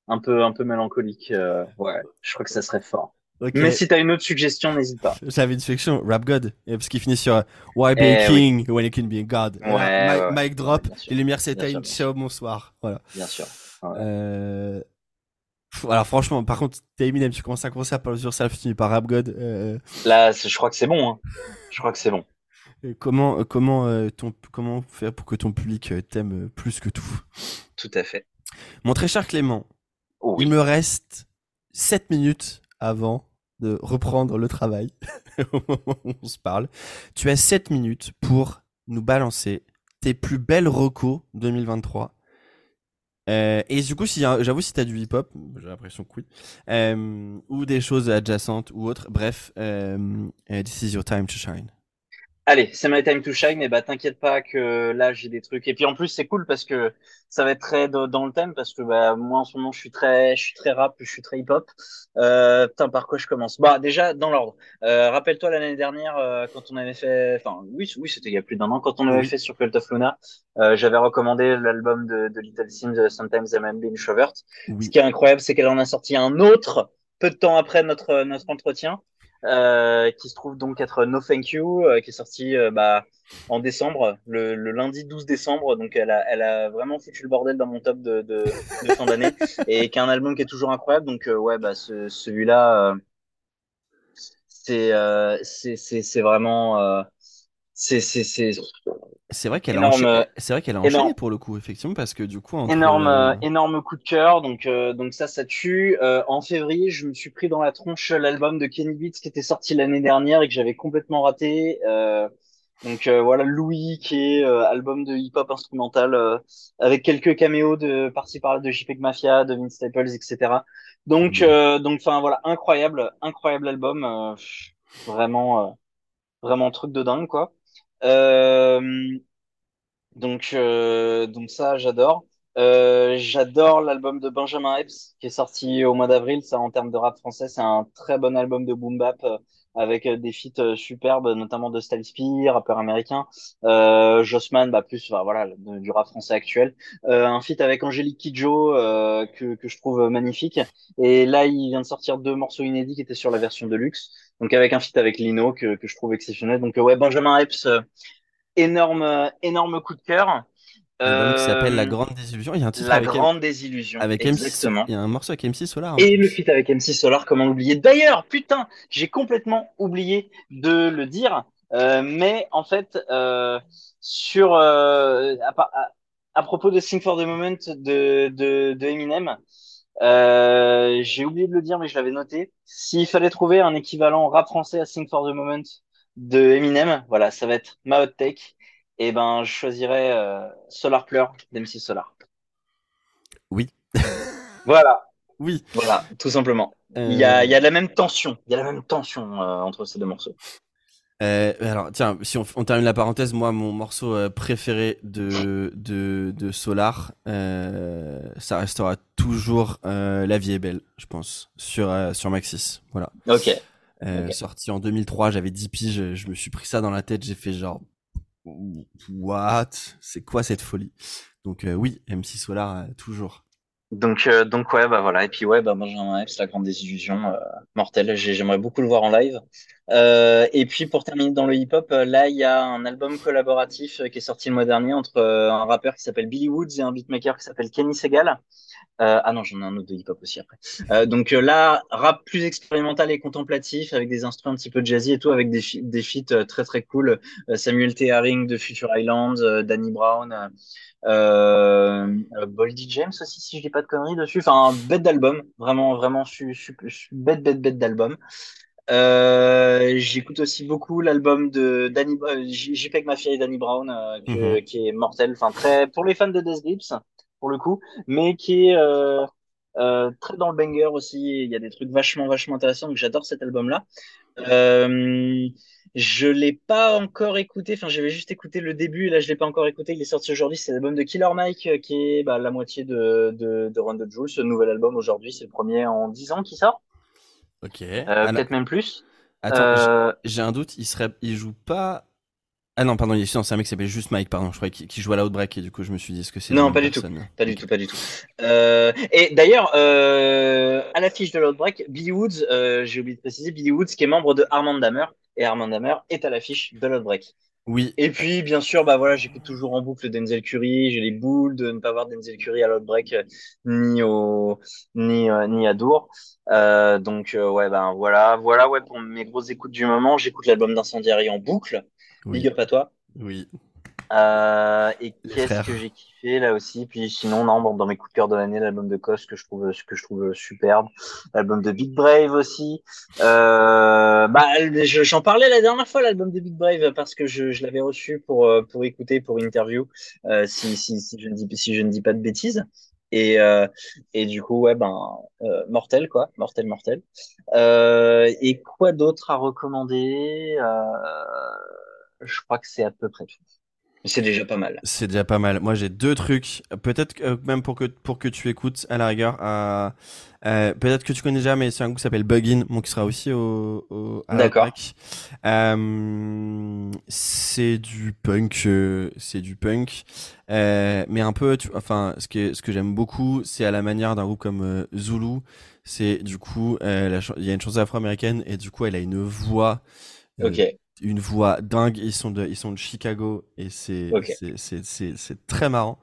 un peu un peu mélancolique. Euh... Ouais, je crois que ça serait fort. Mais si t'as une autre suggestion, n'hésite pas. J'avais une suggestion, Rap God, parce qu'il finit sur Why be a eh king when you can be a god. Ouais, Mike, drop, les lumières s'éteignent, ciao, bonsoir. Voilà. Bien sûr. Euh... Alors franchement, par contre, t'es Eminem, tu commences à commencer à parler sur ça, tu finis par Rap God. Euh... Là, je crois que c'est bon. Hein. Je crois que c'est bon. comment, euh, comment, euh, ton, comment faire pour que ton public t'aime plus que tout? Tout à fait. Mon très cher Clément, oh il me reste 7 minutes avant de reprendre le travail au moment où on se parle. Tu as 7 minutes pour nous balancer tes plus belles recos 2023. Euh, et du coup, si, j'avoue, si tu as du hip-hop, j'ai l'impression que oui, euh, ou des choses adjacentes ou autres, bref, euh, this is your time to shine. Allez, c'est my time to shine. Et bah, t'inquiète pas que là, j'ai des trucs. Et puis en plus, c'est cool parce que ça va être très dans le thème parce que bah, moi, en ce moment, je suis très, je suis très rap, je suis très hip-hop. Euh, putain, par quoi je commence? Bah, déjà, dans l'ordre. Euh, rappelle-toi l'année dernière euh, quand on avait fait, enfin, oui, oui, c'était il y a plus d'un an quand on avait fait sur Cult of Luna. Euh, j'avais recommandé l'album de, de Little Sims, Sometimes I'm Being Introvert. Ce qui est incroyable, c'est qu'elle en a sorti un autre peu de temps après notre notre entretien. Euh, qui se trouve donc être No Thank You, euh, qui est sorti euh, bah, en décembre, le, le, lundi 12 décembre. Donc elle a, elle a vraiment foutu le bordel dans mon top de, de, de fin d'année et qui est un album qui est toujours incroyable. Donc ouais, bah ce, celui-là, c'est c'est c'est vraiment c'est c'est c'est vrai qu'elle a enchaîné, c'est vrai qu'elle a enchaîné pour le coup, effectivement, parce que du coup, énorme, euh, énorme coup de cœur. Donc, euh, donc ça, ça tue. Euh, en février, je me suis pris dans la tronche l'album de Kenny Beats qui était sorti l'année dernière et que j'avais complètement raté. donc voilà, Louis qui est album de hip-hop instrumental avec quelques caméos de par-ci par-là de JPEG Mafia, de Vince Staples, etc. Donc, mmh. donc, enfin voilà, incroyable, incroyable album, vraiment, vraiment truc de dingue quoi. Euh, donc, euh, donc ça, j'adore. Euh, j'adore l'album de Benjamin Epps qui est sorti au mois d'avril. Ça, en termes de rap français, c'est un très bon album de boom bap avec des feats superbes, notamment de Styles rappeur américain. Euh, Jossman, bah plus, voilà, du rap français actuel. Euh, un feat avec Angélique Kidjo euh, que, que je trouve magnifique. Et là, il vient de sortir deux morceaux inédits qui étaient sur la version de luxe. Donc avec un feat avec Lino que, que je trouve exceptionnel. Donc ouais, Benjamin Epps, euh, énorme, euh, énorme coup de cœur. Euh, qui s'appelle La Grande Désillusion. Il y a un titre La avec Grande Désillusion. Avec Exactement. Il y a un morceau avec MC Solar. Hein. Et le feat avec MC Solar, comment l'oublier? D'ailleurs, putain, j'ai complètement oublié de le dire. Euh, mais en fait, euh, sur euh, à, à, propos de Sing for the Moment de, de, de Eminem, euh, j'ai oublié de le dire, mais je l'avais noté. S'il fallait trouver un équivalent rap français à Sing for the Moment de Eminem, voilà, ça va être ma hot take. Et ben, je choisirais euh, Solar Pleur d'MC Solar. Oui. voilà. Oui. Voilà, tout simplement. Il, y a, il y a la même tension. Il y a la même tension euh, entre ces deux morceaux. Euh, alors, tiens, si on, termine la parenthèse, moi, mon morceau euh, préféré de, de, de Solar, euh, ça restera toujours La vie est belle, je pense, sur, sur Maxis. Voilà. Ok. Sorti en 2003, j'avais 10 piges, je me suis pris ça dans la tête, j'ai fait genre, what? C'est quoi cette folie? Donc, oui, MC Solar, toujours. Donc, donc ouais, bah voilà. Et puis ouais, bah Benjamin Epps, la grande désillusion, mortelle. J'aimerais beaucoup le voir en live. Euh, et puis pour terminer dans le hip-hop, euh, là il y a un album collaboratif euh, qui est sorti le mois dernier entre un rappeur qui s'appelle Billy Woods et un beatmaker qui s'appelle Kenny Segal. Ah non, j'en ai un autre de hip-hop aussi après. donc là, rap plus expérimental et contemplatif avec des instruments un petit peu jazzy et tout, avec des, des feats très très cool. Samuel T. Haring de Future Islands, Danny Brown, euh, Boldy James aussi si je dis pas de conneries dessus. Enfin, bête d'album, vraiment vraiment, je suis bête bête bête d'album. Euh, j'écoute aussi beaucoup l'album de Danny, euh, JPEG Mafia et Danny Brown, euh, mhm. qui est mortel. Enfin, très pour les fans de Death Grips, pour le coup, mais qui est euh, euh, très dans le banger aussi. Il y a des trucs vachement, vachement intéressants. Donc, j'adore cet album-là. Euh, je l'ai pas encore écouté. Enfin, j'avais juste écouté le début. Et là, je l'ai pas encore écouté. Il est sorti aujourd'hui. C'est l'album de Killer Mike, qui est bah, la moitié de, de, de Run the Jewel. Ce nouvel album aujourd'hui, c'est le premier en 10 ans qui sort. Ok. Euh, peut-être même plus. Attends, j'ai un doute. Il serait, il joue pas Ah non, pardon, c'est un mec qui s'appelle juste Mike, pardon, je croyais qu'il jouait à l'Outbreak et du coup je me suis dit, est-ce que c'est. Non, pas du tout. Pas du tout, pas du tout. Euh, et d'ailleurs, euh, à l'affiche de l'Outbreak, Billy Woods, euh, j'ai oublié de préciser, Billy Woods qui est membre de Armand Damer et Armand Damer est à l'affiche de l'Outbreak. Oui. Et puis, bien sûr, bah voilà, j'écoute toujours en boucle Denzel Curry. J'ai les boules de ne pas voir Denzel Curry à l'Outbreak ni au ni ni à Dour. donc ouais, ben voilà, voilà ouais pour mes grosses écoutes du moment. J'écoute l'album d'Incendiary en boucle. Big up à toi. Oui. Euh, et qu'est-ce que j'ai kiffé là aussi? Puis sinon, non, dans mes coups de cœur de l'année, l'album de Cos que je trouve que je trouve superbe, l'album de Big Brave aussi. Euh, bah, j'en parlais la dernière fois l'album de Big Brave parce que je, je l'avais reçu pour euh, pour écouter pour interview. Euh, si, si, si je ne dis si je ne dis pas de bêtises. Et, euh, et du coup, ouais, ben, euh, mortel, quoi. Mortel, mortel. Euh, et quoi d'autre à recommander? Je crois que c'est à peu près tout. C'est déjà pas mal. C'est déjà pas mal. Moi, j'ai deux trucs. Peut-être même pour que, pour que tu écoutes à la rigueur. À, euh, peut-être que tu connais déjà, mais c'est un groupe qui s'appelle Bugin, bon, qui sera aussi au, au D'accord. Euh, c'est du punk, euh, c'est du punk, euh, mais un peu, tu, enfin, ce que, ce que j'aime beaucoup, c'est à la manière d'un groupe comme euh, Zulu. C'est du coup, il y a une chanson afro-américaine et du coup, elle a une voix. ok une voix dingue. Ils sont de, ils sont de Chicago et c'est c'est très marrant.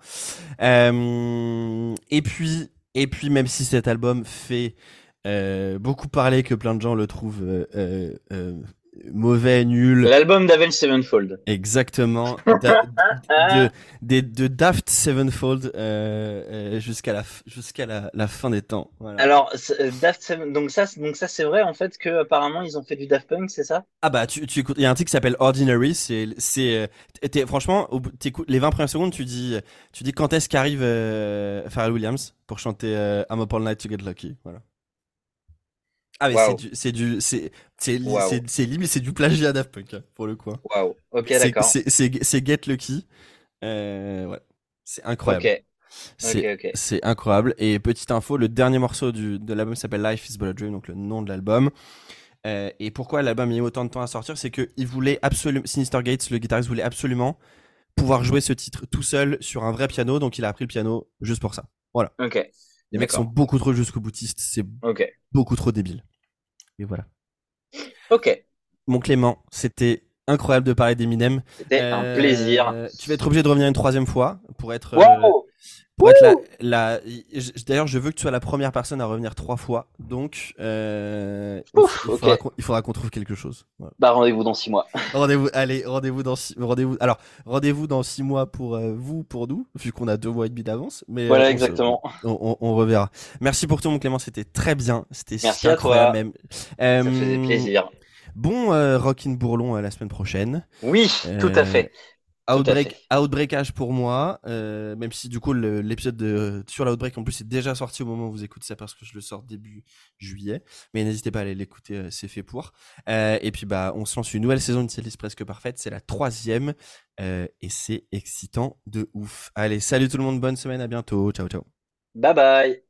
Euh, et puis et puis même si cet album fait euh, beaucoup parler, que plein de gens le trouvent euh, mauvais, nul. L'album d'Avenged Sevenfold. Exactement. de, de, de, Daft Sevenfold euh, euh jusqu'à la, jusqu'à la, la, fin des temps. Voilà. Alors, euh, Daft Seven, donc ça, donc ça c'est vrai en fait que apparemment ils ont fait du Daft Punk, c'est ça? Ah bah tu, tu écoutes, il y a un titre qui s'appelle Ordinary, c'est, c'est, franchement, les 20 premières secondes, tu dis, tu dis quand est-ce qu'arrive euh, Pharrell Williams pour chanter I'm Up All Night to Get Lucky, voilà. Ah mais c'est du c'est c'est c'est limite c'est du plagiat Daft Punk hein, pour le coup. Hein. Waouh. OK, d'accord. C'est c'est Get Lucky. Euh, ouais. C'est incroyable. OK. C'est incroyable. Et petite info, le dernier morceau du, de l'album s'appelle Life is But a Dream, donc le nom de l'album. Euh, et pourquoi l'album a mis autant de temps à sortir C'est qu'il voulait absolument. Sinister Gates, le guitariste, voulait absolument pouvoir jouer ce titre tout seul sur un vrai piano, donc il a appris le piano juste pour ça. Voilà. Ok. Les mecs sont beaucoup trop jusqu'au boutiste, c'est beaucoup trop débile. Et voilà. Ok. Mon Clément, c'était incroyable de parler d'Eminem. C'était un plaisir. Euh, tu vas être obligé de revenir une troisième fois pour être. Wow la, D'ailleurs, je veux que tu sois la première personne à revenir trois fois. Donc, euh, il, faudra qu'on trouve quelque chose. Bah, rendez-vous dans six mois. rendez-vous, allez, rendez-vous dans six, rendez-vous. Alors, rendez-vous dans six mois pour euh, vous, pour nous, vu qu'on a deux mois et demi d'avance. Mais voilà, euh, exactement. on, reverra. Merci pour tout, mon Clément. C'était très bien. C'était Merci incroyable même. Ça faisait plaisir. Bon euh, Rockin' Bourlon la semaine prochaine. Oui, tout à fait. Outbreak, Outbreakage pour moi, euh, même si du coup l'épisode sur l'Outbreak en plus est déjà sorti au moment où vous écoutez ça parce que je le sors début juillet, mais n'hésitez pas à aller l'écouter, euh, c'est fait pour. Euh, et puis bah on se lance une nouvelle saison de cette liste presque parfaite, c'est la troisième et c'est excitant de ouf. Allez, salut tout le monde, bonne semaine, à bientôt, ciao ciao. Bye bye.